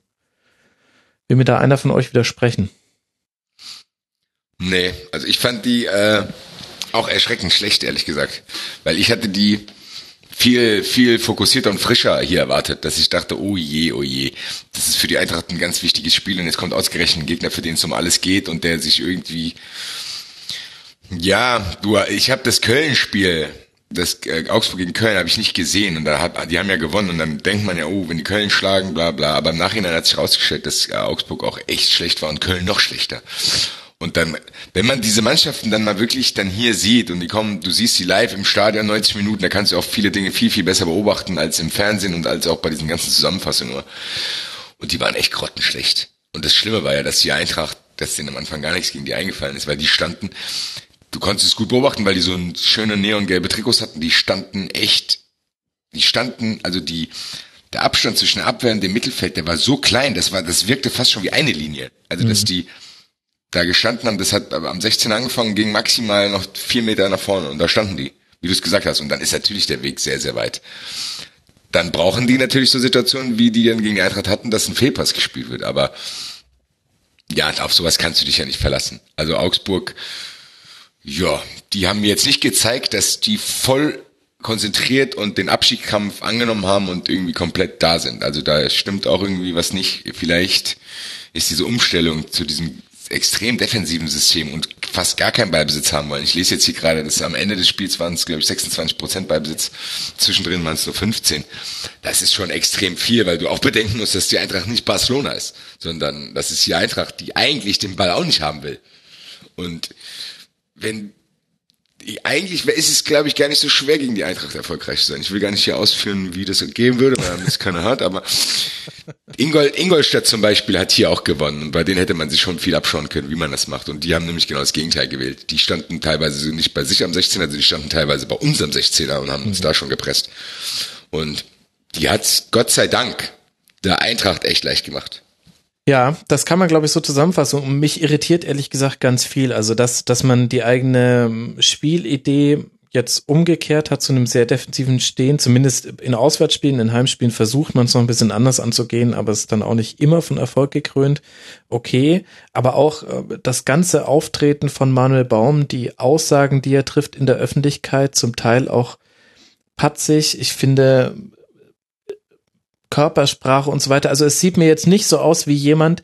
C: Will mir da einer von euch widersprechen?
E: Nee, also ich fand die, äh, auch erschreckend schlecht, ehrlich gesagt. Weil ich hatte die viel, viel fokussierter und frischer hier erwartet, dass ich dachte, oh je, oh je, das ist für die Eintracht ein ganz wichtiges Spiel und jetzt kommt ausgerechnet ein Gegner, für den es um alles geht und der sich irgendwie, ja, du, ich habe das Köln-Spiel das äh, Augsburg gegen Köln habe ich nicht gesehen und da hat, die haben ja gewonnen und dann denkt man ja, oh, wenn die Köln schlagen, bla bla. Aber im Nachhinein hat sich rausgestellt, dass äh, Augsburg auch echt schlecht war und Köln noch schlechter. Und dann, wenn man diese Mannschaften dann mal wirklich dann hier sieht und die kommen, du siehst sie live im Stadion 90 Minuten, da kannst du auch viele Dinge viel, viel besser beobachten als im Fernsehen und als auch bei diesen ganzen Zusammenfassungen. Und die waren echt grottenschlecht. Und das Schlimme war ja, dass die Eintracht, dass denen am Anfang gar nichts gegen die eingefallen ist, weil die standen, du konntest es gut beobachten, weil die so ein schöne neongelbe Trikots hatten, die standen echt, die standen, also die, der Abstand zwischen der Abwehr und dem Mittelfeld, der war so klein, das war, das wirkte fast schon wie eine Linie. Also, dass mhm. die da gestanden haben, das hat am 16 angefangen, ging maximal noch vier Meter nach vorne und da standen die, wie du es gesagt hast. Und dann ist natürlich der Weg sehr, sehr weit. Dann brauchen die natürlich so Situationen, wie die dann gegen Eintracht hatten, dass ein Fehlpass gespielt wird. Aber ja, auf sowas kannst du dich ja nicht verlassen. Also Augsburg, ja, die haben mir jetzt nicht gezeigt, dass die voll konzentriert und den Abschiedskampf angenommen haben und irgendwie komplett da sind. Also da stimmt auch irgendwie was nicht. Vielleicht ist diese Umstellung zu diesem extrem defensiven System und fast gar keinen Ballbesitz haben wollen. Ich lese jetzt hier gerade, dass am Ende des Spiels waren es, glaube ich, 26 Prozent Ballbesitz, zwischendrin waren es nur 15. Das ist schon extrem viel, weil du auch bedenken musst, dass die Eintracht nicht Barcelona ist, sondern das ist die Eintracht, die eigentlich den Ball auch nicht haben will. Und wenn eigentlich ist es, glaube ich, gar nicht so schwer, gegen die Eintracht erfolgreich zu sein. Ich will gar nicht hier ausführen, wie das gehen würde, weil das keiner hat, aber Ingol, Ingolstadt zum Beispiel hat hier auch gewonnen und bei denen hätte man sich schon viel abschauen können, wie man das macht. Und die haben nämlich genau das Gegenteil gewählt. Die standen teilweise nicht bei sich am 16er, also die standen teilweise bei uns am 16er und haben uns mhm. da schon gepresst. Und die hat's Gott sei Dank der Eintracht echt leicht gemacht.
C: Ja, das kann man, glaube ich, so zusammenfassen. Und mich irritiert ehrlich gesagt ganz viel. Also, dass, dass man die eigene ähm, Spielidee jetzt umgekehrt hat zu einem sehr defensiven Stehen. Zumindest in Auswärtsspielen, in Heimspielen versucht man es noch ein bisschen anders anzugehen, aber es ist dann auch nicht immer von Erfolg gekrönt. Okay, aber auch äh, das ganze Auftreten von Manuel Baum, die Aussagen, die er trifft in der Öffentlichkeit, zum Teil auch patzig. Ich finde, Körpersprache und so weiter. Also es sieht mir jetzt nicht so aus wie jemand,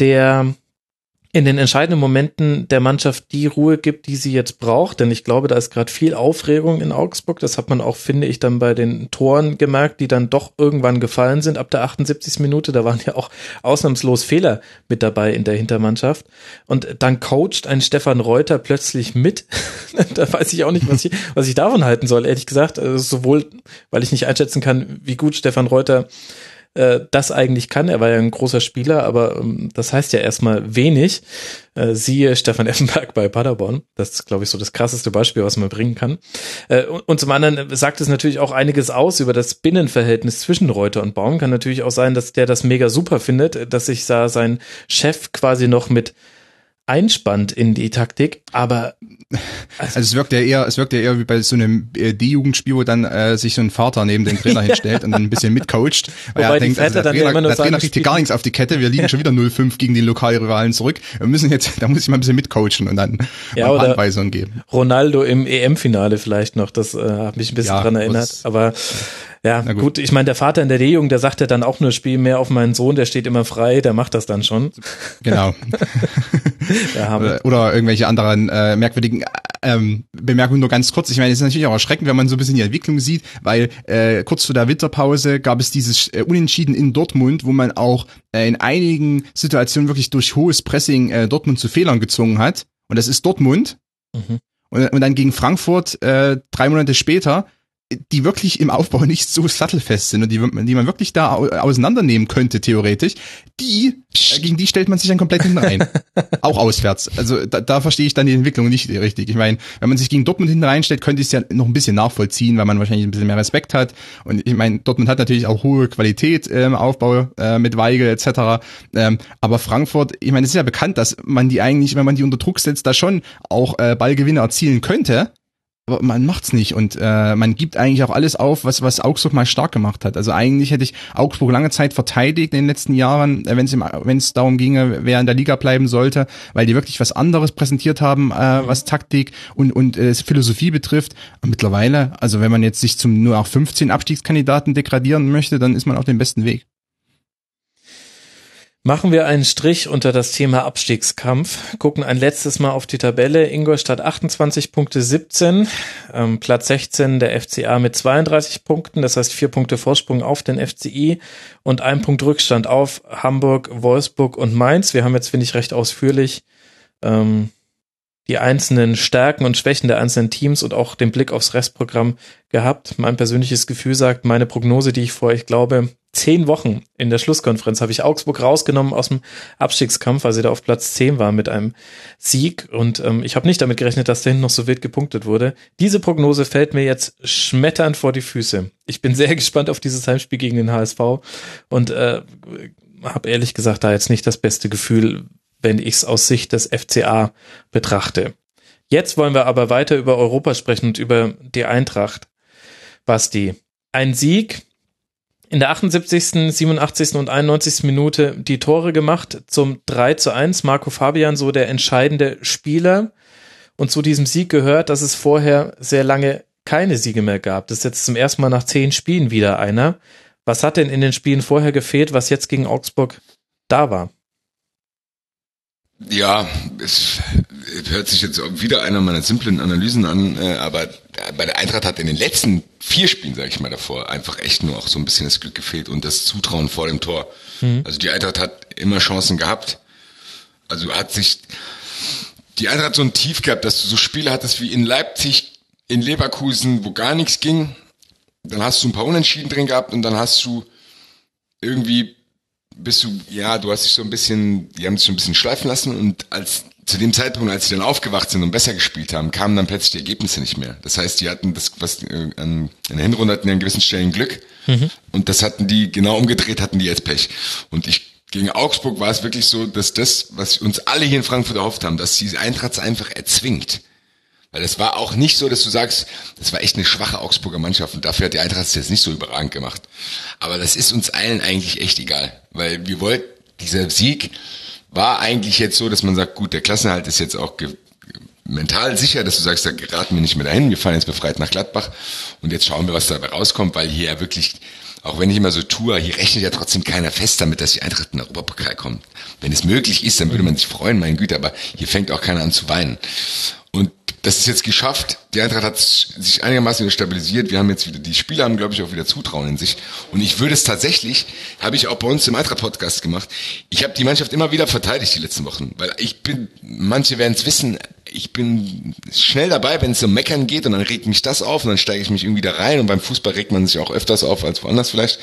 C: der in den entscheidenden Momenten der Mannschaft die Ruhe gibt, die sie jetzt braucht. Denn ich glaube, da ist gerade viel Aufregung in Augsburg. Das hat man auch, finde ich, dann bei den Toren gemerkt, die dann doch irgendwann gefallen sind ab der 78. Minute. Da waren ja auch ausnahmslos Fehler mit dabei in der Hintermannschaft. Und dann coacht ein Stefan Reuter plötzlich mit. <laughs> da weiß ich auch nicht, was ich, was ich davon halten soll, ehrlich gesagt. Also sowohl, weil ich nicht einschätzen kann, wie gut Stefan Reuter äh, das eigentlich kann. Er war ja ein großer Spieler, aber ähm, das heißt ja erstmal wenig. Äh, siehe Stefan Effenberg bei Paderborn. Das ist, glaube ich, so das krasseste Beispiel, was man bringen kann. Äh, und, und, zum anderen sagt es natürlich auch einiges aus über das Binnenverhältnis zwischen Reuter und Baum. Kann natürlich auch sein, dass der das mega super findet, dass sich da sein Chef quasi noch mit einspannt in die Taktik, aber
D: also, also es wirkt ja eher, es wirkt ja eher wie bei so einem äh, D-Jugendspiel, wo dann äh, sich so ein Vater neben den Trainer <laughs> hinstellt und dann ein bisschen mitcoacht, weil Wobei er denkt, also der Trainer, der Trainer kriegt hier gar nichts auf die Kette, wir liegen schon wieder 0-5 gegen den Lokalrivalen zurück. Wir müssen jetzt, da muss ich mal ein bisschen mitcoachen und dann
C: ja, mal Anweisungen geben. Ronaldo im EM-Finale vielleicht noch, das äh, hat mich ein bisschen ja, dran erinnert, aber ja, gut. gut. ich meine, der Vater in der D-Jugend, der sagt ja dann auch nur, spiel mehr auf meinen Sohn, der steht immer frei, der macht das dann schon.
D: Genau. <laughs> oder, oder irgendwelche anderen äh, merkwürdigen ähm, Bemerkungen nur ganz kurz. Ich meine, es ist natürlich auch erschreckend, wenn man so ein bisschen die Entwicklung sieht, weil äh, kurz vor der Winterpause gab es dieses äh, Unentschieden in Dortmund, wo man auch äh, in einigen Situationen wirklich durch hohes Pressing äh, Dortmund zu Fehlern gezwungen hat. Und das ist Dortmund. Mhm. Und, und dann gegen Frankfurt äh, drei Monate später die wirklich im Aufbau <laughs> nicht so sattelfest sind und die, die man wirklich da auseinandernehmen könnte, theoretisch, die, Psst. gegen die stellt man sich dann komplett hinten rein. <laughs> Auch auswärts. Also da, da verstehe ich dann die Entwicklung nicht richtig. Ich meine, wenn man sich gegen Dortmund hinten reinstellt, könnte ich es ja noch ein bisschen nachvollziehen, weil man wahrscheinlich ein bisschen mehr Respekt hat. Und ich meine, Dortmund hat natürlich auch hohe Qualität im ähm, Aufbau äh, mit Weigel etc. Ähm, aber Frankfurt, ich meine, es ist ja bekannt, dass man die eigentlich, wenn man die unter Druck setzt, da schon auch äh, Ballgewinne erzielen könnte. Aber man macht's nicht und äh, man gibt eigentlich auch alles auf, was was Augsburg mal stark gemacht hat. Also eigentlich hätte ich Augsburg lange Zeit verteidigt in den letzten Jahren, wenn es wenn es darum ginge, wer in der Liga bleiben sollte, weil die wirklich was anderes präsentiert haben, äh, was Taktik und und äh, Philosophie betrifft. Und mittlerweile, also wenn man jetzt sich zum nur auch 15 Abstiegskandidaten degradieren möchte, dann ist man auf dem besten Weg.
C: Machen wir einen Strich unter das Thema Abstiegskampf, gucken ein letztes Mal auf die Tabelle. Ingolstadt 28 Punkte 17, ähm, Platz 16 der FCA mit 32 Punkten, das heißt vier Punkte Vorsprung auf den FCI und ein Punkt Rückstand auf Hamburg, Wolfsburg und Mainz. Wir haben jetzt, finde ich, recht ausführlich ähm, die einzelnen Stärken und Schwächen der einzelnen Teams und auch den Blick aufs Restprogramm gehabt. Mein persönliches Gefühl sagt, meine Prognose, die ich vor, ich glaube, zehn Wochen in der Schlusskonferenz habe ich Augsburg rausgenommen aus dem Abstiegskampf, weil sie da auf Platz zehn war mit einem Sieg. Und ähm, ich habe nicht damit gerechnet, dass dahin noch so wild gepunktet wurde. Diese Prognose fällt mir jetzt schmetternd vor die Füße. Ich bin sehr <laughs> gespannt auf dieses Heimspiel gegen den HSV und äh, habe ehrlich gesagt da jetzt nicht das beste Gefühl, wenn ich es aus Sicht des FCA betrachte. Jetzt wollen wir aber weiter über Europa sprechen und über die Eintracht. Basti, ein Sieg, in der 78., 87. und 91. Minute die Tore gemacht zum 3 zu 1. Marco Fabian so der entscheidende Spieler. Und zu diesem Sieg gehört, dass es vorher sehr lange keine Siege mehr gab. Das ist jetzt zum ersten Mal nach zehn Spielen wieder einer. Was hat denn in den Spielen vorher gefehlt, was jetzt gegen Augsburg da war?
E: Ja, es hört sich jetzt wieder einer meiner simplen Analysen an, äh, aber bei der Eintracht hat in den letzten vier Spielen, sage ich mal davor, einfach echt nur auch so ein bisschen das Glück gefehlt und das Zutrauen vor dem Tor. Mhm. Also die Eintracht hat immer Chancen gehabt. Also hat sich die Eintracht hat so ein Tief gehabt, dass du so Spiele hattest wie in Leipzig, in Leverkusen, wo gar nichts ging. Dann hast du ein paar Unentschieden drin gehabt und dann hast du irgendwie bist du, ja, du hast dich so ein bisschen, die haben sich so ein bisschen schleifen lassen und als zu dem Zeitpunkt, als sie dann aufgewacht sind und besser gespielt haben, kamen dann plötzlich die Ergebnisse nicht mehr. Das heißt, die hatten das, was äh, an, in der Hinrunde hatten die an gewissen Stellen Glück mhm. und das hatten die genau umgedreht, hatten die jetzt Pech. Und ich gegen Augsburg war es wirklich so, dass das, was uns alle hier in Frankfurt erhofft haben, dass diese Eintracht einfach erzwingt. Weil es war auch nicht so, dass du sagst, das war echt eine schwache Augsburger Mannschaft und dafür hat die Eintracht es jetzt nicht so überragend gemacht. Aber das ist uns allen eigentlich echt egal, weil wir wollten, dieser Sieg war eigentlich jetzt so, dass man sagt, gut, der Klassenhalt ist jetzt auch mental sicher, dass du sagst, da geraten wir nicht mehr dahin, wir fahren jetzt befreit nach Gladbach und jetzt schauen wir, was dabei rauskommt, weil hier ja wirklich, auch wenn ich immer so tue, hier rechnet ja trotzdem keiner fest damit, dass die Eintracht in den Europapokal kommt. Wenn es möglich ist, dann würde man sich freuen, mein Güte, aber hier fängt auch keiner an zu weinen. Und das ist jetzt geschafft. Die Eintracht hat sich einigermaßen wieder stabilisiert. Wir haben jetzt wieder, die Spieler haben, glaube ich, auch wieder Zutrauen in sich. Und ich würde es tatsächlich, habe ich auch bei uns im Eintracht-Podcast gemacht, ich habe die Mannschaft immer wieder verteidigt die letzten Wochen. Weil ich bin, manche werden es wissen, ich bin schnell dabei, wenn es um Meckern geht und dann regt mich das auf und dann steige ich mich irgendwie da rein und beim Fußball regt man sich auch öfters auf als woanders vielleicht,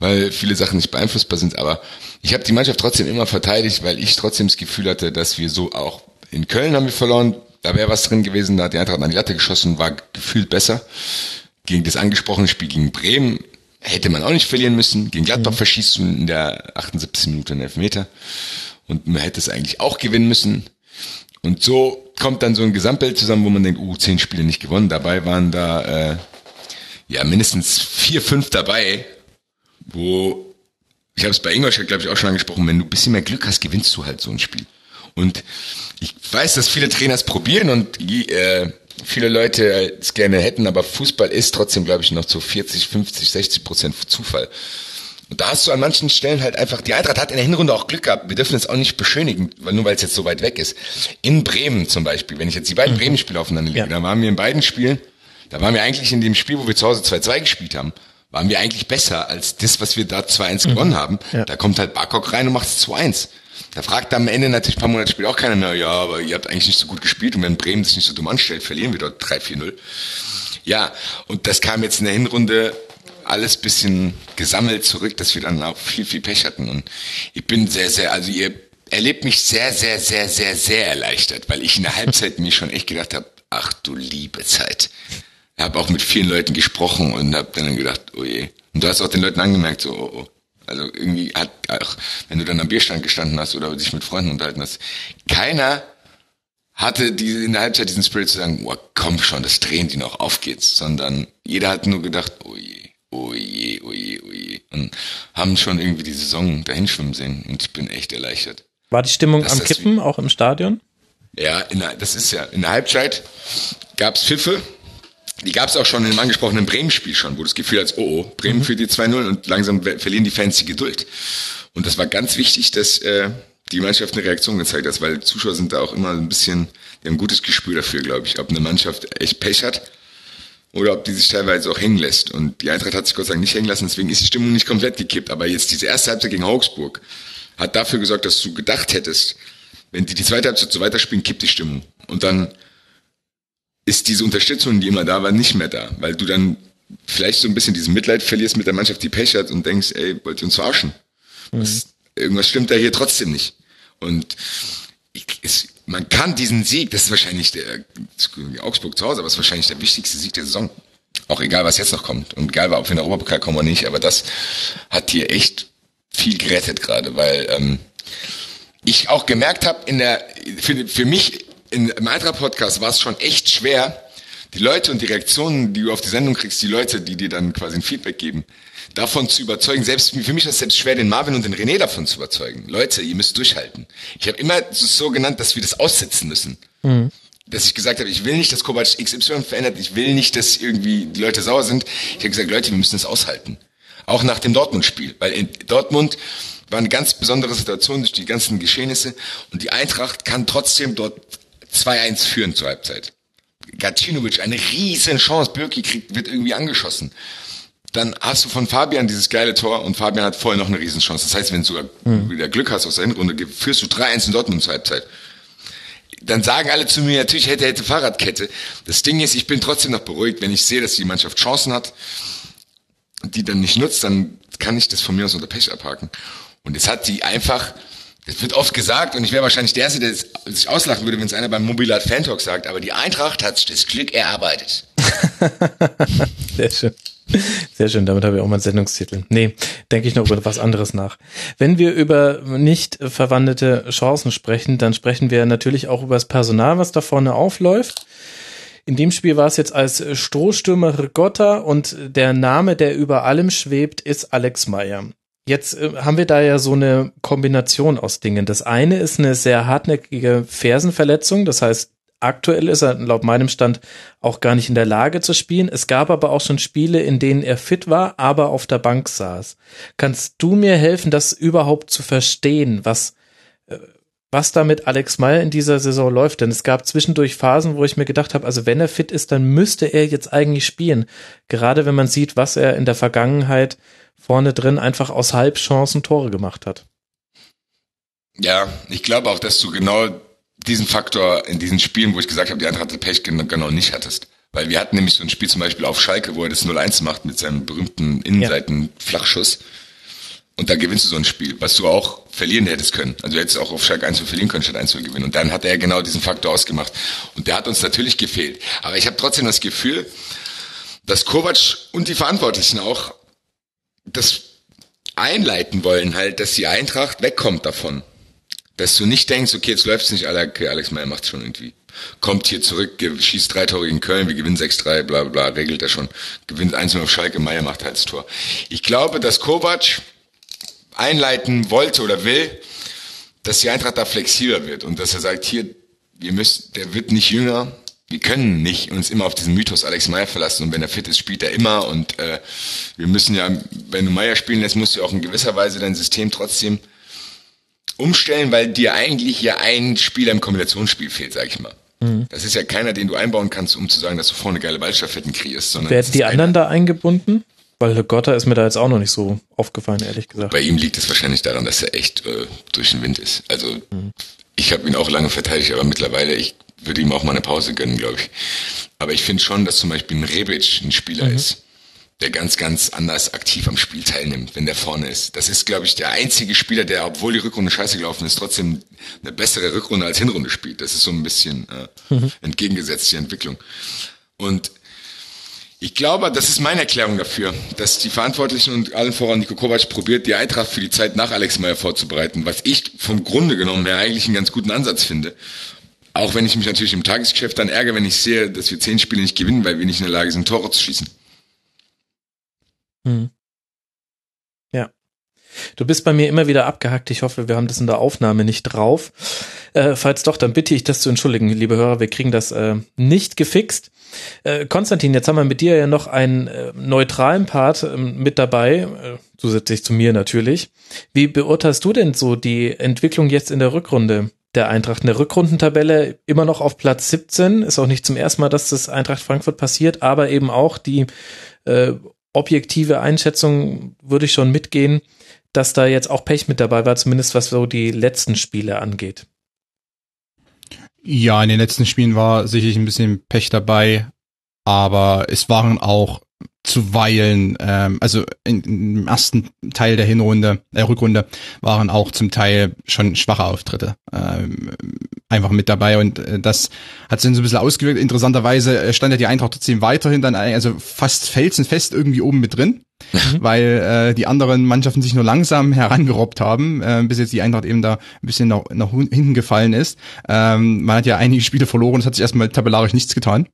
E: weil viele Sachen nicht beeinflussbar sind. Aber ich habe die Mannschaft trotzdem immer verteidigt, weil ich trotzdem das Gefühl hatte, dass wir so auch in Köln haben wir verloren, da wäre was drin gewesen, da hat die Eintracht an die Latte geschossen, war gefühlt besser. Gegen das angesprochene Spiel gegen Bremen hätte man auch nicht verlieren müssen. Gegen Gladbach mhm. verschießt du in der 78. Minute einen Elfmeter. Und man hätte es eigentlich auch gewinnen müssen. Und so kommt dann so ein Gesamtbild zusammen, wo man denkt, uh, zehn Spiele nicht gewonnen. Dabei waren da äh, ja mindestens vier, fünf dabei, wo ich habe es bei Ingolstadt, glaube ich, auch schon angesprochen, wenn du ein bisschen mehr Glück hast, gewinnst du halt so ein Spiel. Und ich weiß, dass viele Trainer es probieren und äh, viele Leute es gerne hätten, aber Fußball ist trotzdem, glaube ich, noch zu 40, 50, 60 Prozent Zufall. Und da hast du an manchen Stellen halt einfach, die Eintracht hat in der Hinrunde auch Glück gehabt. Wir dürfen es auch nicht beschönigen, weil nur weil es jetzt so weit weg ist. In Bremen zum Beispiel, wenn ich jetzt die beiden mhm. Bremen-Spiele aufeinander lege, ja. da waren wir in beiden Spielen, da waren wir eigentlich in dem Spiel, wo wir zu Hause 2-2 gespielt haben, waren wir eigentlich besser als das, was wir da 2-1 mhm. gewonnen haben. Ja. Da kommt halt Barkok rein und macht es 2-1. Da fragt am Ende natürlich ein paar Monate später auch keiner mehr, ja, aber ihr habt eigentlich nicht so gut gespielt und wenn Bremen sich nicht so dumm anstellt, verlieren wir dort 3-4-0. Ja, und das kam jetzt in der Hinrunde alles bisschen gesammelt zurück, dass wir dann auch viel, viel Pech hatten. Und ich bin sehr, sehr, also ihr erlebt mich sehr, sehr, sehr, sehr, sehr erleichtert, weil ich in der Halbzeit mir schon echt gedacht habe, ach du liebe Zeit. Ich habe auch mit vielen Leuten gesprochen und habe dann gedacht, oh je. Und du hast auch den Leuten angemerkt, so, oh, oh. Also irgendwie hat, auch wenn du dann am Bierstand gestanden hast oder dich mit Freunden unterhalten hast, keiner hatte die in der Halbzeit diesen Spirit zu sagen, oh, komm schon, das drehen die noch, auf geht's, sondern jeder hat nur gedacht, oh je, oh je, oh je, oh je, und haben schon irgendwie die Saison dahin schwimmen sehen und ich bin echt erleichtert.
C: War die Stimmung am Kippen, auch im Stadion?
E: Ja, in der, das ist ja, in der Halbzeit gab's Pfiffe, die gab's auch schon im angesprochenen Bremen-Spiel schon, wo das Gefühl hat, oh, oh Bremen mhm. führt die 2-0 und langsam verlieren die Fans die Geduld. Und das war ganz wichtig, dass äh, die Mannschaft eine Reaktion gezeigt hat, weil Zuschauer sind da auch immer ein bisschen, die haben ein gutes Gespür dafür, glaube ich, ob eine Mannschaft echt Pech hat oder ob die sich teilweise auch hängen lässt. Und die Eintracht hat sich Gott sei Dank nicht hängen lassen, deswegen ist die Stimmung nicht komplett gekippt. Aber jetzt diese erste Halbzeit gegen Augsburg hat dafür gesorgt, dass du gedacht hättest, wenn die die zweite Halbzeit so weiterspielen, kippt die Stimmung. Und dann ist diese Unterstützung, die immer da war, nicht mehr da, weil du dann vielleicht so ein bisschen diesen Mitleid verlierst mit der Mannschaft, die Pech hat und denkst, ey, wollt ihr uns verarschen? Mhm. Was, irgendwas stimmt da hier trotzdem nicht. Und ich, es, man kann diesen Sieg, das ist wahrscheinlich der Augsburg zu Hause, aber es ist wahrscheinlich der wichtigste Sieg der Saison. Auch egal, was jetzt noch kommt. Und egal, ob wir in den Europapokal kommen oder nicht, aber das hat hier echt viel gerettet gerade, weil ähm, ich auch gemerkt habe, in der für, für mich in, im Eintracht-Podcast war es schon echt schwer, die Leute und die Reaktionen, die du auf die Sendung kriegst, die Leute, die dir dann quasi ein Feedback geben, davon zu überzeugen. Selbst für mich ist es selbst schwer, den Marvin und den René davon zu überzeugen. Leute, ihr müsst durchhalten. Ich habe immer so genannt, dass wir das aussitzen müssen. Mhm. Dass ich gesagt habe, ich will nicht, dass Kovac XY verändert, ich will nicht, dass irgendwie die Leute sauer sind. Ich habe gesagt, Leute, wir müssen das aushalten. Auch nach dem Dortmund-Spiel. Weil in Dortmund war eine ganz besondere Situation durch die ganzen Geschehnisse und die Eintracht kann trotzdem dort 2-1 führen zur Halbzeit. Gacinovic, eine riesen Chance. Birki kriegt, wird irgendwie angeschossen. Dann hast du von Fabian dieses geile Tor und Fabian hat vorher noch eine Riesenchance. Das heißt, wenn du sogar mhm. wieder Glück hast aus der Hinrunde, führst du 3-1 in Dortmund zur Halbzeit. Dann sagen alle zu mir, natürlich hätte, hätte Fahrradkette. Das Ding ist, ich bin trotzdem noch beruhigt, wenn ich sehe, dass die Mannschaft Chancen hat, die dann nicht nutzt, dann kann ich das von mir aus unter Pech abhaken. Und es hat die einfach, das wird oft gesagt und ich wäre wahrscheinlich der Erste, der sich auslachen würde, wenn es einer beim Mobilat Fan Talk sagt, aber die Eintracht hat sich das Glück erarbeitet. <laughs>
C: Sehr schön. Sehr schön, damit habe ich auch meinen Sendungstitel. Nee, denke ich noch über was anderes nach. Wenn wir über nicht verwandelte Chancen sprechen, dann sprechen wir natürlich auch über das Personal, was da vorne aufläuft. In dem Spiel war es jetzt als Stoßstürmer Rigotta und der Name, der über allem schwebt, ist Alex Meyer. Jetzt äh, haben wir da ja so eine Kombination aus Dingen. Das eine ist eine sehr hartnäckige Fersenverletzung, das heißt, aktuell ist er laut meinem Stand auch gar nicht in der Lage zu spielen. Es gab aber auch schon Spiele, in denen er fit war, aber auf der Bank saß. Kannst du mir helfen, das überhaupt zu verstehen, was äh, was da mit Alex Meyer in dieser Saison läuft. Denn es gab zwischendurch Phasen, wo ich mir gedacht habe, also wenn er fit ist, dann müsste er jetzt eigentlich spielen. Gerade wenn man sieht, was er in der Vergangenheit vorne drin einfach aus Halbchancen Tore gemacht hat.
E: Ja, ich glaube auch, dass du genau diesen Faktor in diesen Spielen, wo ich gesagt habe, die Eintracht hatte Pech, genau nicht hattest. Weil wir hatten nämlich so ein Spiel zum Beispiel auf Schalke, wo er das 0-1 macht mit seinem berühmten Innenseiten-Flachschuss. Und da gewinnst du so ein Spiel, was du auch verlieren hättest können. Also du hättest auch auf Schalke 1 verlieren können, statt 1 zu gewinnen. Und dann hat er genau diesen Faktor ausgemacht. Und der hat uns natürlich gefehlt. Aber ich habe trotzdem das Gefühl, dass Kovac und die Verantwortlichen auch das einleiten wollen, halt, dass die Eintracht wegkommt davon. Dass du nicht denkst, okay, jetzt läuft's nicht, okay, Alex Meyer macht's schon irgendwie. Kommt hier zurück, schießt drei Tore gegen Köln, wir gewinnen 6-3, bla bla, regelt er schon. Gewinnt 1 auf Schalke, Meyer macht halt das Tor. Ich glaube, dass Kovac einleiten wollte oder will, dass die Eintracht da flexibler wird und dass er sagt, hier, wir müssen, der wird nicht jünger, wir können nicht uns immer auf diesen Mythos Alex Meyer verlassen und wenn er fit ist, spielt er immer und äh, wir müssen ja, wenn du Meyer spielen lässt, musst du auch in gewisser Weise dein System trotzdem umstellen, weil dir eigentlich ja ein Spieler im Kombinationsspiel fehlt, sag ich mal. Mhm. Das ist ja keiner, den du einbauen kannst, um zu sagen, dass du vorne geile Ballstaffetten kreierst. Sondern
C: Werden die anderen da eingebunden? Weil Gotta ist mir da jetzt auch noch nicht so aufgefallen, ehrlich gesagt.
E: Bei ihm liegt es wahrscheinlich daran, dass er echt äh, durch den Wind ist. Also mhm. ich habe ihn auch lange verteidigt, aber mittlerweile, ich würde ihm auch mal eine Pause gönnen, glaube ich. Aber ich finde schon, dass zum Beispiel ein Rebic ein Spieler mhm. ist, der ganz, ganz anders aktiv am Spiel teilnimmt, wenn der vorne ist. Das ist, glaube ich, der einzige Spieler, der, obwohl die Rückrunde scheiße gelaufen ist, trotzdem eine bessere Rückrunde als Hinrunde spielt. Das ist so ein bisschen äh, mhm. entgegengesetzt die Entwicklung. Und ich glaube, das ist meine Erklärung dafür, dass die Verantwortlichen und allen voran Niko Kovac probiert, die Eintracht für die Zeit nach Alex Meyer vorzubereiten, was ich vom Grunde genommen her eigentlich einen ganz guten Ansatz finde Auch wenn ich mich natürlich im Tagesgeschäft dann ärgere, wenn ich sehe, dass wir zehn Spiele nicht gewinnen, weil wir nicht in der Lage sind, Tore zu schießen.
C: Hm. Ja. Du bist bei mir immer wieder abgehackt. Ich hoffe, wir haben das in der Aufnahme nicht drauf. Äh, falls doch, dann bitte ich das zu entschuldigen, liebe Hörer. Wir kriegen das äh, nicht gefixt. Äh, Konstantin, jetzt haben wir mit dir ja noch einen äh, neutralen Part äh, mit dabei, äh, zusätzlich zu mir natürlich. Wie beurteilst du denn so die Entwicklung jetzt in der Rückrunde der Eintracht? In der Rückrundentabelle immer noch auf Platz 17, ist auch nicht zum ersten Mal, dass das Eintracht Frankfurt passiert, aber eben auch die äh, objektive Einschätzung würde ich schon mitgehen, dass da jetzt auch Pech mit dabei war, zumindest was so die letzten Spiele angeht.
D: Ja, in den letzten Spielen war sicherlich ein bisschen Pech dabei, aber es waren auch zuweilen, ähm, also in, im ersten Teil der Hinrunde, der Rückrunde waren auch zum Teil schon schwache Auftritte ähm, einfach mit dabei und äh, das hat sich so ein bisschen ausgewirkt. Interessanterweise äh, stand ja die Eintracht trotzdem weiterhin dann also fast felsenfest irgendwie oben mit drin, mhm. weil äh, die anderen Mannschaften sich nur langsam herangerobbt haben, äh, bis jetzt die Eintracht eben da ein bisschen nach, nach hinten gefallen ist. Ähm, man hat ja einige Spiele verloren, es hat sich erstmal tabellarisch nichts getan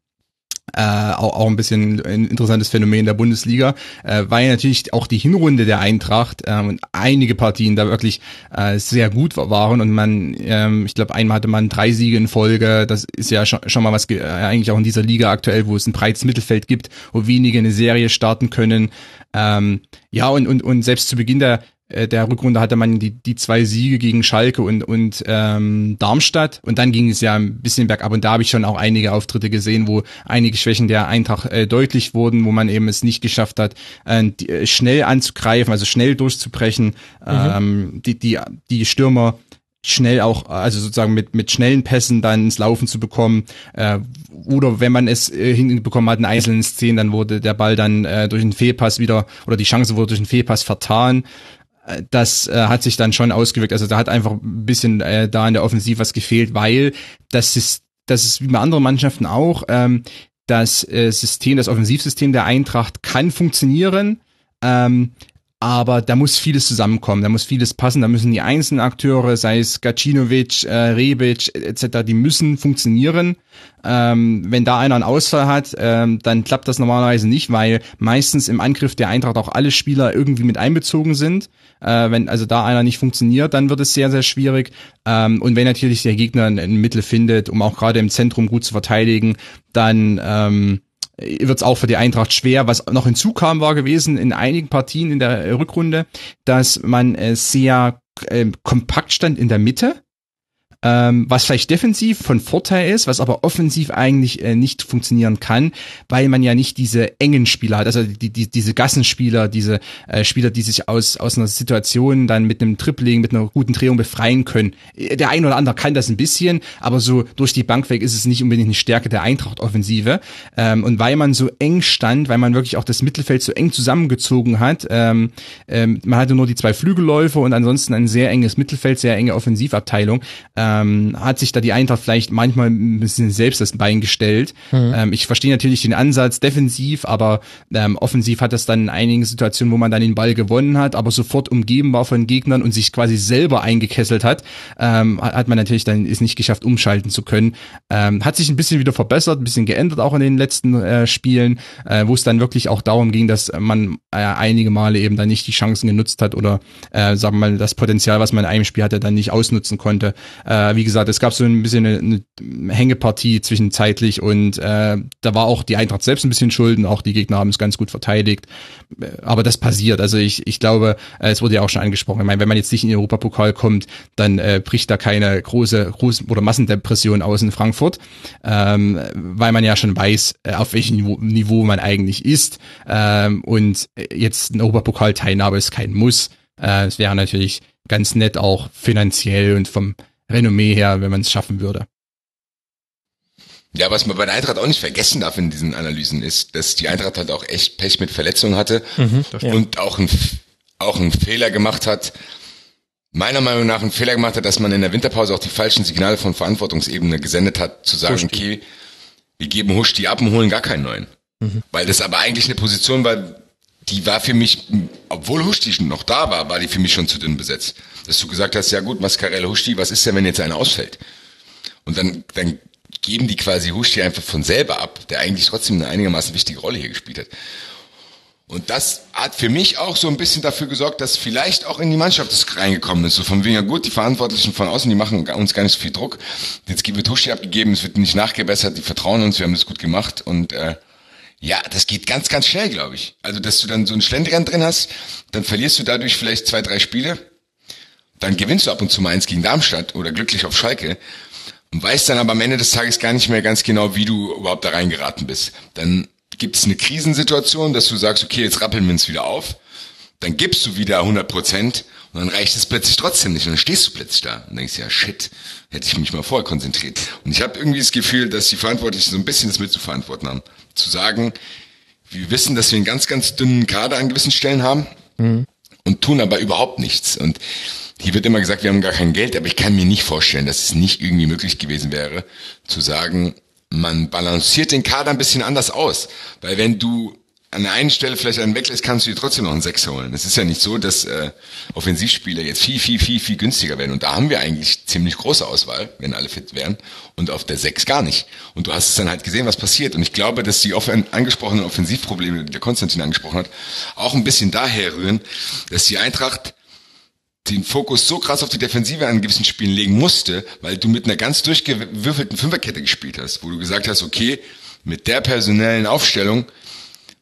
D: äh, auch, auch ein bisschen ein interessantes Phänomen der Bundesliga, äh, weil natürlich auch die Hinrunde der Eintracht äh, und einige Partien da wirklich äh, sehr gut waren und man, ähm, ich glaube, einmal hatte man drei Siege in Folge, das ist ja schon, schon mal was äh, eigentlich auch in dieser Liga aktuell, wo es ein breites Mittelfeld gibt, wo wenige eine Serie starten können. Ähm, ja, und, und, und selbst zu Beginn der der Rückrunde hatte man die, die zwei Siege gegen Schalke und, und ähm, Darmstadt und dann ging es ja ein bisschen bergab und da habe ich schon auch einige Auftritte gesehen, wo einige Schwächen der Eintracht äh, deutlich wurden, wo man eben es nicht geschafft hat, äh, die, äh, schnell anzugreifen, also schnell durchzubrechen, mhm. ähm, die, die, die Stürmer schnell auch, also sozusagen mit, mit schnellen Pässen dann ins Laufen zu bekommen. Äh, oder wenn man es äh, hinbekommen hat in einzelnen Szenen, dann wurde der Ball dann äh, durch einen Fehlpass wieder, oder die Chance wurde durch einen Fehlpass vertan das äh, hat sich dann schon ausgewirkt. Also da hat einfach ein bisschen äh, da in der Offensiv was gefehlt, weil das ist, das ist wie bei anderen Mannschaften auch, ähm, das äh, System, das Offensivsystem der Eintracht kann funktionieren, ähm, aber da muss vieles zusammenkommen, da muss vieles passen, da müssen die einzelnen Akteure, sei es Gacinovic, äh, Rebic etc., die müssen funktionieren. Ähm, wenn da einer einen Ausfall hat, ähm, dann klappt das normalerweise nicht, weil meistens im Angriff der Eintracht auch alle Spieler irgendwie mit einbezogen sind. Äh, wenn also da einer nicht funktioniert, dann wird es sehr, sehr schwierig. Ähm, und wenn natürlich der Gegner ein, ein Mittel findet, um auch gerade im Zentrum gut zu verteidigen, dann ähm, wird es auch für die Eintracht schwer. Was noch hinzukam, war gewesen in einigen Partien in der Rückrunde, dass man äh, sehr äh, kompakt stand in der Mitte ähm, was vielleicht defensiv von Vorteil ist, was aber offensiv eigentlich äh, nicht funktionieren kann, weil man ja nicht diese engen Spieler hat, also die, die, diese Gassenspieler, diese äh, Spieler, die sich aus, aus einer Situation dann mit einem Tripling, mit einer guten Drehung befreien können. Der ein oder andere kann das ein bisschen, aber so durch die Bank weg ist es nicht unbedingt eine Stärke der Eintracht-Offensive. Ähm, und weil man so eng stand, weil man wirklich auch das Mittelfeld so eng zusammengezogen hat, ähm, ähm, man hatte nur die zwei Flügelläufe und ansonsten ein sehr enges Mittelfeld, sehr enge Offensivabteilung. Ähm, ähm, hat sich da die Eintracht vielleicht manchmal ein bisschen selbst das Bein gestellt. Mhm. Ähm, ich verstehe natürlich den Ansatz defensiv, aber ähm, offensiv hat das dann in einigen Situationen, wo man dann den Ball gewonnen hat, aber sofort umgeben war von Gegnern und sich quasi selber eingekesselt hat, ähm, hat man natürlich dann ist nicht geschafft, umschalten zu können. Ähm, hat sich ein bisschen wieder verbessert, ein bisschen geändert auch in den letzten äh, Spielen, äh, wo es dann wirklich auch darum ging, dass man äh, einige Male eben dann nicht die Chancen genutzt hat oder äh, sagen wir mal das Potenzial, was man in einem Spiel hatte, dann nicht ausnutzen konnte. Äh, äh, wie gesagt, es gab so ein bisschen eine, eine Hängepartie zwischenzeitlich und äh, da war auch die Eintracht selbst ein bisschen schulden, auch die Gegner haben es ganz gut verteidigt. Äh, aber das passiert. Also ich, ich glaube, äh, es wurde ja auch schon angesprochen. Ich meine, wenn man jetzt nicht in den Europapokal kommt, dann äh, bricht da keine große, große oder Massendepression aus in Frankfurt, ähm, weil man ja schon weiß, äh, auf welchem Niveau, man eigentlich ist. Ähm, und jetzt eine Europapokalteilnahme ist kein Muss. Äh, es wäre natürlich ganz nett auch finanziell und vom Renommee her, wenn man es schaffen würde.
E: Ja, was man bei der Eintracht auch nicht vergessen darf in diesen Analysen ist, dass die Eintracht halt auch echt Pech mit Verletzungen hatte mhm, und auch ein, auch einen Fehler gemacht hat, meiner Meinung nach einen Fehler gemacht hat, dass man in der Winterpause auch die falschen Signale von Verantwortungsebene gesendet hat, zu sagen, Huschti. okay, wir geben Huschti ab und holen gar keinen neuen. Mhm. Weil das aber eigentlich eine Position war, die war für mich, obwohl Huschti noch da war, war die für mich schon zu dünn besetzt. Dass du gesagt hast, ja gut, Mascarell Huschti, was ist denn, wenn jetzt einer ausfällt? Und dann, dann geben die quasi Huschti einfach von selber ab, der eigentlich trotzdem eine einigermaßen wichtige Rolle hier gespielt hat. Und das hat für mich auch so ein bisschen dafür gesorgt, dass vielleicht auch in die Mannschaft das reingekommen ist. So von wegen, ja gut, die Verantwortlichen von außen, die machen uns gar nicht so viel Druck. Jetzt wird Huschti abgegeben, es wird nicht nachgebessert, die vertrauen uns, wir haben das gut gemacht. Und äh, ja, das geht ganz, ganz schnell, glaube ich. Also, dass du dann so einen Schlendrian drin hast, dann verlierst du dadurch vielleicht zwei, drei Spiele, dann gewinnst du ab und zu mal eins gegen Darmstadt oder glücklich auf Schalke und weißt dann aber am Ende des Tages gar nicht mehr ganz genau, wie du überhaupt da reingeraten bist. Dann gibt es eine Krisensituation, dass du sagst, okay, jetzt rappeln wir uns wieder auf, dann gibst du wieder 100 Prozent und dann reicht es plötzlich trotzdem nicht und dann stehst du plötzlich da und denkst, ja shit, hätte ich mich mal vorher konzentriert. Und ich habe irgendwie das Gefühl, dass die Verantwortlichen so ein bisschen das mitzuverantworten haben. Zu sagen, wir wissen, dass wir einen ganz, ganz dünnen Kader an gewissen Stellen haben mhm. und tun aber überhaupt nichts. Und hier wird immer gesagt, wir haben gar kein Geld, aber ich kann mir nicht vorstellen, dass es nicht irgendwie möglich gewesen wäre, zu sagen, man balanciert den Kader ein bisschen anders aus. Weil wenn du an der einen Stelle vielleicht einen weglässt, kannst du dir trotzdem noch einen Sechs holen. Es ist ja nicht so, dass äh, Offensivspieler jetzt viel, viel, viel, viel günstiger werden. Und da haben wir eigentlich ziemlich große Auswahl, wenn alle fit wären. Und auf der Sechs gar nicht. Und du hast es dann halt gesehen, was passiert. Und ich glaube, dass die offen angesprochenen Offensivprobleme, die der Konstantin angesprochen hat, auch ein bisschen daher rühren, dass die Eintracht den Fokus so krass auf die Defensive an gewissen Spielen legen musste, weil du mit einer ganz durchgewürfelten Fünferkette gespielt hast, wo du gesagt hast, okay, mit der personellen Aufstellung,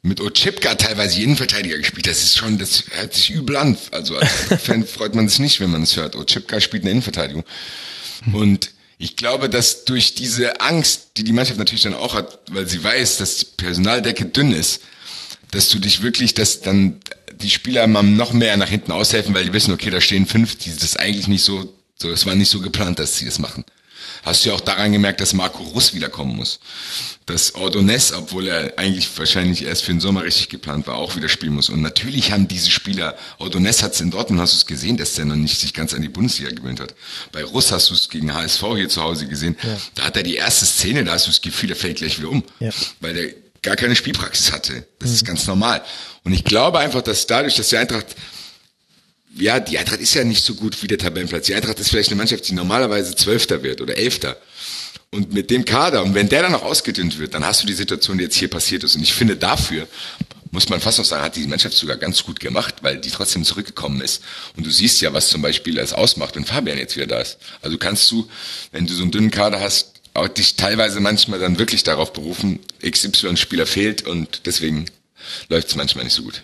E: mit Ochipka teilweise Innenverteidiger gespielt, das ist schon, das hört sich übel an. Also als <laughs> Fan freut man sich nicht, wenn man es hört. Ochipka spielt eine Innenverteidigung. Und ich glaube, dass durch diese Angst, die die Mannschaft natürlich dann auch hat, weil sie weiß, dass die Personaldecke dünn ist, dass du dich wirklich, dass dann die Spieler mal noch mehr nach hinten aushelfen, weil die wissen, okay, da stehen fünf, die das eigentlich nicht so, so, es war nicht so geplant, dass sie das machen. Hast du ja auch daran gemerkt, dass Marco Russ wiederkommen muss. Dass Ordonez, obwohl er eigentlich wahrscheinlich erst für den Sommer richtig geplant war, auch wieder spielen muss. Und natürlich haben diese Spieler, Ordonez hat es in Dortmund, hast du es gesehen, dass der noch nicht sich ganz an die Bundesliga gewöhnt hat. Bei Russ hast du es gegen HSV hier zu Hause gesehen. Ja. Da hat er die erste Szene, da hast du das Gefühl, der fällt gleich wieder um. Ja. Weil der gar keine Spielpraxis hatte. Das mhm. ist ganz normal. Und ich glaube einfach, dass dadurch, dass die Eintracht, ja, die Eintracht ist ja nicht so gut wie der Tabellenplatz. Die Eintracht ist vielleicht eine Mannschaft, die normalerweise Zwölfter wird oder Elfter. Und mit dem Kader, und wenn der dann noch ausgedünnt wird, dann hast du die Situation, die jetzt hier passiert ist. Und ich finde, dafür muss man fast noch sagen, hat die Mannschaft sogar ganz gut gemacht, weil die trotzdem zurückgekommen ist. Und du siehst ja, was zum Beispiel es ausmacht, wenn Fabian jetzt wieder da ist. Also kannst du, wenn du so einen dünnen Kader hast, auch dich teilweise manchmal dann wirklich darauf berufen, XY-Spieler fehlt und deswegen läuft es manchmal nicht so gut.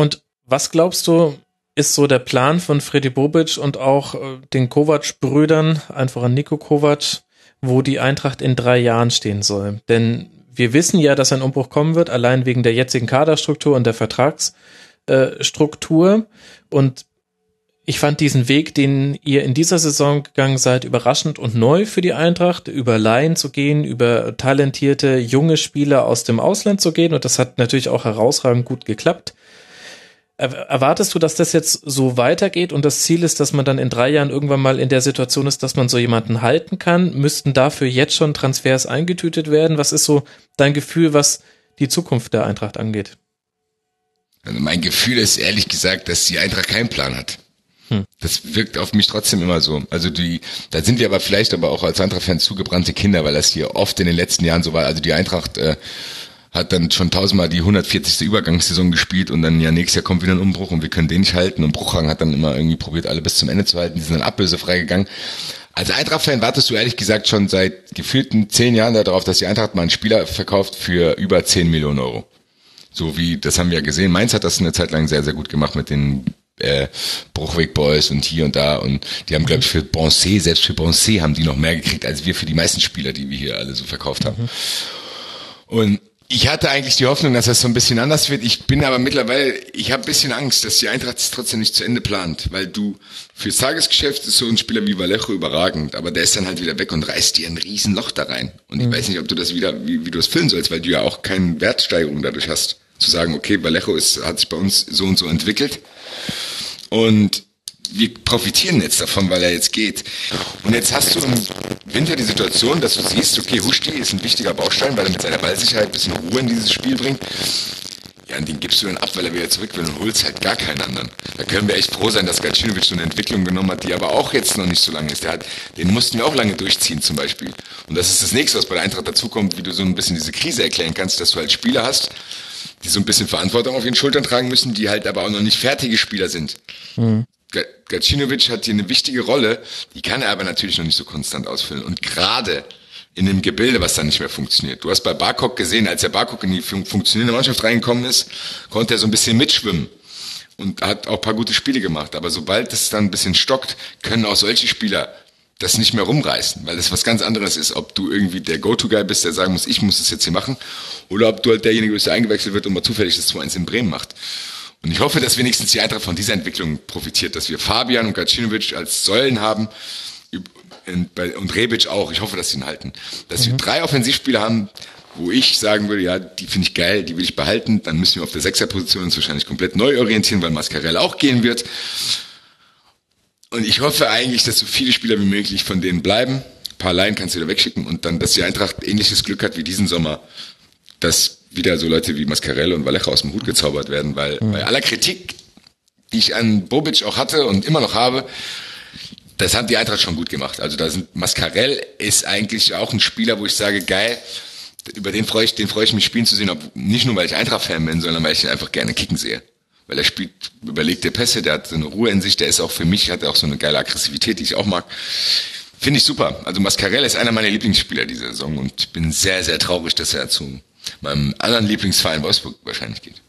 C: Und was glaubst du, ist so der Plan von Freddy Bobic und auch äh, den Kovac-Brüdern, einfach an Nico Kovac, wo die Eintracht in drei Jahren stehen soll? Denn wir wissen ja, dass ein Umbruch kommen wird, allein wegen der jetzigen Kaderstruktur und der Vertragsstruktur. Und ich fand diesen Weg, den ihr in dieser Saison gegangen seid, überraschend und neu für die Eintracht, über Laien zu gehen, über talentierte junge Spieler aus dem Ausland zu gehen und das hat natürlich auch herausragend gut geklappt. Erwartest du, dass das jetzt so weitergeht und das Ziel ist, dass man dann in drei Jahren irgendwann mal in der Situation ist, dass man so jemanden halten kann? Müssten dafür jetzt schon Transfers eingetütet werden? Was ist so dein Gefühl, was die Zukunft der Eintracht angeht?
E: Also mein Gefühl ist ehrlich gesagt, dass die Eintracht keinen Plan hat. Hm. Das wirkt auf mich trotzdem immer so. Also die, da sind wir aber vielleicht aber auch als Eintracht-Fans zugebrannte Kinder, weil das hier oft in den letzten Jahren so war. Also die Eintracht äh, hat dann schon tausendmal die 140. Übergangssaison gespielt und dann ja nächstes Jahr kommt wieder ein Umbruch und wir können den nicht halten und Bruchhang hat dann immer irgendwie probiert, alle bis zum Ende zu halten. Die sind dann ablösefrei gegangen. Als Eintracht-Fan wartest du ehrlich gesagt schon seit gefühlten zehn Jahren darauf, dass die Eintracht mal einen Spieler verkauft für über 10 Millionen Euro. So wie, das haben wir ja gesehen. Mainz hat das eine Zeit lang sehr, sehr gut gemacht mit den äh, Bruchweg Boys und hier und da und die haben, glaube ich, für Bonsé, selbst für Bonsé haben die noch mehr gekriegt, als wir für die meisten Spieler, die wir hier alle so verkauft haben. Mhm. Und ich hatte eigentlich die Hoffnung, dass das so ein bisschen anders wird. Ich bin aber mittlerweile, ich habe ein bisschen Angst, dass die Eintracht es trotzdem nicht zu Ende plant, weil du fürs Tagesgeschäft ist so ein Spieler wie Vallejo überragend, aber der ist dann halt wieder weg und reißt dir ein riesen Loch da rein. Und ich mhm. weiß nicht, ob du das wieder, wie, wie du es füllen sollst, weil du ja auch keine Wertsteigerung dadurch hast. Zu sagen, okay, Vallejo ist, hat sich bei uns so und so entwickelt und wir profitieren jetzt davon, weil er jetzt geht. Und jetzt hast du im Winter die Situation, dass du siehst, okay, Huschti ist ein wichtiger Baustein, weil er mit seiner Ballsicherheit ein bisschen Ruhe in dieses Spiel bringt. Ja, an den gibst du dann ab, weil er wieder zurück will und holst halt gar keinen anderen. Da können wir echt froh sein, dass Gacinovic so eine Entwicklung genommen hat, die aber auch jetzt noch nicht so lange ist. Der hat, den mussten wir auch lange durchziehen zum Beispiel. Und das ist das nächste, was bei der Eintracht dazukommt, wie du so ein bisschen diese Krise erklären kannst, dass du halt Spieler hast, die so ein bisschen Verantwortung auf ihren Schultern tragen müssen, die halt aber auch noch nicht fertige Spieler sind. Mhm. Gacinovic hat hier eine wichtige Rolle, die kann er aber natürlich noch nicht so konstant ausfüllen. Und gerade in dem Gebilde, was dann nicht mehr funktioniert. Du hast bei Barkok gesehen, als der Barkok in die fun funktionierende Mannschaft reingekommen ist, konnte er so ein bisschen mitschwimmen und hat auch paar gute Spiele gemacht. Aber sobald es dann ein bisschen stockt, können auch solche Spieler das nicht mehr rumreißen, weil das was ganz anderes ist, ob du irgendwie der Go-To-Guy bist, der sagen muss, ich muss das jetzt hier machen, oder ob du halt derjenige bist, der eingewechselt wird und mal zufällig das 2-1 in Bremen macht. Und ich hoffe, dass wenigstens die Eintracht von dieser Entwicklung profitiert, dass wir Fabian und Gacinovic als Säulen haben und Rebic auch. Ich hoffe, dass sie ihn halten. Dass mhm. wir drei Offensivspieler haben, wo ich sagen würde, ja, die finde ich geil, die will ich behalten. Dann müssen wir auf der Sechserposition uns wahrscheinlich komplett neu orientieren, weil Mascarell auch gehen wird. Und ich hoffe eigentlich, dass so viele Spieler wie möglich von denen bleiben. Ein paar Laien kannst du wieder wegschicken und dann, dass die Eintracht ähnliches Glück hat wie diesen Sommer, dass wieder so Leute wie Mascarell und Vallejo aus dem Hut gezaubert werden, weil mhm. bei aller Kritik, die ich an Bobic auch hatte und immer noch habe, das hat die Eintracht schon gut gemacht. Also da sind Mascarell ist eigentlich auch ein Spieler, wo ich sage, geil, über den freue ich, den freue ich mich spielen zu sehen, ob, nicht nur weil ich Eintracht-Fan bin, sondern weil ich ihn einfach gerne kicken sehe weil er spielt überlegte Pässe, der hat so eine Ruhe in sich, der ist auch für mich, hat auch so eine geile Aggressivität, die ich auch mag. Finde ich super. Also Mascarell ist einer meiner Lieblingsspieler dieser Saison und ich bin sehr, sehr traurig, dass er zu meinem anderen Lieblingsverein Wolfsburg wahrscheinlich geht.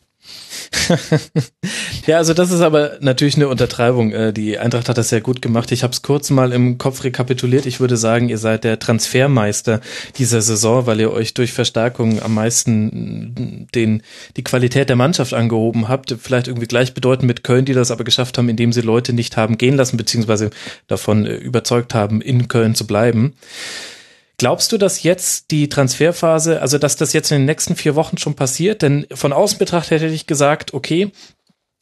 E: <laughs>
C: ja, also das ist aber natürlich eine Untertreibung. Äh, die Eintracht hat das sehr gut gemacht. Ich habe es kurz mal im Kopf rekapituliert. Ich würde sagen, ihr seid der Transfermeister dieser Saison, weil ihr euch durch Verstärkung am meisten den, die Qualität der Mannschaft angehoben habt. Vielleicht irgendwie gleichbedeutend mit Köln, die das aber geschafft haben, indem sie Leute nicht haben gehen lassen, beziehungsweise davon äh, überzeugt haben, in Köln zu bleiben. Glaubst du, dass jetzt die Transferphase, also dass das jetzt in den nächsten vier Wochen schon passiert? Denn von außen betrachtet hätte ich gesagt, okay,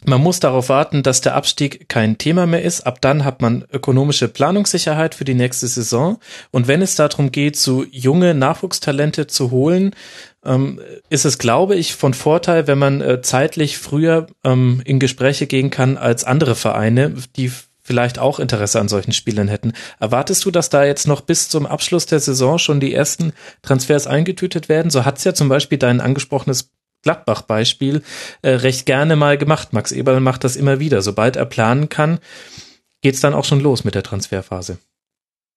C: man muss darauf warten, dass der Abstieg kein Thema mehr ist. Ab dann hat man ökonomische Planungssicherheit für die nächste Saison. Und wenn es darum geht, so junge Nachwuchstalente zu holen, ähm, ist es, glaube ich, von Vorteil, wenn man äh, zeitlich früher ähm, in Gespräche gehen kann als andere Vereine, die vielleicht auch Interesse an solchen Spielern hätten. Erwartest du, dass da jetzt noch bis zum Abschluss der Saison schon die ersten Transfers eingetütet werden? So hat's ja zum Beispiel dein angesprochenes Gladbach-Beispiel äh, recht gerne mal gemacht. Max Eberl macht das immer wieder. Sobald er planen kann, geht's dann auch schon los mit der Transferphase.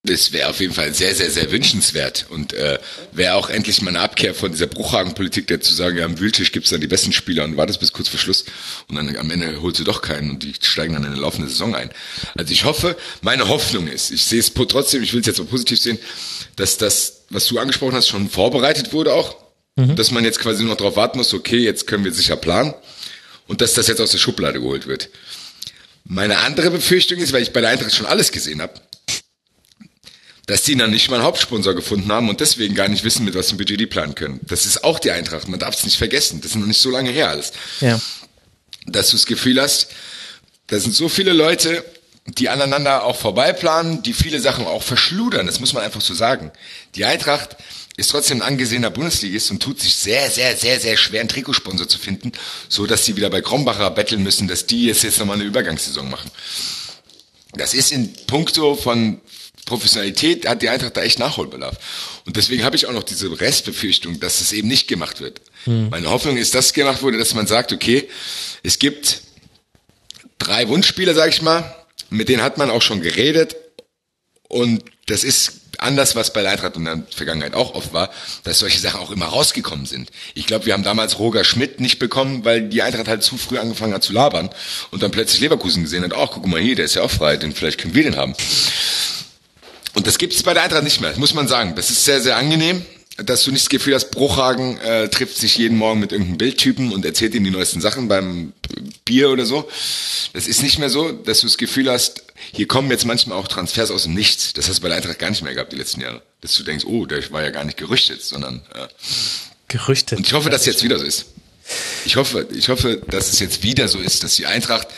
E: Das wäre auf jeden Fall sehr, sehr, sehr wünschenswert und äh, wäre auch endlich mal eine Abkehr von dieser Bruchhagen-Politik, der zu sagen, ja, am Wühltisch gibt's dann die besten Spieler und wartest bis kurz vor Schluss und dann am Ende holst du doch keinen und die steigen dann in eine laufende Saison ein. Also ich hoffe, meine Hoffnung ist, ich sehe es trotzdem, ich will es jetzt mal positiv sehen, dass das, was du angesprochen hast, schon vorbereitet wurde auch, mhm. dass man jetzt quasi nur noch darauf warten muss, okay, jetzt können wir sicher planen und dass das jetzt aus der Schublade geholt wird. Meine andere Befürchtung ist, weil ich bei der Eintracht schon alles gesehen habe, dass die dann nicht mal einen Hauptsponsor gefunden haben und deswegen gar nicht wissen, mit was im Budget die planen können. Das ist auch die Eintracht. Man darf es nicht vergessen. Das ist noch nicht so lange her alles. Ja. Dass du das Gefühl hast, da sind so viele Leute, die aneinander auch vorbeiplanen, die viele Sachen auch verschludern. Das muss man einfach so sagen. Die Eintracht ist trotzdem ein angesehener Bundesligist und tut sich sehr, sehr, sehr, sehr schwer, einen Trikotsponsor zu finden, so dass sie wieder bei Krombacher betteln müssen, dass die jetzt, jetzt nochmal eine Übergangssaison machen. Das ist in puncto von Professionalität hat die Eintracht da echt Nachholbedarf. Und deswegen habe ich auch noch diese Restbefürchtung, dass es eben nicht gemacht wird. Hm. Meine Hoffnung ist, dass gemacht wurde, dass man sagt, okay, es gibt drei Wunschspieler, sag ich mal, mit denen hat man auch schon geredet und das ist anders, was bei Eintracht in der Vergangenheit auch oft war, dass solche Sachen auch immer rausgekommen sind. Ich glaube, wir haben damals Roger Schmidt nicht bekommen, weil die Eintracht halt zu früh angefangen hat zu labern und dann plötzlich Leverkusen gesehen hat, ach, guck mal hier, der ist ja auch frei, den vielleicht können wir den haben. Und das gibt es bei der Eintracht nicht mehr, muss man sagen. Das ist sehr, sehr angenehm, dass du nicht das Gefühl hast, Bruchhagen äh, trifft sich jeden Morgen mit irgendeinem Bildtypen und erzählt ihm die neuesten Sachen beim Bier oder so. Das ist nicht mehr so, dass du das Gefühl hast, hier kommen jetzt manchmal auch Transfers aus dem Nichts. Das hast du bei der Eintracht gar nicht mehr gehabt die letzten Jahre. Dass du denkst, oh, der war ja gar nicht gerüchtet, sondern äh,
C: gerüchtet.
E: Und ich hoffe, dass es jetzt wieder so ist. Ich hoffe, ich hoffe, dass es jetzt wieder so ist, dass die Eintracht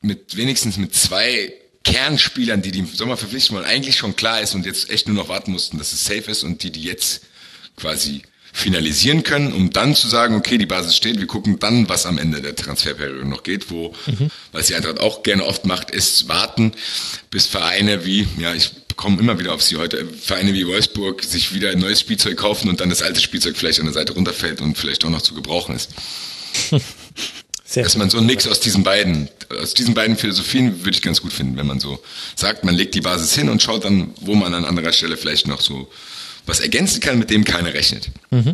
E: mit wenigstens mit zwei Kernspielern, die die im Sommer verpflichten wollen, eigentlich schon klar ist und jetzt echt nur noch warten mussten, dass es safe ist und die, die jetzt quasi finalisieren können, um dann zu sagen, okay, die Basis steht, wir gucken dann, was am Ende der Transferperiode noch geht, wo, mhm. was die Eintracht auch gerne oft macht, ist warten, bis Vereine wie, ja, ich komme immer wieder auf sie heute, Vereine wie Wolfsburg sich wieder ein neues Spielzeug kaufen und dann das alte Spielzeug vielleicht an der Seite runterfällt und vielleicht auch noch zu gebrauchen ist. <laughs> Sehr Dass man so einen Mix aus diesen beiden, aus diesen beiden Philosophien würde ich ganz gut finden, wenn man so sagt, man legt die Basis hin und schaut dann, wo man an anderer Stelle vielleicht noch so was ergänzen kann, mit dem keiner rechnet. Mhm.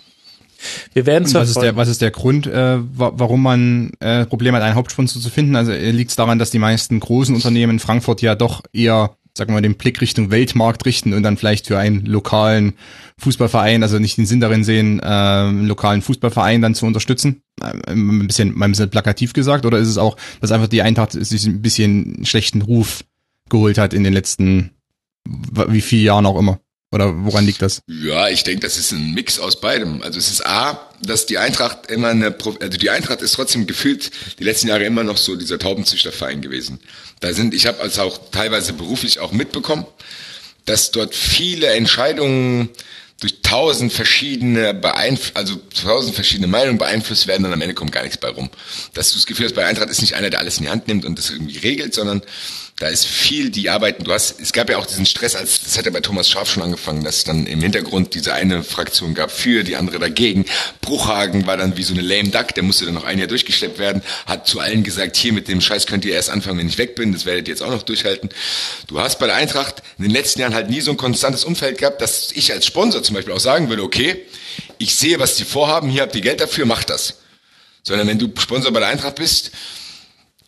D: Wir werden was ist der was ist der Grund, äh, warum man äh, Probleme hat, einen Hauptsponsor zu finden? Also äh, liegt es daran, dass die meisten großen Unternehmen in Frankfurt ja doch eher sagen wir mal, den Blick Richtung Weltmarkt richten und dann vielleicht für einen lokalen Fußballverein, also nicht den Sinn darin sehen, äh, einen lokalen Fußballverein dann zu unterstützen? Äh, ein bisschen, mal ein bisschen plakativ gesagt, oder ist es auch, dass einfach die Eintracht sich ein bisschen schlechten Ruf geholt hat in den letzten, wie vielen Jahren auch immer? Oder woran liegt das?
E: Ja, ich denke, das ist ein Mix aus beidem. Also es ist A, dass die Eintracht immer eine, also die Eintracht ist trotzdem gefühlt die letzten Jahre immer noch so dieser Taubenzüchterverein gewesen. Da sind, ich habe also auch teilweise beruflich auch mitbekommen, dass dort viele Entscheidungen durch tausend verschiedene beeinf also tausend verschiedene Meinungen beeinflusst werden und am Ende kommt gar nichts bei rum. Dass du das Gefühl hast, bei Eintracht ist nicht einer, der alles in die Hand nimmt und das irgendwie regelt, sondern da ist viel, die arbeiten. Du hast, es gab ja auch diesen Stress, als das hat ja bei Thomas Scharf schon angefangen, dass es dann im Hintergrund diese eine Fraktion gab für, die andere dagegen. Bruchhagen war dann wie so eine lame duck, der musste dann noch ein Jahr durchgeschleppt werden, hat zu allen gesagt, hier mit dem Scheiß könnt ihr erst anfangen, wenn ich weg bin, das werdet ihr jetzt auch noch durchhalten. Du hast bei der Eintracht in den letzten Jahren halt nie so ein konstantes Umfeld gehabt, dass ich als Sponsor zum Beispiel auch sagen würde, okay, ich sehe, was die vorhaben, hier habt ihr Geld dafür, macht das. Sondern wenn du Sponsor bei der Eintracht bist,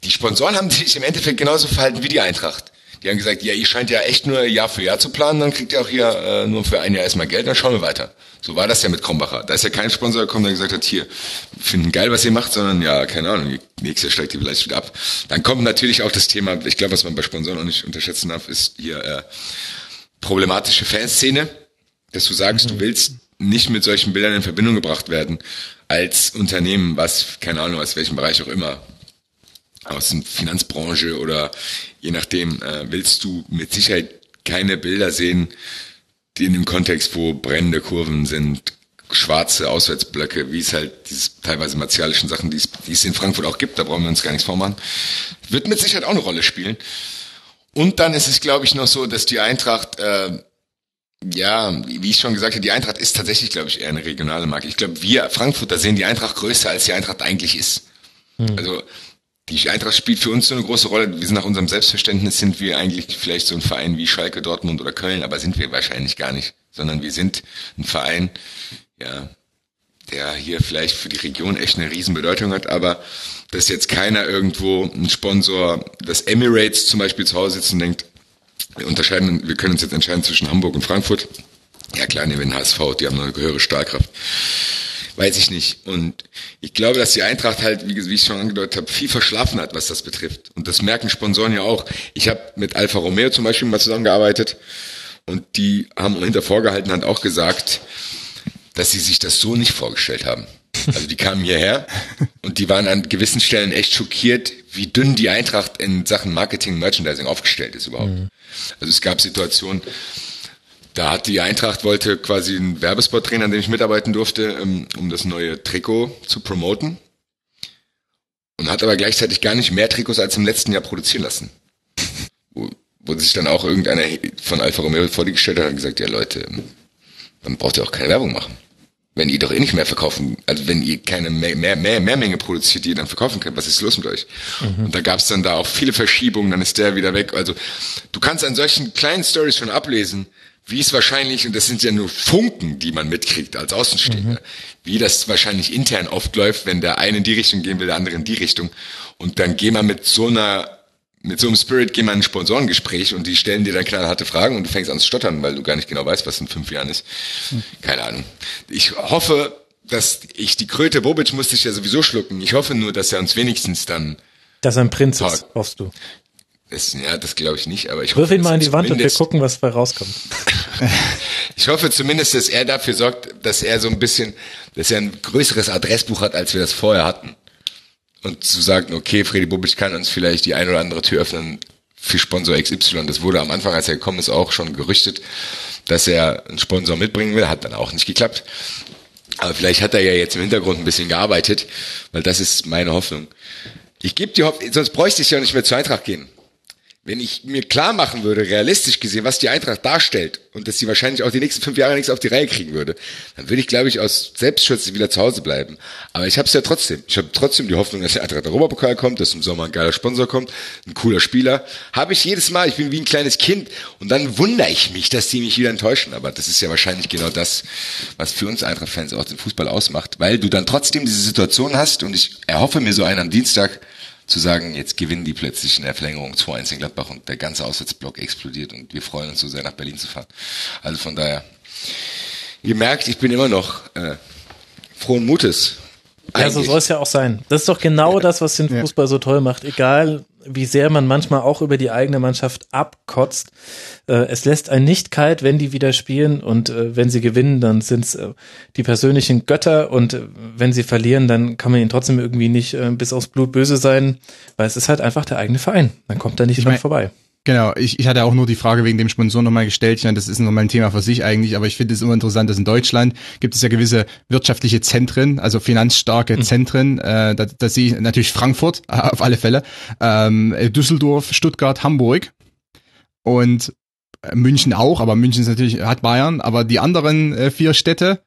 E: die Sponsoren haben sich im Endeffekt genauso verhalten wie die Eintracht. Die haben gesagt, ja, ihr scheint ja echt nur Jahr für Jahr zu planen, dann kriegt ihr auch hier äh, nur für ein Jahr erstmal Geld, dann schauen wir weiter. So war das ja mit Krombacher. Da ist ja kein Sponsor gekommen, der gesagt hat, hier, finden geil, was ihr macht, sondern ja, keine Ahnung, nächstes Jahr steigt die vielleicht wieder ab. Dann kommt natürlich auch das Thema, ich glaube, was man bei Sponsoren auch nicht unterschätzen darf, ist hier äh, problematische Fanszene, dass du sagst, mhm. du willst nicht mit solchen Bildern in Verbindung gebracht werden als Unternehmen, was, keine Ahnung, aus welchem Bereich auch immer, aus der Finanzbranche oder je nachdem, äh, willst du mit Sicherheit keine Bilder sehen, die in dem Kontext, wo brennende Kurven sind, schwarze Auswärtsblöcke, wie es halt diese teilweise martialischen Sachen, die es, die es in Frankfurt auch gibt, da brauchen wir uns gar nichts vormachen, wird mit Sicherheit auch eine Rolle spielen. Und dann ist es, glaube ich, noch so, dass die Eintracht, äh, ja, wie ich schon gesagt habe, die Eintracht ist tatsächlich, glaube ich, eher eine regionale Marke. Ich glaube, wir Frankfurter sehen die Eintracht größer, als die Eintracht eigentlich ist. Hm. Also die Eintracht spielt für uns so eine große Rolle. Wir sind nach unserem Selbstverständnis sind wir eigentlich vielleicht so ein Verein wie Schalke, Dortmund oder Köln, aber sind wir wahrscheinlich gar nicht, sondern wir sind ein Verein, ja, der hier vielleicht für die Region echt eine Riesenbedeutung hat, aber dass jetzt keiner irgendwo ein Sponsor des Emirates zum Beispiel zu Hause sitzt und denkt, wir unterscheiden, wir können uns jetzt entscheiden zwischen Hamburg und Frankfurt. Ja klar, nehmen wir den HSV, die haben eine höhere Stahlkraft weiß ich nicht. Und ich glaube, dass die Eintracht halt, wie, wie ich schon angedeutet habe, viel verschlafen hat, was das betrifft. Und das merken Sponsoren ja auch. Ich habe mit Alfa Romeo zum Beispiel mal zusammengearbeitet und die haben hinter vorgehalten Hand auch gesagt, dass sie sich das so nicht vorgestellt haben. Also die kamen hierher und die waren an gewissen Stellen echt schockiert, wie dünn die Eintracht in Sachen Marketing, Merchandising aufgestellt ist überhaupt. Mhm. Also es gab Situationen, da hat die Eintracht wollte quasi einen Werbespot drehen, an dem ich mitarbeiten durfte, ähm, um das neue Trikot zu promoten. Und hat aber gleichzeitig gar nicht mehr Trikots als im letzten Jahr produzieren lassen. <laughs> Wo, wo sich dann auch irgendeiner von Alfa Romeo vor die gestellt hat und gesagt, ja Leute, dann braucht ihr auch keine Werbung machen. Wenn ihr doch eh nicht mehr verkaufen, also wenn ihr keine mehr, mehr, mehr, mehr Menge produziert, die ihr dann verkaufen könnt, was ist los mit euch? Mhm. Und da gab es dann da auch viele Verschiebungen, dann ist der wieder weg. Also du kannst an solchen kleinen Stories schon ablesen, wie es wahrscheinlich, und das sind ja nur Funken, die man mitkriegt als Außenstehender, mhm. wie das wahrscheinlich intern oft läuft, wenn der eine in die Richtung gehen will, der andere in die Richtung. Und dann gehen wir mit so einer, mit so einem Spirit gehen wir in ein Sponsorengespräch und die stellen dir dann knallharte Fragen und du fängst an zu stottern, weil du gar nicht genau weißt, was in fünf Jahren ist. Mhm. Keine Ahnung. Ich hoffe, dass ich die Kröte Bobic musste ich ja sowieso schlucken. Ich hoffe nur, dass er uns wenigstens dann
C: dass er ein Prinz ist, hoffst du.
E: Das, ja, das glaube ich nicht, aber ich
C: Wirf hoffe, ihn mal in die Wand und wir gucken, was dabei rauskommt. <laughs>
E: ich hoffe zumindest, dass er dafür sorgt, dass er so ein bisschen, dass er ein größeres Adressbuch hat, als wir das vorher hatten. Und zu sagen, okay, Freddy Bubic kann uns vielleicht die ein oder andere Tür öffnen für Sponsor XY. Das wurde am Anfang, als er gekommen ist, auch schon gerüchtet, dass er einen Sponsor mitbringen will. Hat dann auch nicht geklappt. Aber vielleicht hat er ja jetzt im Hintergrund ein bisschen gearbeitet, weil das ist meine Hoffnung. Ich gebe die Hoffnung, sonst bräuchte ich ja nicht mehr zur Eintracht gehen wenn ich mir klar machen würde, realistisch gesehen, was die Eintracht darstellt und dass sie wahrscheinlich auch die nächsten fünf Jahre nichts auf die Reihe kriegen würde, dann würde ich, glaube ich, aus Selbstschutz wieder zu Hause bleiben. Aber ich habe es ja trotzdem. Ich habe trotzdem die Hoffnung, dass der Eintracht Europapokal kommt, dass im Sommer ein geiler Sponsor kommt, ein cooler Spieler. Habe ich jedes Mal. Ich bin wie ein kleines Kind und dann wundere ich mich, dass die mich wieder enttäuschen. Aber das ist ja wahrscheinlich genau das, was für uns Eintracht-Fans auch den Fußball ausmacht, weil du dann trotzdem diese Situation hast und ich erhoffe mir so einen am Dienstag zu sagen, jetzt gewinnen die plötzlich in der Verlängerung 2-1 in Gladbach und der ganze Auswärtsblock explodiert und wir freuen uns so sehr nach Berlin zu fahren. Also von daher, ihr merkt, ich bin immer noch äh, frohen Mutes.
C: Ja, so soll es ja auch sein. Das ist doch genau ja. das, was den Fußball so toll macht. Egal, wie sehr man manchmal auch über die eigene Mannschaft abkotzt. Äh, es lässt einen nicht kalt, wenn die wieder spielen und äh, wenn sie gewinnen, dann sind es äh, die persönlichen Götter und äh, wenn sie verlieren, dann kann man ihnen trotzdem irgendwie nicht äh, bis aufs Blut böse sein, weil es ist halt einfach der eigene Verein. Dann kommt er nicht dran vorbei.
D: Genau, ich, ich hatte auch nur die Frage wegen dem Sponsor nochmal gestellt. Ich meine, das ist nochmal ein Thema für sich eigentlich, aber ich finde es immer interessant, dass in Deutschland gibt es ja gewisse wirtschaftliche Zentren, also finanzstarke mhm. Zentren. Äh, da, da sehe ich natürlich Frankfurt <laughs> auf alle Fälle, ähm, Düsseldorf, Stuttgart, Hamburg und München auch, aber München ist natürlich, hat Bayern, aber die anderen äh, vier Städte,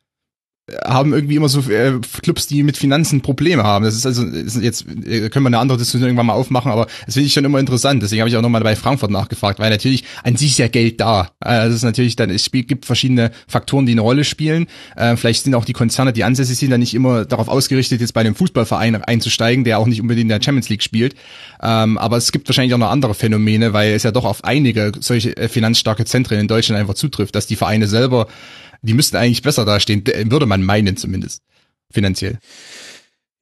D: haben irgendwie immer so äh, Clubs, die mit Finanzen Probleme haben. Das ist also ist jetzt äh, können wir eine andere Diskussion irgendwann mal aufmachen, aber das finde ich schon immer interessant. Deswegen habe ich auch nochmal bei Frankfurt nachgefragt, weil natürlich an sich ist ja Geld da. Also es ist natürlich dann es gibt verschiedene Faktoren, die eine Rolle spielen. Äh, vielleicht sind auch die Konzerne, die ansässig sind, dann nicht immer darauf ausgerichtet, jetzt bei einem Fußballverein einzusteigen, der auch nicht unbedingt in der Champions League spielt. Ähm, aber es gibt wahrscheinlich auch noch andere Phänomene, weil es ja doch auf einige solche äh, finanzstarke Zentren in Deutschland einfach zutrifft, dass die Vereine selber die müssten eigentlich besser dastehen, würde man meinen zumindest, finanziell.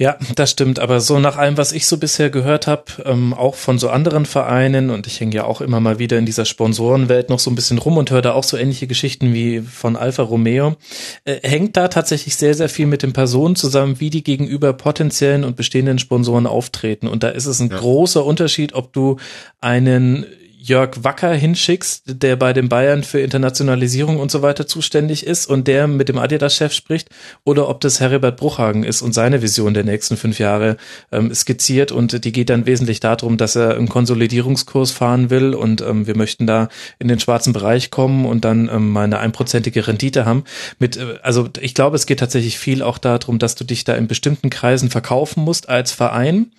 C: Ja, das stimmt. Aber so nach allem, was ich so bisher gehört habe, ähm, auch von so anderen Vereinen, und ich hänge ja auch immer mal wieder in dieser Sponsorenwelt noch so ein bisschen rum und höre da auch so ähnliche Geschichten wie von Alfa Romeo, äh, hängt da tatsächlich sehr, sehr viel mit den Personen zusammen, wie die gegenüber potenziellen und bestehenden Sponsoren auftreten. Und da ist es ein ja. großer Unterschied, ob du einen Jörg Wacker hinschickst, der bei den Bayern für Internationalisierung und so weiter zuständig ist und der mit dem Adidas-Chef spricht, oder ob das Heribert Bruchhagen ist und seine Vision der nächsten fünf Jahre ähm, skizziert und die geht dann wesentlich darum, dass er einen Konsolidierungskurs fahren will und ähm, wir möchten da in den schwarzen Bereich kommen und dann ähm, mal eine einprozentige Rendite haben. Mit, äh, also ich glaube, es geht tatsächlich viel auch darum, dass du dich da in bestimmten Kreisen verkaufen musst als Verein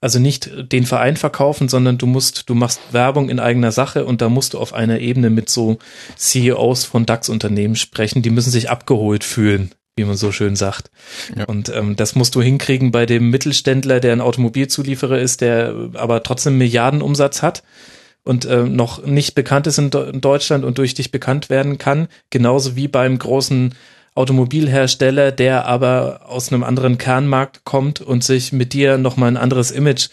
C: also nicht den Verein verkaufen, sondern du musst, du machst Werbung in eigener Sache und da musst du auf einer Ebene mit so CEOs von DAX-Unternehmen sprechen, die müssen sich abgeholt fühlen wie man so schön sagt. Ja. Und ähm, das musst du hinkriegen bei dem Mittelständler, der ein Automobilzulieferer ist, der aber trotzdem Milliardenumsatz hat und äh, noch nicht bekannt ist in, in Deutschland und durch dich bekannt werden kann, genauso wie beim großen Automobilhersteller, der aber aus einem anderen Kernmarkt kommt und sich mit dir nochmal ein anderes Image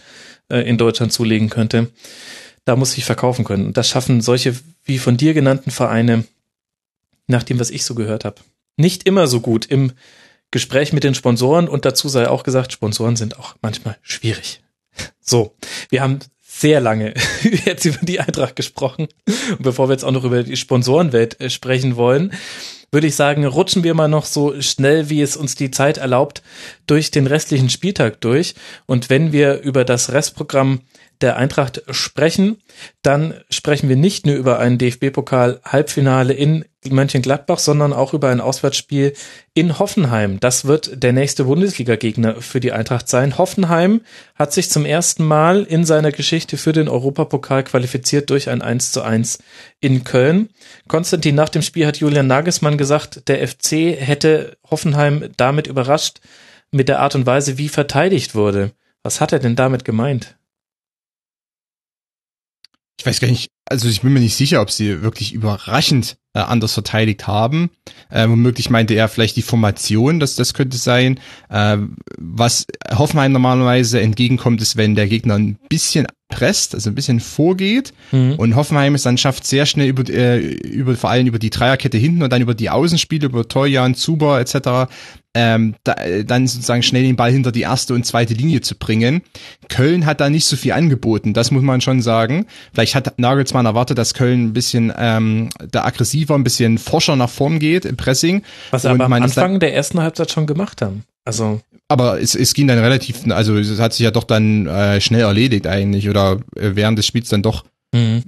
C: äh, in Deutschland zulegen könnte. Da muss ich verkaufen können. Und das schaffen solche wie von dir genannten Vereine, nach dem, was ich so gehört habe, nicht immer so gut im Gespräch mit den Sponsoren und dazu sei auch gesagt, Sponsoren sind auch manchmal schwierig. So, wir haben sehr lange <laughs> jetzt über die Eintracht gesprochen. Und bevor wir jetzt auch noch über die Sponsorenwelt äh, sprechen wollen, würde ich sagen, rutschen wir mal noch so schnell, wie es uns die Zeit erlaubt, durch den restlichen Spieltag durch. Und wenn wir über das Restprogramm der Eintracht sprechen, dann sprechen wir nicht nur über ein DFB-Pokal-Halbfinale in Mönchengladbach, sondern auch über ein Auswärtsspiel in Hoffenheim. Das wird der nächste Bundesliga-Gegner für die Eintracht sein. Hoffenheim hat sich zum ersten Mal in seiner Geschichte für den Europapokal qualifiziert durch ein 1 zu 1 in Köln. Konstantin, nach dem Spiel hat Julian Nagelsmann gesagt, der FC hätte Hoffenheim damit überrascht mit der Art und Weise, wie verteidigt wurde. Was hat er denn damit gemeint?
D: Ich weiß gar nicht, also ich bin mir nicht sicher, ob sie wirklich überraschend äh, anders verteidigt haben. Äh, womöglich meinte er vielleicht die Formation, dass das könnte sein. Äh, was Hoffenheim normalerweise entgegenkommt, ist, wenn der Gegner ein bisschen presst, also ein bisschen vorgeht und Hoffenheim es dann schafft, sehr schnell über, äh, über vor allem über die Dreierkette hinten und dann über die Außenspiele, über Toyan, Zuber etc., ähm, da, dann sozusagen schnell den Ball hinter die erste und zweite Linie zu bringen. Köln hat da nicht so viel angeboten, das muss man schon sagen. Vielleicht hat Nagelsmann erwartet, dass Köln ein bisschen ähm, da aggressiver, ein bisschen forscher nach vorn geht im Pressing.
C: Was aber am Anfang der ersten Halbzeit schon gemacht haben. Also,
D: aber es, es ging dann relativ, also es hat sich ja doch dann äh, schnell erledigt eigentlich oder äh, während des Spiels dann doch. F-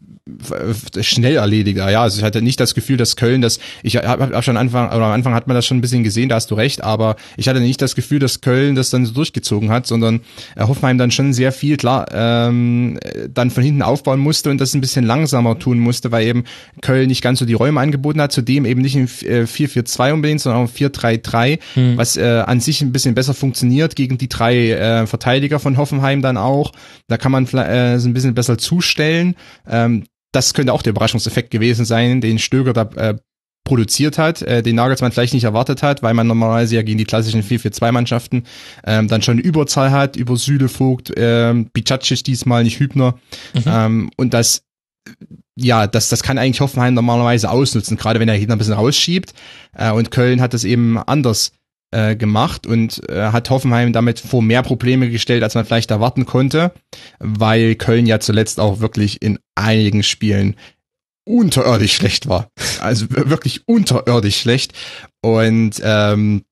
D: schnell erledigt. Ja, also ich hatte nicht das Gefühl, dass Köln das, ich habe hab schon Anfang, oder am Anfang hat man das schon ein bisschen gesehen, da hast du recht, aber ich hatte nicht das Gefühl, dass Köln das dann so durchgezogen hat, sondern äh, Hoffenheim dann schon sehr viel, klar, ähm, äh, dann von hinten aufbauen musste und das ein bisschen langsamer tun musste, weil eben Köln nicht ganz so die Räume angeboten hat, zudem eben nicht im äh, 4-4-2 unbedingt, sondern auch im 4-3-3, was äh, an sich ein bisschen besser funktioniert gegen die drei äh, Verteidiger von Hoffenheim dann auch. Da kann man vielleicht, äh, so ein bisschen besser zustellen. Ähm, das könnte auch der Überraschungseffekt gewesen sein, den Stöger da äh, produziert hat, äh, den Nagelsmann vielleicht nicht erwartet hat, weil man normalerweise ja gegen die klassischen 4-4-2-Mannschaften ähm, dann schon eine Überzahl hat über Süle, Vogt, ähm, Bicacic diesmal, nicht Hübner. Ähm, und das ja, das, das kann eigentlich Hoffenheim normalerweise ausnutzen, gerade wenn er Gegner ein bisschen rausschiebt. Äh, und Köln hat das eben anders äh, gemacht und äh, hat Hoffenheim damit vor mehr Probleme gestellt, als man vielleicht erwarten konnte, weil Köln ja zuletzt auch wirklich in einigen Spielen unterirdisch schlecht war. <laughs> Also wirklich unterirdisch schlecht. Und ähm,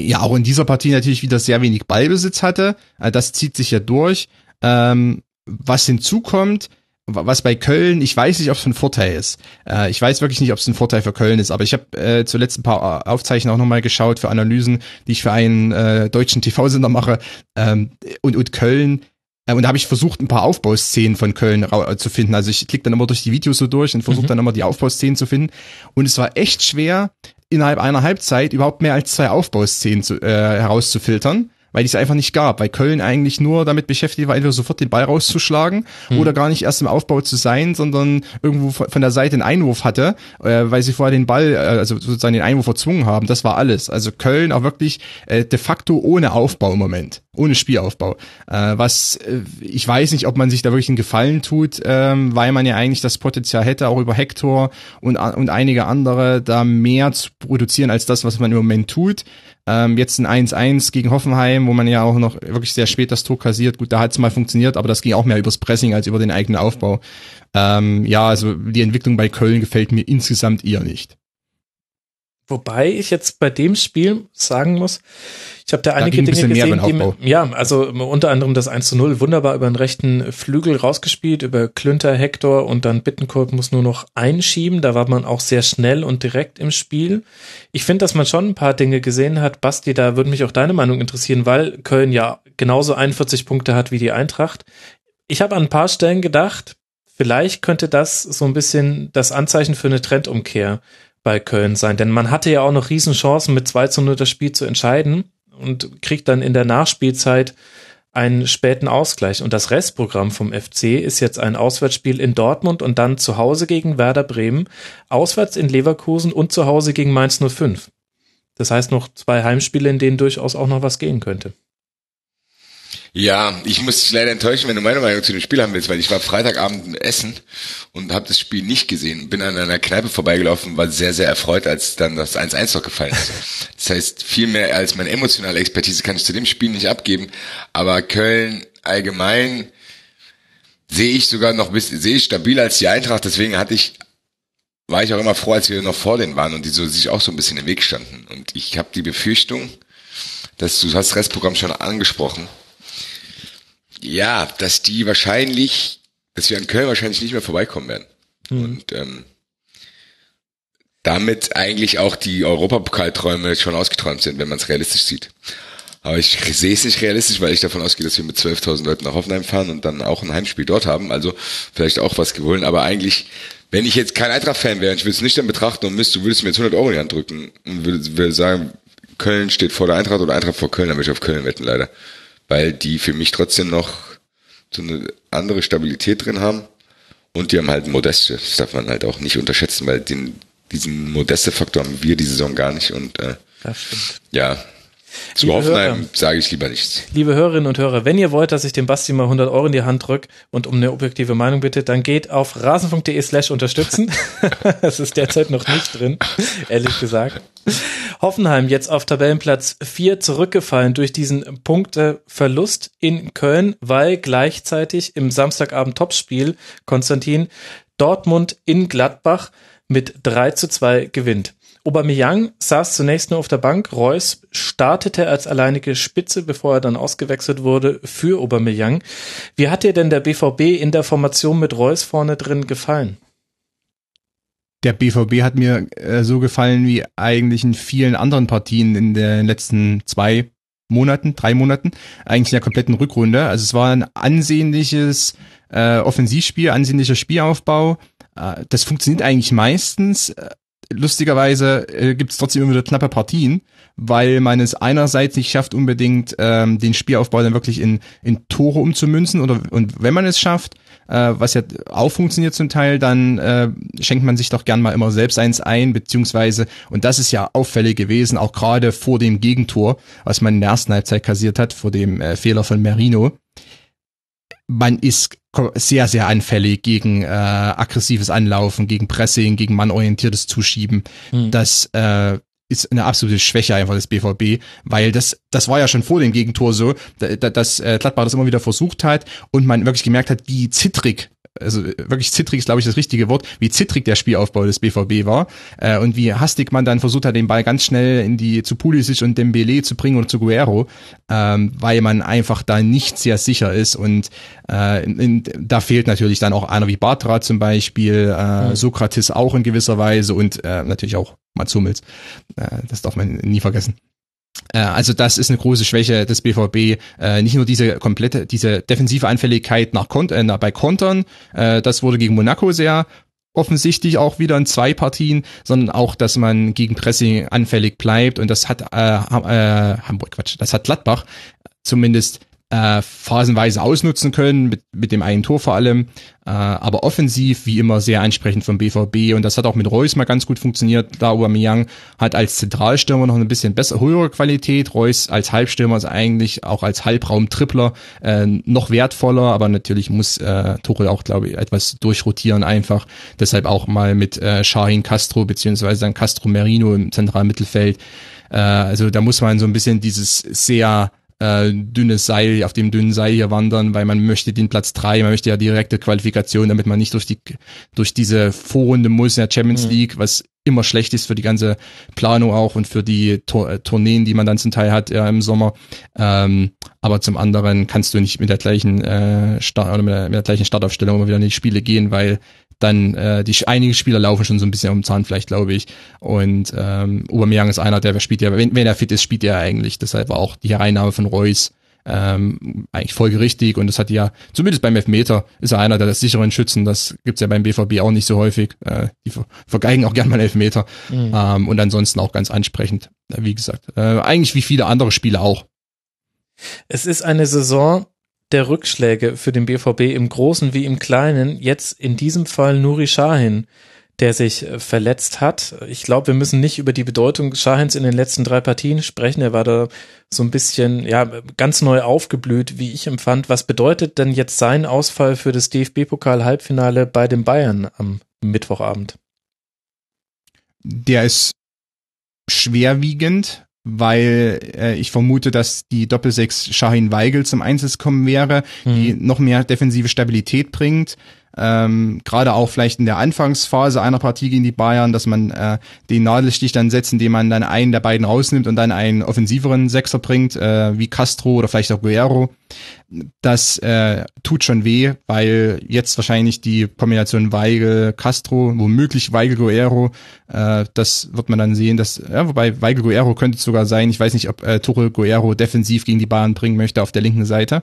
D: ja, auch in dieser Partie natürlich wieder sehr wenig Ballbesitz hatte. Äh, Das zieht sich ja durch. Ähm, was hinzukommt, was bei Köln, ich weiß nicht, ob es ein Vorteil ist. Äh, ich weiß wirklich nicht, ob es ein Vorteil für Köln ist, aber ich habe äh, zuletzt ein paar Aufzeichnungen auch nochmal geschaut für Analysen, die ich für einen äh, deutschen TV-Sender mache. Ähm, und, und Köln, äh, und da habe ich versucht, ein paar Aufbauszenen von Köln äh, zu finden. Also ich klicke dann immer durch die Videos so durch und versuche dann immer die Aufbauszenen zu finden. Und es war echt schwer, innerhalb einer Halbzeit überhaupt mehr als zwei Aufbauszenen zu, äh, herauszufiltern, weil die es einfach nicht gab, weil Köln eigentlich nur damit beschäftigt war, entweder sofort den Ball rauszuschlagen oder gar nicht erst im Aufbau zu sein, sondern irgendwo von von der Seite einen Einwurf hatte, äh, weil sie vorher den Ball, äh, also sozusagen den Einwurf erzwungen haben. Das war alles. Also Köln auch wirklich äh, de facto ohne Aufbau im Moment, ohne Spielaufbau. Äh, was äh, ich weiß nicht, ob man sich da wirklich einen Gefallen tut, ähm, weil man ja eigentlich das Potenzial hätte, auch über Hector und, und einige andere da mehr zu produzieren als das, was man im Moment tut. Ähm, jetzt ein 1-1 gegen Hoffenheim, wo man ja auch noch wirklich sehr spät das Tor kassiert. Gut, da hat es mal funktioniert, aber das ging auch mehr übers Pressing als über den eigenen Aufbau. Ähm, ja, also die Entwicklung bei Köln gefällt mir insgesamt eher nicht.
C: Wobei ich jetzt bei dem Spiel sagen muss, ich habe da einige
D: ging ein
C: Dinge gesehen, die ja, also unter anderem das 1 zu 0 wunderbar über den rechten Flügel rausgespielt, über Klünter, Hector und dann Bittencourt muss nur noch einschieben. Da war man auch sehr schnell und direkt im Spiel. Ich finde, dass man schon ein paar Dinge gesehen hat. Basti, da würde mich auch deine Meinung interessieren, weil Köln ja genauso 41 Punkte hat wie die Eintracht. Ich habe an ein paar Stellen gedacht, vielleicht könnte das so ein bisschen das Anzeichen für eine Trendumkehr bei Köln sein. Denn man hatte ja auch noch Riesenchancen, mit 2 zu 0 das Spiel zu entscheiden und kriegt dann in der Nachspielzeit einen späten Ausgleich. Und das Restprogramm vom FC ist jetzt ein Auswärtsspiel in Dortmund und dann zu Hause gegen Werder Bremen, auswärts in Leverkusen und zu Hause gegen Mainz 05. Das heißt noch zwei Heimspiele, in denen durchaus auch noch was gehen könnte.
E: Ja, ich muss dich leider enttäuschen, wenn du meine Meinung zu dem Spiel haben willst, weil ich war Freitagabend im Essen und habe das Spiel nicht gesehen. Bin an einer Kneipe vorbeigelaufen, war sehr, sehr erfreut, als dann das 1-1 noch gefallen ist. <laughs> Das heißt, viel mehr als meine emotionale Expertise kann ich zu dem Spiel nicht abgeben. Aber Köln allgemein sehe ich sogar noch bis, sehe ich stabiler als die Eintracht. Deswegen hatte ich war ich auch immer froh, als wir noch vor denen waren und die so sich auch so ein bisschen im Weg standen. Und ich habe die Befürchtung, dass du hast das Restprogramm schon angesprochen, ja, dass die wahrscheinlich, dass wir an Köln wahrscheinlich nicht mehr vorbeikommen werden. Und ähm, damit eigentlich auch die Europapokalträume schon ausgeträumt sind, wenn man es realistisch sieht. Aber ich sehe es nicht realistisch, weil ich davon ausgehe, dass wir mit 12.000 Leuten nach Hoffenheim fahren und dann auch ein Heimspiel dort haben. Also vielleicht auch was gewonnen. Aber eigentlich, wenn ich jetzt kein Eintracht-Fan wäre und ich würde es nicht dann betrachten und müsste, du würdest mir jetzt 100 Euro in die Hand drücken und würde, würde sagen, Köln steht vor der Eintracht oder Eintracht vor Köln, dann würde ich auf Köln wetten, leider. Weil die für mich trotzdem noch so eine andere Stabilität drin haben. Und die haben halt Modeste. Das darf man halt auch nicht unterschätzen, weil den, diesen Modeste-Faktor haben wir die Saison gar nicht. Und äh, ja, Zu liebe Hoffenheim sage ich lieber nichts.
C: Liebe Hörerinnen und Hörer, wenn ihr wollt, dass ich dem Basti mal 100 Euro in die Hand drücke und um eine objektive Meinung bitte, dann geht auf rasen.de slash unterstützen. <laughs> das ist derzeit noch nicht drin, ehrlich gesagt. Hoffenheim jetzt auf Tabellenplatz 4 zurückgefallen durch diesen Punkteverlust in Köln, weil gleichzeitig im Samstagabend Topspiel Konstantin Dortmund in Gladbach mit 3 zu 2 gewinnt. Aubameyang saß zunächst nur auf der Bank. Reus startete als alleinige Spitze, bevor er dann ausgewechselt wurde für Aubameyang. Wie hat dir denn der BVB in der Formation mit Reus vorne drin gefallen?
D: Der BVB hat mir äh, so gefallen wie eigentlich in vielen anderen Partien in den letzten zwei Monaten, drei Monaten, eigentlich in der kompletten Rückrunde. Also es war ein ansehnliches äh, Offensivspiel, ansehnlicher Spielaufbau. Äh, das funktioniert eigentlich meistens. Lustigerweise äh, gibt es trotzdem immer wieder knappe Partien, weil man es einerseits nicht schafft, unbedingt ähm, den Spielaufbau dann wirklich in, in Tore umzumünzen oder und wenn man es schafft, äh, was ja auch funktioniert zum Teil, dann äh, schenkt man sich doch gern mal immer selbst eins ein, beziehungsweise, und das ist ja auffällig gewesen, auch gerade vor dem Gegentor, was man in der ersten Halbzeit kassiert hat, vor dem äh, Fehler von Merino, man ist sehr, sehr anfällig gegen äh, aggressives Anlaufen, gegen Pressing, gegen mannorientiertes Zuschieben. Mhm. Das äh, ist eine absolute Schwäche einfach des BVB, weil das, das war ja schon vor dem Gegentor so, dass äh, Gladbach das immer wieder versucht hat und man wirklich gemerkt hat, wie zittrig also wirklich zittrig ist, glaube ich, das richtige Wort, wie zittrig der Spielaufbau des BVB war äh, und wie hastig man dann versucht hat, den Ball ganz schnell in die zu Pulisic und Dembele zu bringen oder zu Guerrero, ähm, weil man einfach da nicht sehr sicher ist und äh, in, in, da fehlt natürlich dann auch einer wie Bartra zum Beispiel, äh, mhm. Sokrates auch in gewisser Weise und äh, natürlich auch Mats Hummels. Äh, das darf man nie vergessen. Äh, also das ist eine große Schwäche des BVB. Äh, nicht nur diese komplette, diese defensive Anfälligkeit nach Kont äh, bei Kontern, äh, das wurde gegen Monaco sehr offensichtlich auch wieder in zwei Partien, sondern auch, dass man gegen Pressing anfällig bleibt und das hat äh, äh, Hamburg Quatsch, das hat Gladbach zumindest äh, phasenweise ausnutzen können, mit, mit dem einen Tor vor allem. Äh, aber offensiv, wie immer, sehr ansprechend vom BVB. Und das hat auch mit Reus mal ganz gut funktioniert. Da Aubameyang hat als Zentralstürmer noch ein bisschen besser, höhere Qualität. Reus als Halbstürmer ist eigentlich auch als Halbraum-Tripler äh, noch wertvoller. Aber natürlich muss äh, Tuchel auch, glaube ich, etwas durchrotieren einfach. Deshalb auch mal mit äh, Shahin Castro beziehungsweise dann Castro Merino im zentralen Mittelfeld. Äh, also da muss man so ein bisschen dieses sehr äh, dünnes Seil, auf dem dünnen Seil hier wandern, weil man möchte den Platz drei, man möchte ja direkte Qualifikation, damit man nicht durch die durch diese Vorrunde muss in der Champions mhm. League, was immer schlecht ist für die ganze Planung auch und für die Tour äh, Tourneen, die man dann zum Teil hat ja, im Sommer. Ähm, aber zum anderen kannst du nicht mit der gleichen äh, Start oder mit der, mit der gleichen Startaufstellung immer wieder in die Spiele gehen, weil dann äh, die einige Spieler laufen schon so ein bisschen um Zahn vielleicht, glaube ich. Und ähm, Aubameyang ist einer, der spielt ja, wenn, wenn er fit ist, spielt er eigentlich. Deshalb war auch die Hereinnahme von Reus ähm, eigentlich folgerichtig und das hat ja, zumindest beim Elfmeter ist er einer der das sicheren Schützen, das gibt's ja beim BVB auch nicht so häufig. Äh, die ver vergeigen auch gern mal Elfmeter. Mhm. Ähm, und ansonsten auch ganz ansprechend, wie gesagt. Äh, eigentlich wie viele andere Spiele auch.
C: Es ist eine Saison, der Rückschläge für den BVB im Großen wie im Kleinen. Jetzt in diesem Fall Nuri Sahin, der sich äh, verletzt hat. Ich glaube, wir müssen nicht über die Bedeutung Shahins in den letzten drei Partien sprechen. Er war da so ein bisschen, ja, ganz neu aufgeblüht, wie ich empfand. Was bedeutet denn jetzt sein Ausfall für das DFB-Pokal-Halbfinale bei den Bayern am Mittwochabend?
D: Der ist schwerwiegend, weil äh, ich vermute, dass die Doppelsechs Shahin Weigel zum Einsatz kommen wäre, mhm. die noch mehr defensive Stabilität bringt ähm, gerade auch vielleicht in der Anfangsphase einer Partie gegen die Bayern, dass man äh, den Nadelstich dann setzt, indem man dann einen der beiden rausnimmt und dann einen offensiveren Sechser bringt, äh, wie Castro oder vielleicht auch Guerrero. Das äh, tut schon weh, weil jetzt wahrscheinlich die Kombination Weigel-Castro, womöglich Weigel-Guerrero, äh, das wird man dann sehen, dass, ja, wobei Weigel-Guerrero könnte es sogar sein, ich weiß nicht, ob äh, Tuchel Guerrero defensiv gegen die Bayern bringen möchte auf der linken Seite.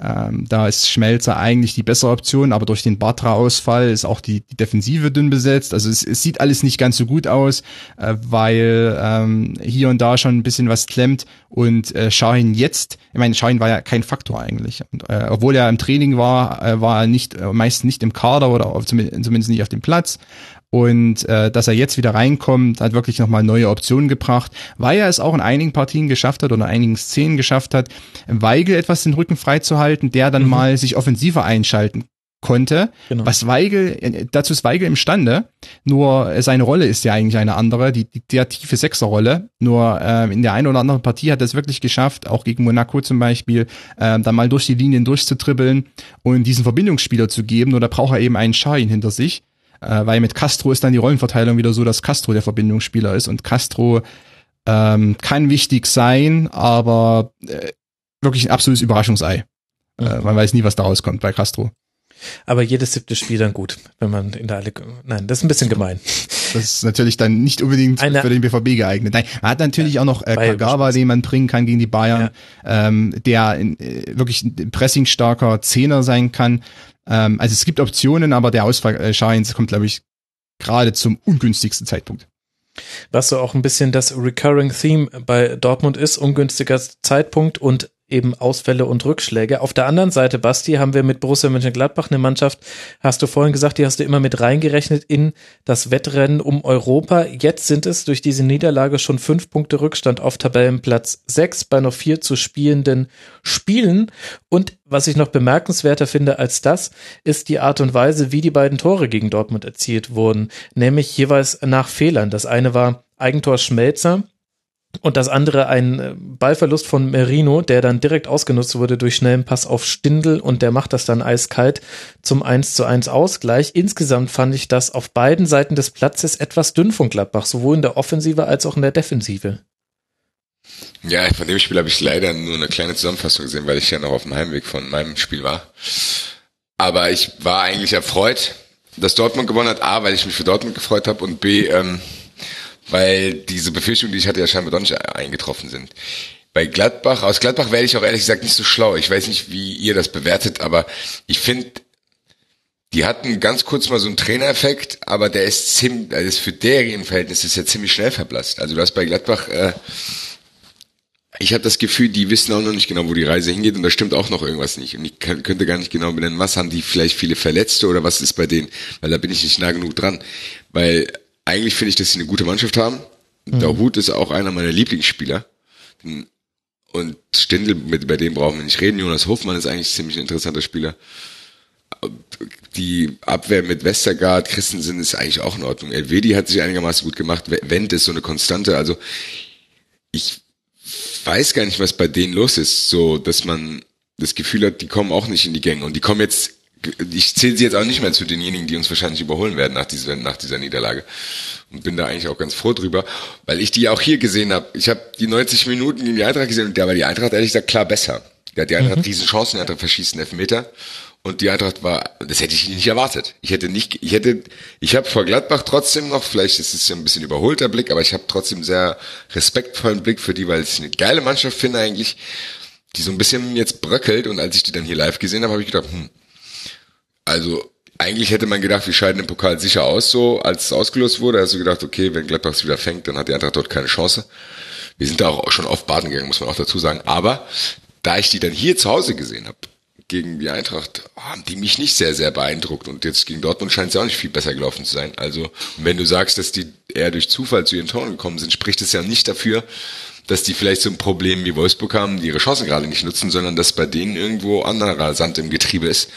D: Ähm, da ist Schmelzer eigentlich die bessere Option, aber durch den Bartra-Ausfall ist auch die, die Defensive dünn besetzt. Also es, es sieht alles nicht ganz so gut aus, äh, weil ähm, hier und da schon ein bisschen was klemmt und äh, Shahin jetzt, ich meine, Shahin war ja kein Faktor eigentlich. Und, äh, obwohl er im Training war, äh, war er nicht, äh, meist nicht im Kader oder auf, zumindest nicht auf dem Platz. Und äh, dass er jetzt wieder reinkommt, hat wirklich nochmal neue Optionen gebracht, weil er es auch in einigen Partien geschafft hat oder in einigen Szenen geschafft hat, Weigel etwas den Rücken freizuhalten, der dann mhm. mal sich offensiver einschalten konnte. Genau. Was Weigel, äh, dazu ist Weigel imstande, nur seine Rolle ist ja eigentlich eine andere, die, die der tiefe Sechserrolle. Nur äh, in der einen oder anderen Partie hat er es wirklich geschafft, auch gegen Monaco zum Beispiel, äh, dann mal durch die Linien durchzutribbeln und diesen Verbindungsspieler zu geben. Nur da braucht er eben einen Schein hinter sich. Äh, weil mit Castro ist dann die Rollenverteilung wieder so, dass Castro der Verbindungsspieler ist und Castro ähm, kann wichtig sein, aber äh, wirklich ein absolutes Überraschungsei. Mhm. Äh, man weiß nie, was daraus kommt bei Castro.
C: Aber jedes siebte Spiel dann gut, wenn man in der Alle Nein, das ist ein bisschen gemein.
D: Das ist natürlich dann nicht unbedingt Eine, für den BVB geeignet. Nein, man hat natürlich ja, auch noch äh, Kagawa, den man bringen kann gegen die Bayern, ja. ähm, der in, äh, wirklich ein pressingstarker Zehner sein kann. Ähm, also es gibt Optionen, aber der Ausfall äh, kommt, glaube ich, gerade zum ungünstigsten Zeitpunkt.
C: Was so auch ein bisschen das Recurring Theme bei Dortmund ist, ungünstiger Zeitpunkt und eben Ausfälle und Rückschläge. Auf der anderen Seite, Basti, haben wir mit Borussia Mönchengladbach eine Mannschaft, hast du vorhin gesagt, die hast du immer mit reingerechnet in das Wettrennen um Europa. Jetzt sind es durch diese Niederlage schon fünf Punkte Rückstand auf Tabellenplatz sechs bei noch vier zu spielenden Spielen. Und was ich noch bemerkenswerter finde als das, ist die Art und Weise, wie die beiden Tore gegen Dortmund erzielt wurden. Nämlich jeweils nach Fehlern. Das eine war Eigentor Schmelzer, und das andere ein äh, Ballverlust von Merino, der dann direkt ausgenutzt wurde durch schnellen Pass auf Stindel und der macht das dann eiskalt zum 1 zu 1 Ausgleich. Insgesamt fand ich das auf beiden Seiten des Platzes etwas dünn von Gladbach, sowohl in der Offensive als auch in der Defensive.
E: Ja, von dem Spiel habe ich leider nur eine kleine Zusammenfassung gesehen, weil ich ja noch auf dem Heimweg von meinem Spiel war. Aber ich war eigentlich erfreut, dass Dortmund gewonnen hat. A, weil ich mich für Dortmund gefreut habe und B, ähm, weil diese Befürchtungen, die ich hatte, ja scheinbar doch nicht eingetroffen sind. Bei Gladbach, aus Gladbach werde ich auch ehrlich gesagt nicht so schlau. Ich weiß nicht, wie ihr das bewertet, aber ich finde, die hatten ganz kurz mal so einen Trainereffekt, aber der ist ziemlich, also für deren Verhältnis ist ja ziemlich schnell verblasst. Also du hast bei Gladbach, äh, ich habe das Gefühl, die wissen auch noch nicht genau, wo die Reise hingeht und da stimmt auch noch irgendwas nicht. Und ich kann, könnte gar nicht genau benennen, was haben die vielleicht viele Verletzte oder was ist bei denen, weil da bin ich nicht nah genug dran. Weil eigentlich finde ich, dass sie eine gute Mannschaft haben. Mhm. Der Hut ist auch einer meiner Lieblingsspieler. Und Stindl, mit, bei dem brauchen wir nicht reden. Jonas Hofmann ist eigentlich ziemlich ein interessanter Spieler. Die Abwehr mit Westergaard, Christensen ist eigentlich auch in Ordnung. Elvedi hat sich einigermaßen gut gemacht. Wendt ist so eine Konstante. Also ich weiß gar nicht, was bei denen los ist. So, dass man das Gefühl hat, die kommen auch nicht in die Gänge. Und die kommen jetzt ich zähle sie jetzt auch nicht mehr zu denjenigen, die uns wahrscheinlich überholen werden nach dieser, nach dieser Niederlage. Und bin da eigentlich auch ganz froh drüber, weil ich die auch hier gesehen habe. Ich habe die 90 Minuten in die Eintracht gesehen und da war die Eintracht ehrlich gesagt klar besser. Hat die Eintracht mhm. riesen Chancen, die Eintracht verschießt einen Elfmeter. Und die Eintracht war, das hätte ich nicht erwartet. Ich hätte nicht, ich hätte, ich habe vor Gladbach trotzdem noch, vielleicht ist es ja ein bisschen überholter Blick, aber ich habe trotzdem sehr respektvollen Blick für die, weil ich eine geile Mannschaft finde eigentlich, die so ein bisschen jetzt bröckelt. Und als ich die dann hier live gesehen habe, habe ich gedacht, hm, also eigentlich hätte man gedacht, wir scheiden im Pokal sicher aus, so als es ausgelost wurde. Also gedacht, okay, wenn Gladbach es wieder fängt, dann hat die Eintracht dort keine Chance. Wir sind da auch schon oft baden gegangen, muss man auch dazu sagen. Aber da ich die dann hier zu Hause gesehen habe, gegen die Eintracht, haben die mich nicht sehr, sehr beeindruckt. Und jetzt gegen Dortmund scheint es ja auch nicht viel besser gelaufen zu sein. Also, wenn du sagst, dass die eher durch Zufall zu ihren Toren gekommen sind, spricht es ja nicht dafür, dass die vielleicht so ein Problem wie Wolfsburg haben, die ihre Chancen gerade nicht nutzen, sondern dass bei denen irgendwo anderer Sand im Getriebe ist.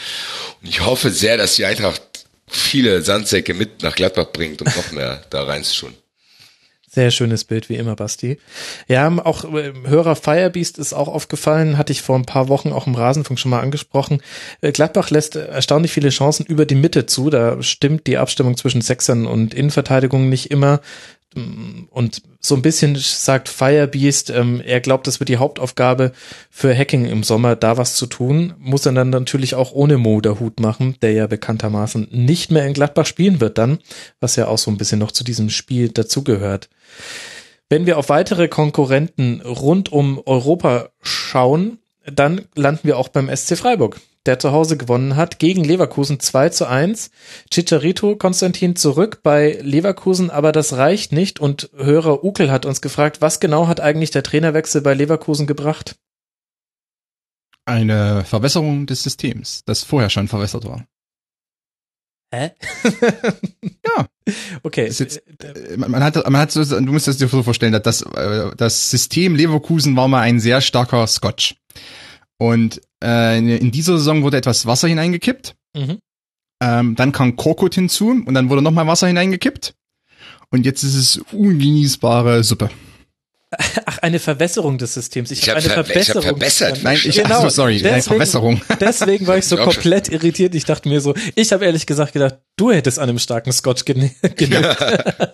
E: Und ich hoffe sehr, dass die Eintracht viele Sandsäcke mit nach Gladbach bringt und noch mehr da reinzuschulen.
C: Sehr schönes Bild, wie immer, Basti. Ja, auch äh, Hörer Firebeast ist auch aufgefallen, hatte ich vor ein paar Wochen auch im Rasenfunk schon mal angesprochen. Äh, Gladbach lässt erstaunlich viele Chancen über die Mitte zu. Da stimmt die Abstimmung zwischen Sechsern und Innenverteidigung nicht immer. Und so ein bisschen sagt Firebeast, ähm, er glaubt, das wird die Hauptaufgabe für Hacking im Sommer, da was zu tun. Muss er dann natürlich auch ohne Mo der Hut machen, der ja bekanntermaßen nicht mehr in Gladbach spielen wird dann, was ja auch so ein bisschen noch zu diesem Spiel dazugehört. Wenn wir auf weitere Konkurrenten rund um Europa schauen, dann landen wir auch beim SC Freiburg der zu Hause gewonnen hat, gegen Leverkusen 2 zu 1. Chicharito Konstantin zurück bei Leverkusen, aber das reicht nicht und Hörer Ukel hat uns gefragt, was genau hat eigentlich der Trainerwechsel bei Leverkusen gebracht?
D: Eine Verbesserung des Systems, das vorher schon verwässert war.
C: Hä? <laughs>
D: Ja.
C: Okay.
D: Jetzt, äh, man hat, man hat so, du musst das dir so vorstellen, dass das, äh, das System Leverkusen war mal ein sehr starker Scotch. Und äh, in dieser Saison wurde etwas Wasser hineingekippt.
C: Mhm.
D: Ähm, dann kam Korkut hinzu und dann wurde nochmal Wasser hineingekippt. Und jetzt ist es ungenießbare Suppe.
C: Ach, eine Verwässerung des Systems. Ich,
E: Ich
C: habe
E: hab
C: eine
E: ver- ich hab
C: Verbesserung.
E: verbessert.
D: Nein, ich,
C: Genau,
D: also, sorry, eine
C: deswegen-
D: Verwässerung. <laughs>
C: Deswegen war ich so
E: schon.
C: komplett irritiert. Ich dachte mir so, ich habe ehrlich gesagt gedacht, du hättest an einem starken Scotch gen <laughs> genügt.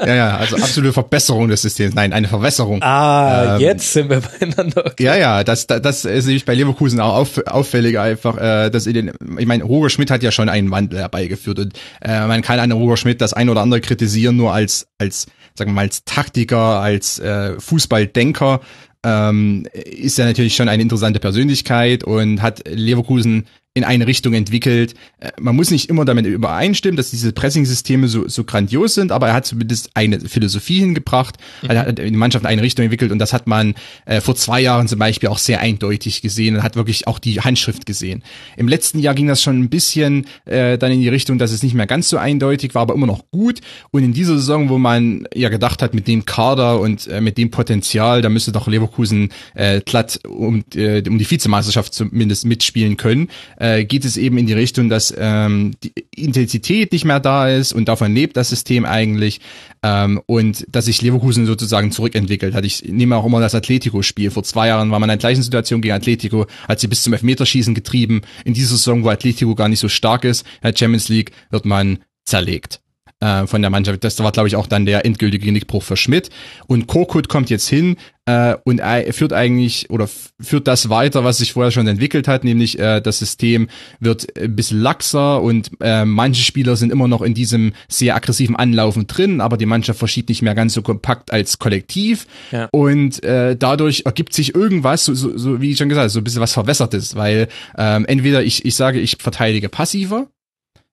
D: Ja, ja, also absolute Verbesserung des Systems. Nein, eine Verwässerung.
C: Ah,
D: Ähm,
C: jetzt sind wir <laughs> beieinander. Okay.
D: Ja, ja, das, das, das ist nämlich bei Leverkusen auch auf, auffällig einfach, äh, dass in den, ich meine, Roger Schmidt hat ja schon einen Wandel herbeigeführt und äh, man kann an Roger Schmidt das ein oder andere kritisieren, nur als, als, sagen wir mal, als Taktiker, als äh, Fußballdenker ähm, ist er natürlich schon eine interessante Persönlichkeit und hat Leverkusen in eine Richtung entwickelt. Äh, Man muss nicht immer damit übereinstimmen, dass diese Pressing-Systeme so, so grandios sind, aber er hat zumindest eine Philosophie hingebracht, er hat die Mannschaft in eine Richtung entwickelt und das hat man äh, vor zwei Jahren zum Beispiel auch sehr eindeutig gesehen und hat wirklich auch die Handschrift gesehen. Im letzten Jahr ging das schon ein bisschen äh, dann in die Richtung, dass es nicht mehr ganz so eindeutig war, aber immer noch gut. Und in dieser Saison, wo man ja gedacht hat, mit dem Kader und äh, mit dem Potenzial, da müsste doch Leverkusen äh, glatt um, äh, um die Vizemeisterschaft zumindest mitspielen können, äh, geht es eben in die Richtung, dass ähm, die Intensität nicht mehr da ist und davon lebt das System eigentlich ähm, und dass sich Leverkusen sozusagen zurückentwickelt hat. Ich nehme auch immer das Atletico-Spiel. Vor zwei Jahren war man in der gleichen Situation gegen Atletico, hat sie bis zum Elfmeterschießen getrieben. In dieser Saison, wo Atletico gar nicht so stark ist, in der Champions League wird man zerlegt äh, von der Mannschaft. Das war, glaube ich, auch dann der endgültige Genickbruch für Schmidt. Und Korkut kommt jetzt hin äh, und führt eigentlich oder führt das weiter, was sich vorher schon entwickelt hat, nämlich äh, das System wird ein bisschen laxer und äh, manche Spieler sind immer noch in diesem sehr aggressiven Anlaufen drin, aber die Mannschaft verschiebt nicht mehr ganz so kompakt als Kollektiv.
C: Ja.
D: Und äh, dadurch ergibt sich irgendwas, so, so, so wie ich schon gesagt habe, so ein bisschen was Verwässertes, weil ähm, entweder ich, ich sage, ich verteidige passiver,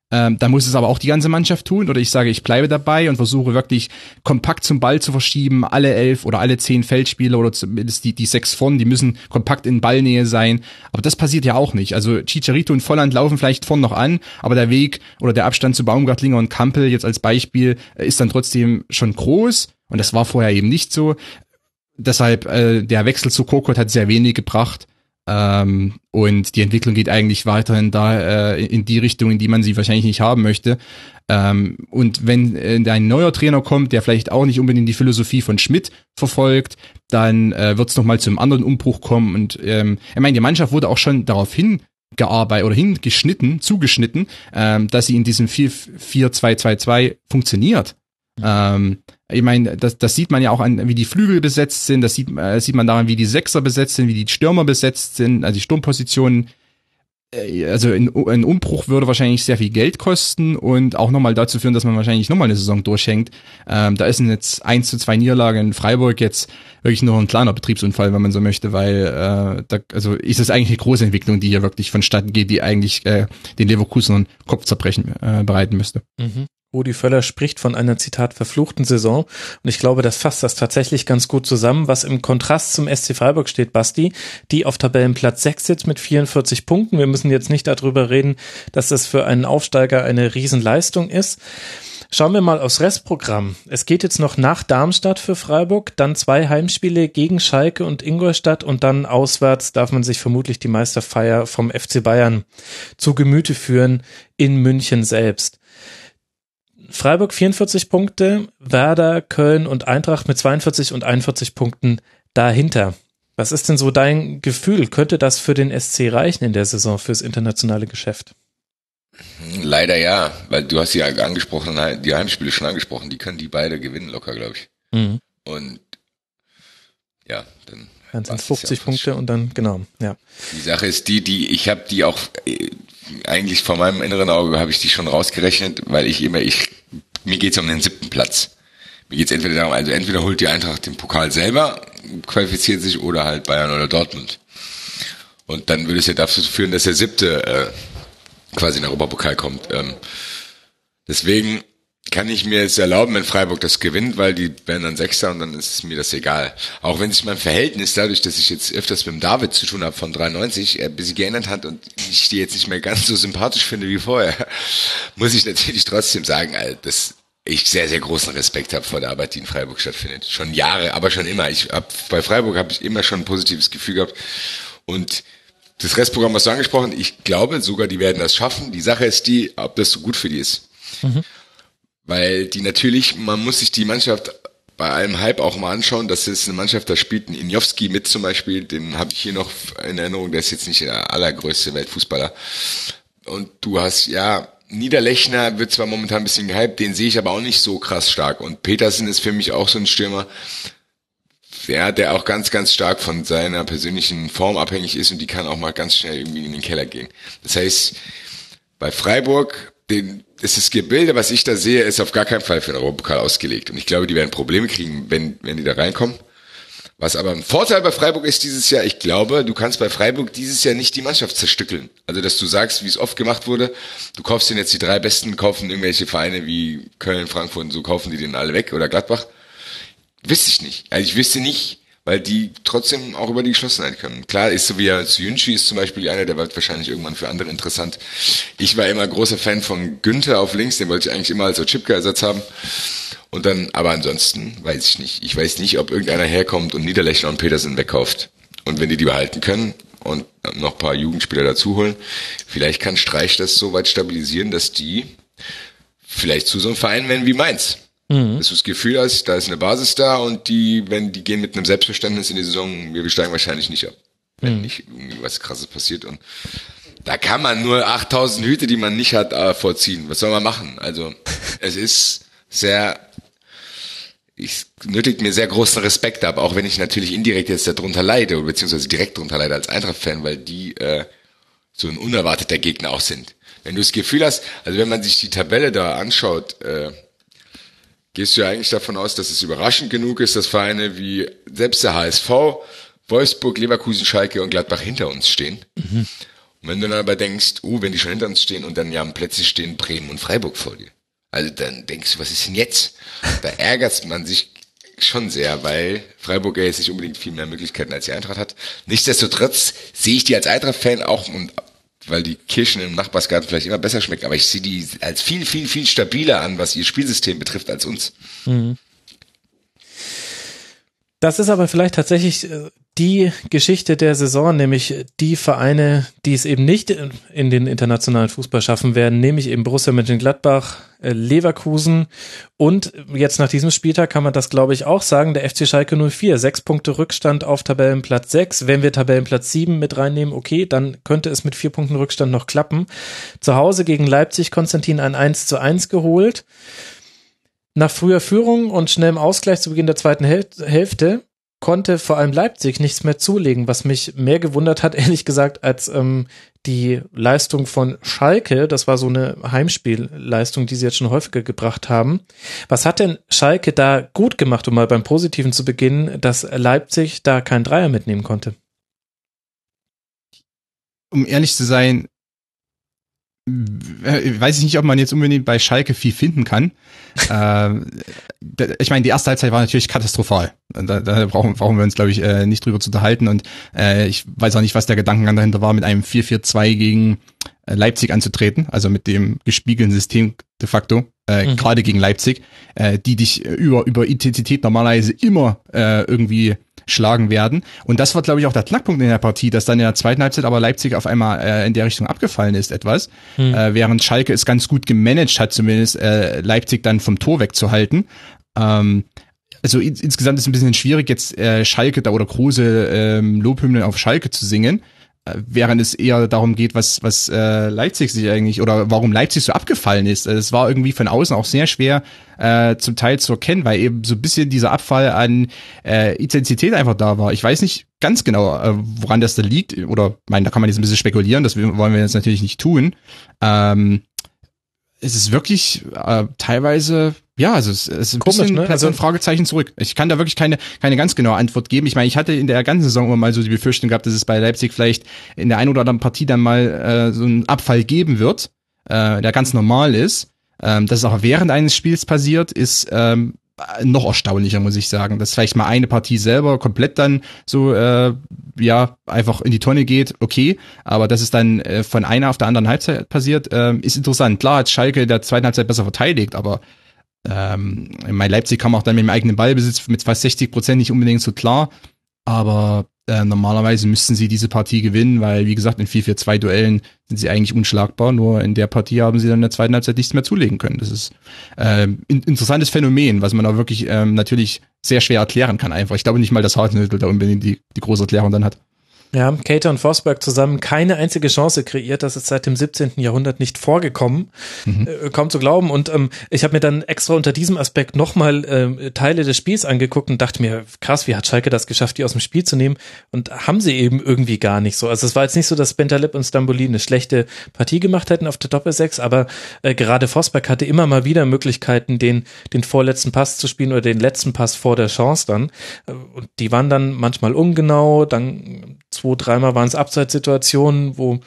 D: ähm, da muss es aber auch die ganze Mannschaft tun. Oder ich sage, ich bleibe dabei und versuche wirklich kompakt zum Ball zu verschieben. Alle elf oder alle zehn Feldspieler oder zumindest die, die sechs vorn, die müssen kompakt in Ballnähe sein. Aber das passiert ja auch nicht. Also Chicharito und Volland laufen vielleicht vorn noch an, aber der Weg oder der Abstand zu Baumgartlinger und Kampel jetzt als Beispiel äh, ist dann trotzdem schon groß. Und das war vorher eben nicht so. Deshalb äh, der Wechsel zu Kokot hat sehr wenig gebracht. Ähm, und die Entwicklung geht eigentlich weiterhin da äh, in die Richtung, in die man sie wahrscheinlich nicht haben möchte. Ähm, und wenn äh, ein neuer Trainer kommt, der vielleicht auch nicht unbedingt die Philosophie von Schmidt verfolgt, dann äh, wird es nochmal zu einem anderen Umbruch kommen. Und ähm, ich meine, die Mannschaft wurde auch schon darauf hingearbeitet oder hingeschnitten, zugeschnitten, ähm, dass sie in diesem 4-2-2-2 funktioniert. Ähm, ich meine, das, das sieht man ja auch an, wie die Flügel besetzt sind, das sieht, äh, sieht man daran, wie die Sechser besetzt sind, wie die Stürmer besetzt sind, also die Sturmpositionen. Äh, Also ein, ein Umbruch würde wahrscheinlich sehr viel Geld kosten und auch nochmal dazu führen, dass man wahrscheinlich nochmal eine Saison durchhängt. Ähm, da ist jetzt 1 zu 2 Niederlage in Freiburg jetzt wirklich nur ein kleiner Betriebsunfall, wenn man so möchte, weil äh, da, also ist es eigentlich eine große Entwicklung, die hier wirklich vonstatten geht, die eigentlich äh, den Leverkusenern Kopfzerbrechen äh, bereiten müsste.
C: Mhm. Rudi Völler spricht von einer Zitat verfluchten Saison und ich glaube, das fasst das tatsächlich ganz gut zusammen, was im Kontrast zum SC Freiburg steht, Basti, die auf Tabellenplatz 6 sitzt mit 44 Punkten. Wir müssen jetzt nicht darüber reden, dass das für einen Aufsteiger eine Riesenleistung ist. Schauen wir mal aufs Restprogramm. Es geht jetzt noch nach Darmstadt für Freiburg, dann zwei Heimspiele gegen Schalke und Ingolstadt und dann auswärts darf man sich vermutlich die Meisterfeier vom FC Bayern zu Gemüte führen in München selbst. Freiburg 44 Punkte, Werder, Köln und Eintracht mit 42 und 41 Punkten dahinter. Was ist denn so dein Gefühl? Könnte das für den SC reichen in der Saison fürs internationale Geschäft?
E: Leider ja, weil du hast ja angesprochen, die Heimspiele schon angesprochen, die können die beide gewinnen locker, glaube ich.
C: Mhm.
E: Und ja, dann
C: Dann sind es
E: war's das
C: 50
E: ja
C: Punkte und dann, genau, ja.
E: Die Sache ist die, die ich habe die auch äh, eigentlich vor meinem inneren Auge habe ich die schon rausgerechnet, weil ich immer ich mir geht's um den siebten Platz. Mir geht's entweder darum, also entweder holt die Eintracht den Pokal selber, qualifiziert sich oder halt Bayern oder Dortmund. Und dann würde es ja dazu führen, dass der siebte äh, quasi in den Europapokal kommt. Ähm, deswegen kann ich mir jetzt erlauben, wenn Freiburg das gewinnt, weil die werden dann Sechster und dann ist es mir das egal. Auch wenn sich mein Verhältnis dadurch, dass ich jetzt öfters mit dem David zu tun habe von 93, ein bisschen geändert hat und ich die jetzt nicht mehr ganz so sympathisch finde wie vorher, <laughs> muss ich natürlich trotzdem sagen, dass ich sehr, sehr großen Respekt habe vor der Arbeit, die in Freiburg stattfindet. Schon Jahre, aber schon immer. Ich hab, bei Freiburg habe ich immer schon ein positives Gefühl gehabt und das Restprogramm hast du angesprochen. Ich glaube sogar, die werden das schaffen. Die Sache ist die, ob das so gut für die ist. Mhm. Weil die natürlich, man muss sich die Mannschaft bei allem Hype auch mal anschauen, dass es eine Mannschaft, da spielt ein Injowski mit zum Beispiel, den habe ich hier noch in Erinnerung, der ist jetzt nicht der allergrößte Weltfußballer. Und du hast, ja, Niederlechner wird zwar momentan ein bisschen gehypt, den sehe ich aber auch nicht so krass stark. Und Petersen ist für mich auch so ein Stürmer, ja, der auch ganz, ganz stark von seiner persönlichen Form abhängig ist und die kann auch mal ganz schnell irgendwie in den Keller gehen. Das heißt, bei Freiburg, den, das ist Gebilde, was ich da sehe, ist auf gar keinen Fall für den Europapokal ausgelegt. Und ich glaube, die werden Probleme kriegen, wenn, wenn die da reinkommen. Was aber ein Vorteil bei Freiburg ist dieses Jahr, ich glaube, du kannst bei Freiburg dieses Jahr nicht die Mannschaft zerstückeln. Also, dass du sagst, wie es oft gemacht wurde, du kaufst den jetzt die drei Besten, kaufen irgendwelche Vereine wie Köln, Frankfurt und so, kaufen die den alle weg oder Gladbach. Wüsste ich nicht. Also ich wüsste nicht, weil die trotzdem auch über die Geschlossenheit können. Klar ist so wie ja Yunchi ist zum Beispiel einer, der wird wahrscheinlich irgendwann für andere interessant. Ich war immer großer Fan von Günther auf links, den wollte ich eigentlich immer als Chipka-Ersatz haben. Und dann, aber ansonsten weiß ich nicht. Ich weiß nicht, ob irgendeiner herkommt und Niederlechner und Petersen wegkauft. Und wenn die die behalten können und noch ein paar Jugendspieler dazu holen, vielleicht kann Streich das so weit stabilisieren, dass die vielleicht zu so einem Verein werden wie Mainz. Mhm. Dass du das Gefühl hast, da ist eine Basis da und die, wenn die gehen mit einem Selbstverständnis in die Saison, wir steigen wahrscheinlich nicht ab. Wenn mhm. nicht irgendwie was krasses passiert und da kann man nur 8000 Hüte, die man nicht hat, äh, vorziehen. Was soll man machen? Also, es ist sehr, ich nötigt mir sehr großen Respekt ab, auch wenn ich natürlich indirekt jetzt darunter leide, beziehungsweise direkt darunter leide als Eintracht-Fan, weil die äh, so ein unerwarteter Gegner auch sind. Wenn du das Gefühl hast, also wenn man sich die Tabelle da anschaut, äh, gehst du ja eigentlich davon aus, dass es überraschend genug ist, dass Vereine wie selbst der HSV, Wolfsburg, Leverkusen, Schalke und Gladbach hinter uns stehen. Mhm. Und wenn du dann aber denkst, oh, wenn die schon hinter uns stehen und dann ja plötzlich stehen Bremen und Freiburg vor dir. Also dann denkst du, was ist denn jetzt? Da ärgert man sich schon sehr, weil Freiburg ja jetzt nicht unbedingt viel mehr Möglichkeiten als die Eintracht hat. Nichtsdestotrotz sehe ich die als Eintracht-Fan auch und weil die Kirschen im Nachbarsgarten vielleicht immer besser schmecken, aber ich sehe die als viel, viel, viel stabiler an, was ihr Spielsystem betrifft, als uns. Mhm.
C: Das ist aber vielleicht tatsächlich äh, die Geschichte der Saison, nämlich die Vereine, die es eben nicht in den internationalen Fußball schaffen werden, nämlich eben Borussia Mönchengladbach, äh, Leverkusen und jetzt nach diesem Spieltag kann man das glaube ich auch sagen, der FC Schalke 04, sechs Punkte Rückstand auf Tabellenplatz 6. Wenn wir Tabellenplatz 7 mit reinnehmen, okay, dann könnte es mit vier Punkten Rückstand noch klappen. Zu Hause gegen Leipzig Konstantin ein 1 zu 1 geholt. Nach früher Führung und schnellem Ausgleich zu Beginn der zweiten Hälfte konnte vor allem Leipzig nichts mehr zulegen, was mich mehr gewundert hat, <laughs> ehrlich gesagt, als ähm, die Leistung von Schalke. Das war so eine Heimspielleistung, die sie jetzt schon häufiger gebracht haben. Was hat denn Schalke da gut gemacht, um mal beim Positiven zu beginnen, dass Leipzig da kein Dreier mitnehmen konnte?
D: Um ehrlich zu sein, weiß ich nicht, ob man jetzt unbedingt bei Schalke viel finden kann. <laughs> äh, ich meine, die erste Halbzeit war natürlich katastrophal. Da, da brauchen, brauchen wir uns, glaube ich, äh, nicht drüber zu unterhalten. Und äh, ich weiß auch nicht, was der Gedankengang dahinter war, mit einem 4-4-2 gegen äh, Leipzig anzutreten, also mit dem gespiegelten System de facto, äh, mhm. gerade gegen Leipzig, äh, die dich über, über Intensität normalerweise immer äh, irgendwie schlagen werden. Und das war, glaube ich, auch der Knackpunkt in der Partie, dass dann in der zweiten Halbzeit aber Leipzig auf einmal äh, in der Richtung abgefallen ist etwas, hm. äh, während Schalke es ganz gut gemanagt hat, zumindest äh, Leipzig dann vom Tor wegzuhalten. Ähm, also in, insgesamt ist es ein bisschen schwierig, jetzt äh, Schalke da oder große ähm, Lobhymnen auf Schalke zu singen während es eher darum geht, was, was äh, Leipzig sich eigentlich oder warum Leipzig so abgefallen ist. Es war irgendwie von außen auch sehr schwer äh, zum Teil zu erkennen, weil eben so ein bisschen dieser Abfall an äh, Intensität einfach da war. Ich weiß nicht ganz genau, äh, woran das da liegt, oder mein, da kann man jetzt ein bisschen spekulieren, das wollen wir jetzt natürlich nicht tun. Ähm, es ist wirklich äh, teilweise ja, also es, es ist ein Komisch, bisschen ne? also ein Fragezeichen zurück. Ich kann da wirklich keine keine ganz genaue Antwort geben. Ich meine, ich hatte in der ganzen Saison immer mal so die Befürchtung gehabt, dass es bei Leipzig vielleicht in der einen oder anderen Partie dann mal äh, so einen Abfall geben wird, äh, der ganz normal ist. Ähm, dass es auch während eines Spiels passiert, ist ähm, noch erstaunlicher, muss ich sagen. Dass vielleicht mal eine Partie selber komplett dann so, äh, ja, einfach in die Tonne geht, okay. Aber dass es dann äh, von einer auf der anderen Halbzeit passiert, äh, ist interessant. Klar hat Schalke der zweiten Halbzeit besser verteidigt, aber ähm, mein Leipzig kam auch dann mit dem eigenen Ballbesitz mit fast 60 Prozent nicht unbedingt so klar. Aber äh, normalerweise müssten sie diese Partie gewinnen, weil, wie gesagt, in 4-4-2 Duellen sind sie eigentlich unschlagbar. Nur in der Partie haben sie dann in der zweiten Halbzeit nichts mehr zulegen können. Das ist äh, ein interessantes Phänomen, was man auch wirklich ähm, natürlich sehr schwer erklären kann einfach. Ich glaube nicht mal, dass Hartnödel da unbedingt die, die große Erklärung dann hat.
C: Ja, Cater und Forsberg zusammen keine einzige Chance kreiert. Das ist seit dem 17. Jahrhundert nicht vorgekommen. Mhm. Äh, kaum zu glauben. Und ähm, ich habe mir dann extra unter diesem Aspekt nochmal äh, Teile des Spiels angeguckt und dachte mir, krass, wie hat Schalke das geschafft, die aus dem Spiel zu nehmen? Und haben sie eben irgendwie gar nicht so. Also es war jetzt nicht so, dass Bentaleb und Stamboli eine schlechte Partie gemacht hätten auf der Doppel-6, aber äh, gerade Forsberg hatte immer mal wieder Möglichkeiten, den, den vorletzten Pass zu spielen oder den letzten Pass vor der Chance dann. Äh, und die waren dann manchmal ungenau, dann zwei, dreimal waren es Abseitssituationen, wo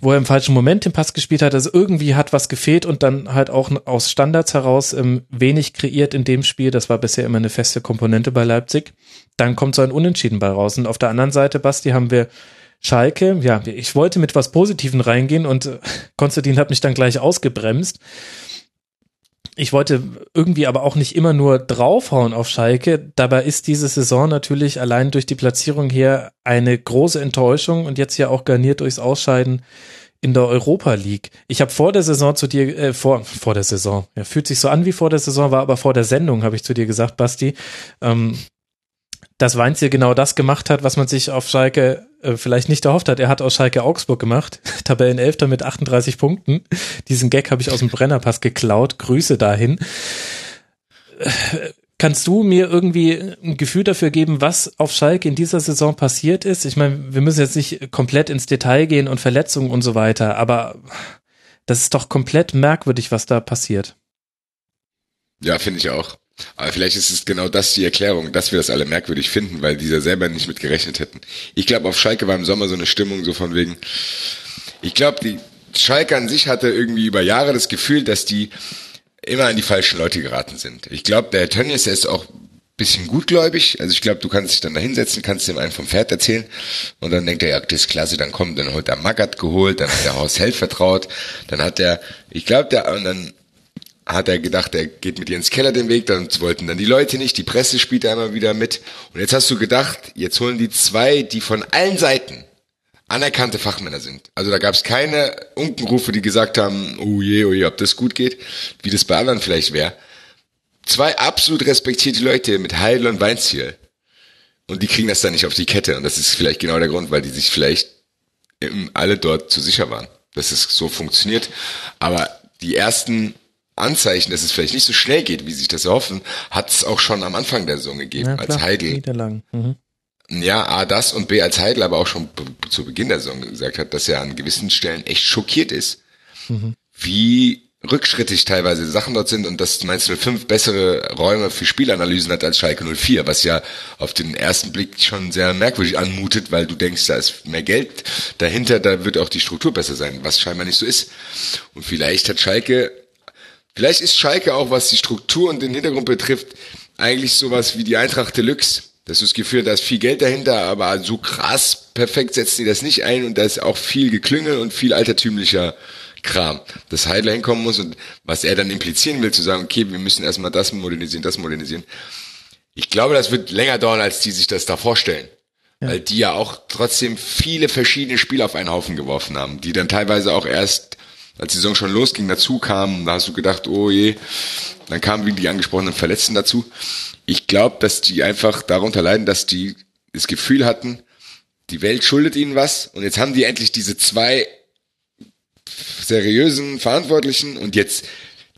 C: wo er im falschen Moment den Pass gespielt hat. Also irgendwie hat was gefehlt und dann halt auch aus Standards heraus ähm, wenig kreiert in dem Spiel. Das war bisher immer eine feste Komponente bei Leipzig. Dann kommt so ein Unentschieden bei raus. Und auf der anderen Seite, Basti, haben wir Schalke. Ja, ich wollte mit was Positiven reingehen und äh, Konstantin hat mich dann gleich ausgebremst ich wollte irgendwie aber auch nicht immer nur draufhauen auf Schalke. Dabei ist diese Saison natürlich allein durch die Platzierung her eine große Enttäuschung und jetzt ja auch garniert durchs Ausscheiden in der Europa League. Ich habe vor der Saison zu dir, äh, vor, vor der Saison, ja, fühlt sich so an wie vor der Saison, war aber vor der Sendung, habe ich zu dir gesagt, Basti, ähm, dass Weinziel genau das gemacht hat, was man sich auf Schalke äh, vielleicht nicht erhofft hat. Er hat aus Schalke Augsburg gemacht, <laughs> Tabellenelfter mit 38 Punkten. Diesen Gag habe ich aus dem Brennerpass geklaut. Grüße dahin. Kannst du mir irgendwie ein Gefühl dafür geben, was auf Schalke in dieser Saison passiert ist? Ich meine, wir müssen jetzt nicht komplett ins Detail gehen und Verletzungen und so weiter, aber das ist doch komplett merkwürdig, was da passiert.
E: Ja, finde ich auch. Aber vielleicht ist es genau das die Erklärung, dass wir das alle merkwürdig finden, weil dieser selber nicht mit gerechnet hätten. Ich glaube, auf Schalke war im Sommer so eine Stimmung so von wegen, ich glaube, die Schalke an sich hatte irgendwie über Jahre das Gefühl, dass die immer an die falschen Leute geraten sind. Ich glaube, der Tönnies, der ist auch bisschen gutgläubig. Also ich glaube, du kannst dich dann da hinsetzen, kannst dem einen vom Pferd erzählen und dann denkt er, ja, das ist klasse, dann kommt, dann hat der Magath geholt, dann hat der Horst Held vertraut, dann hat der, ich glaube, der, und dann hat er gedacht, er geht mit Jens Keller den Weg, dann wollten dann die Leute nicht, die Presse spielt er immer wieder mit. Und jetzt hast du gedacht, jetzt holen die zwei, die von allen Seiten anerkannte Fachmänner sind. Also da gab es keine Unkenrufe, die gesagt haben, oh je, oh je, ob das gut geht, wie das bei anderen vielleicht wäre. Zwei absolut respektierte Leute mit Heidel und Weinziel. Und die kriegen das dann nicht auf die Kette. Und das ist vielleicht genau der Grund, weil die sich vielleicht alle dort zu sicher waren, dass es so funktioniert. Aber die ersten Anzeichen, dass es vielleicht nicht so schnell geht, wie sich das erhoffen, hat es auch schon am Anfang der Saison gegeben, ja, als Heidel. Mhm. Ja, A, das und B, als Heidel aber auch schon zu Beginn der Saison gesagt hat, dass er an gewissen Stellen echt schockiert ist, mhm. wie rückschrittig teilweise Sachen dort sind und dass Mainz 05 bessere Räume für Spielanalysen hat als Schalke 04, was ja auf den ersten Blick schon sehr merkwürdig anmutet, weil du denkst, da ist mehr Geld dahinter, da wird auch die Struktur besser sein, was scheinbar nicht so ist. Und vielleicht hat Schalke Vielleicht ist Schalke auch, was die Struktur und den Hintergrund betrifft, eigentlich sowas wie die Eintracht Deluxe. Das ist das Gefühl, da ist viel Geld dahinter, aber so krass perfekt setzen die das nicht ein und da ist auch viel Geklüngel und viel altertümlicher Kram, dass Heidler hinkommen muss und was er dann implizieren will, zu sagen, okay, wir müssen erstmal das modernisieren, das modernisieren. Ich glaube, das wird länger dauern, als die sich das da vorstellen. Ja. Weil die ja auch trotzdem viele verschiedene Spiele auf einen Haufen geworfen haben, die dann teilweise auch erst als die Saison schon losging, dazu kamen, da hast du gedacht, oh je, dann kamen wie die angesprochenen Verletzten dazu. Ich glaube, dass die einfach darunter leiden, dass die das Gefühl hatten, die Welt schuldet ihnen was und jetzt haben die endlich diese zwei seriösen Verantwortlichen und jetzt,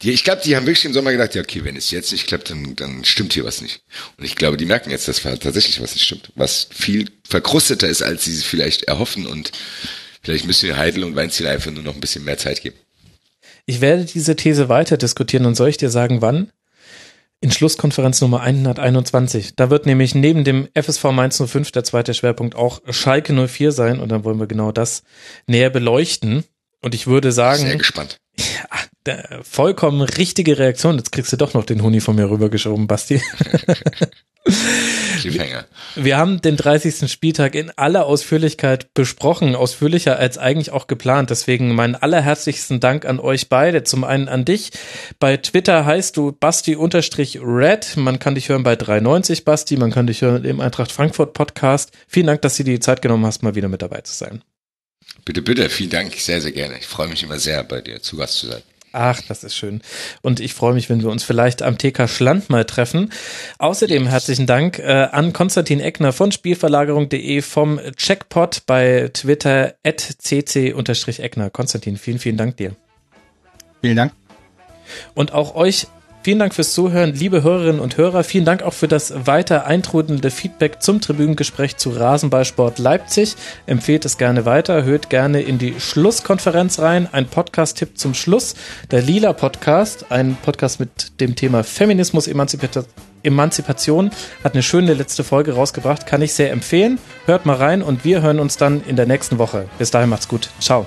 E: die, ich glaube, die haben wirklich im Sommer gedacht, ja, okay, wenn es jetzt nicht klappt, dann, dann stimmt hier was nicht. Und ich glaube, die merken jetzt, dass tatsächlich was nicht stimmt, was viel verkrusteter ist, als sie vielleicht erhoffen und Vielleicht müssen wir Heidel und Weinziel einfach nur noch ein bisschen mehr Zeit geben.
C: Ich werde diese These weiter diskutieren und soll ich dir sagen, wann? In Schlusskonferenz Nummer 121. Da wird nämlich neben dem FSV Mainz 05 der zweite Schwerpunkt auch Schalke 04 sein und dann wollen wir genau das näher beleuchten. Und ich würde sagen.
E: Sehr gespannt.
C: Ja, vollkommen richtige Reaktion. Jetzt kriegst du doch noch den Huni von mir rübergeschoben, Basti. <laughs>
E: Cliffhanger.
C: Wir haben den 30. Spieltag in aller Ausführlichkeit besprochen, ausführlicher als eigentlich auch geplant. Deswegen meinen allerherzlichsten Dank an euch beide. Zum einen an dich. Bei Twitter heißt du Basti-Red. Man kann dich hören bei 390 Basti. Man kann dich hören im Eintracht Frankfurt Podcast. Vielen Dank, dass du dir die Zeit genommen hast, mal wieder mit dabei zu sein.
E: Bitte, bitte. Vielen Dank. Sehr, sehr gerne. Ich freue mich immer sehr, bei dir zu Gast zu sein.
C: Ach, das ist schön. Und ich freue mich, wenn wir uns vielleicht am TK Schland mal treffen. Außerdem herzlichen Dank äh, an Konstantin Eckner von Spielverlagerung.de vom Checkpot bei Twitter at cc-eckner. Konstantin, vielen, vielen Dank dir.
D: Vielen Dank.
C: Und auch euch Vielen Dank fürs Zuhören, liebe Hörerinnen und Hörer. Vielen Dank auch für das weiter eintrudelnde Feedback zum Tribünengespräch zu Rasenballsport Leipzig. Empfehlt es gerne weiter, hört gerne in die Schlusskonferenz rein. Ein Podcast-Tipp zum Schluss. Der Lila Podcast, ein Podcast mit dem Thema Feminismus, Emanzipation. Emanzipation hat eine schöne letzte Folge rausgebracht, kann ich sehr empfehlen. Hört mal rein und wir hören uns dann in der nächsten Woche. Bis dahin macht's gut. Ciao.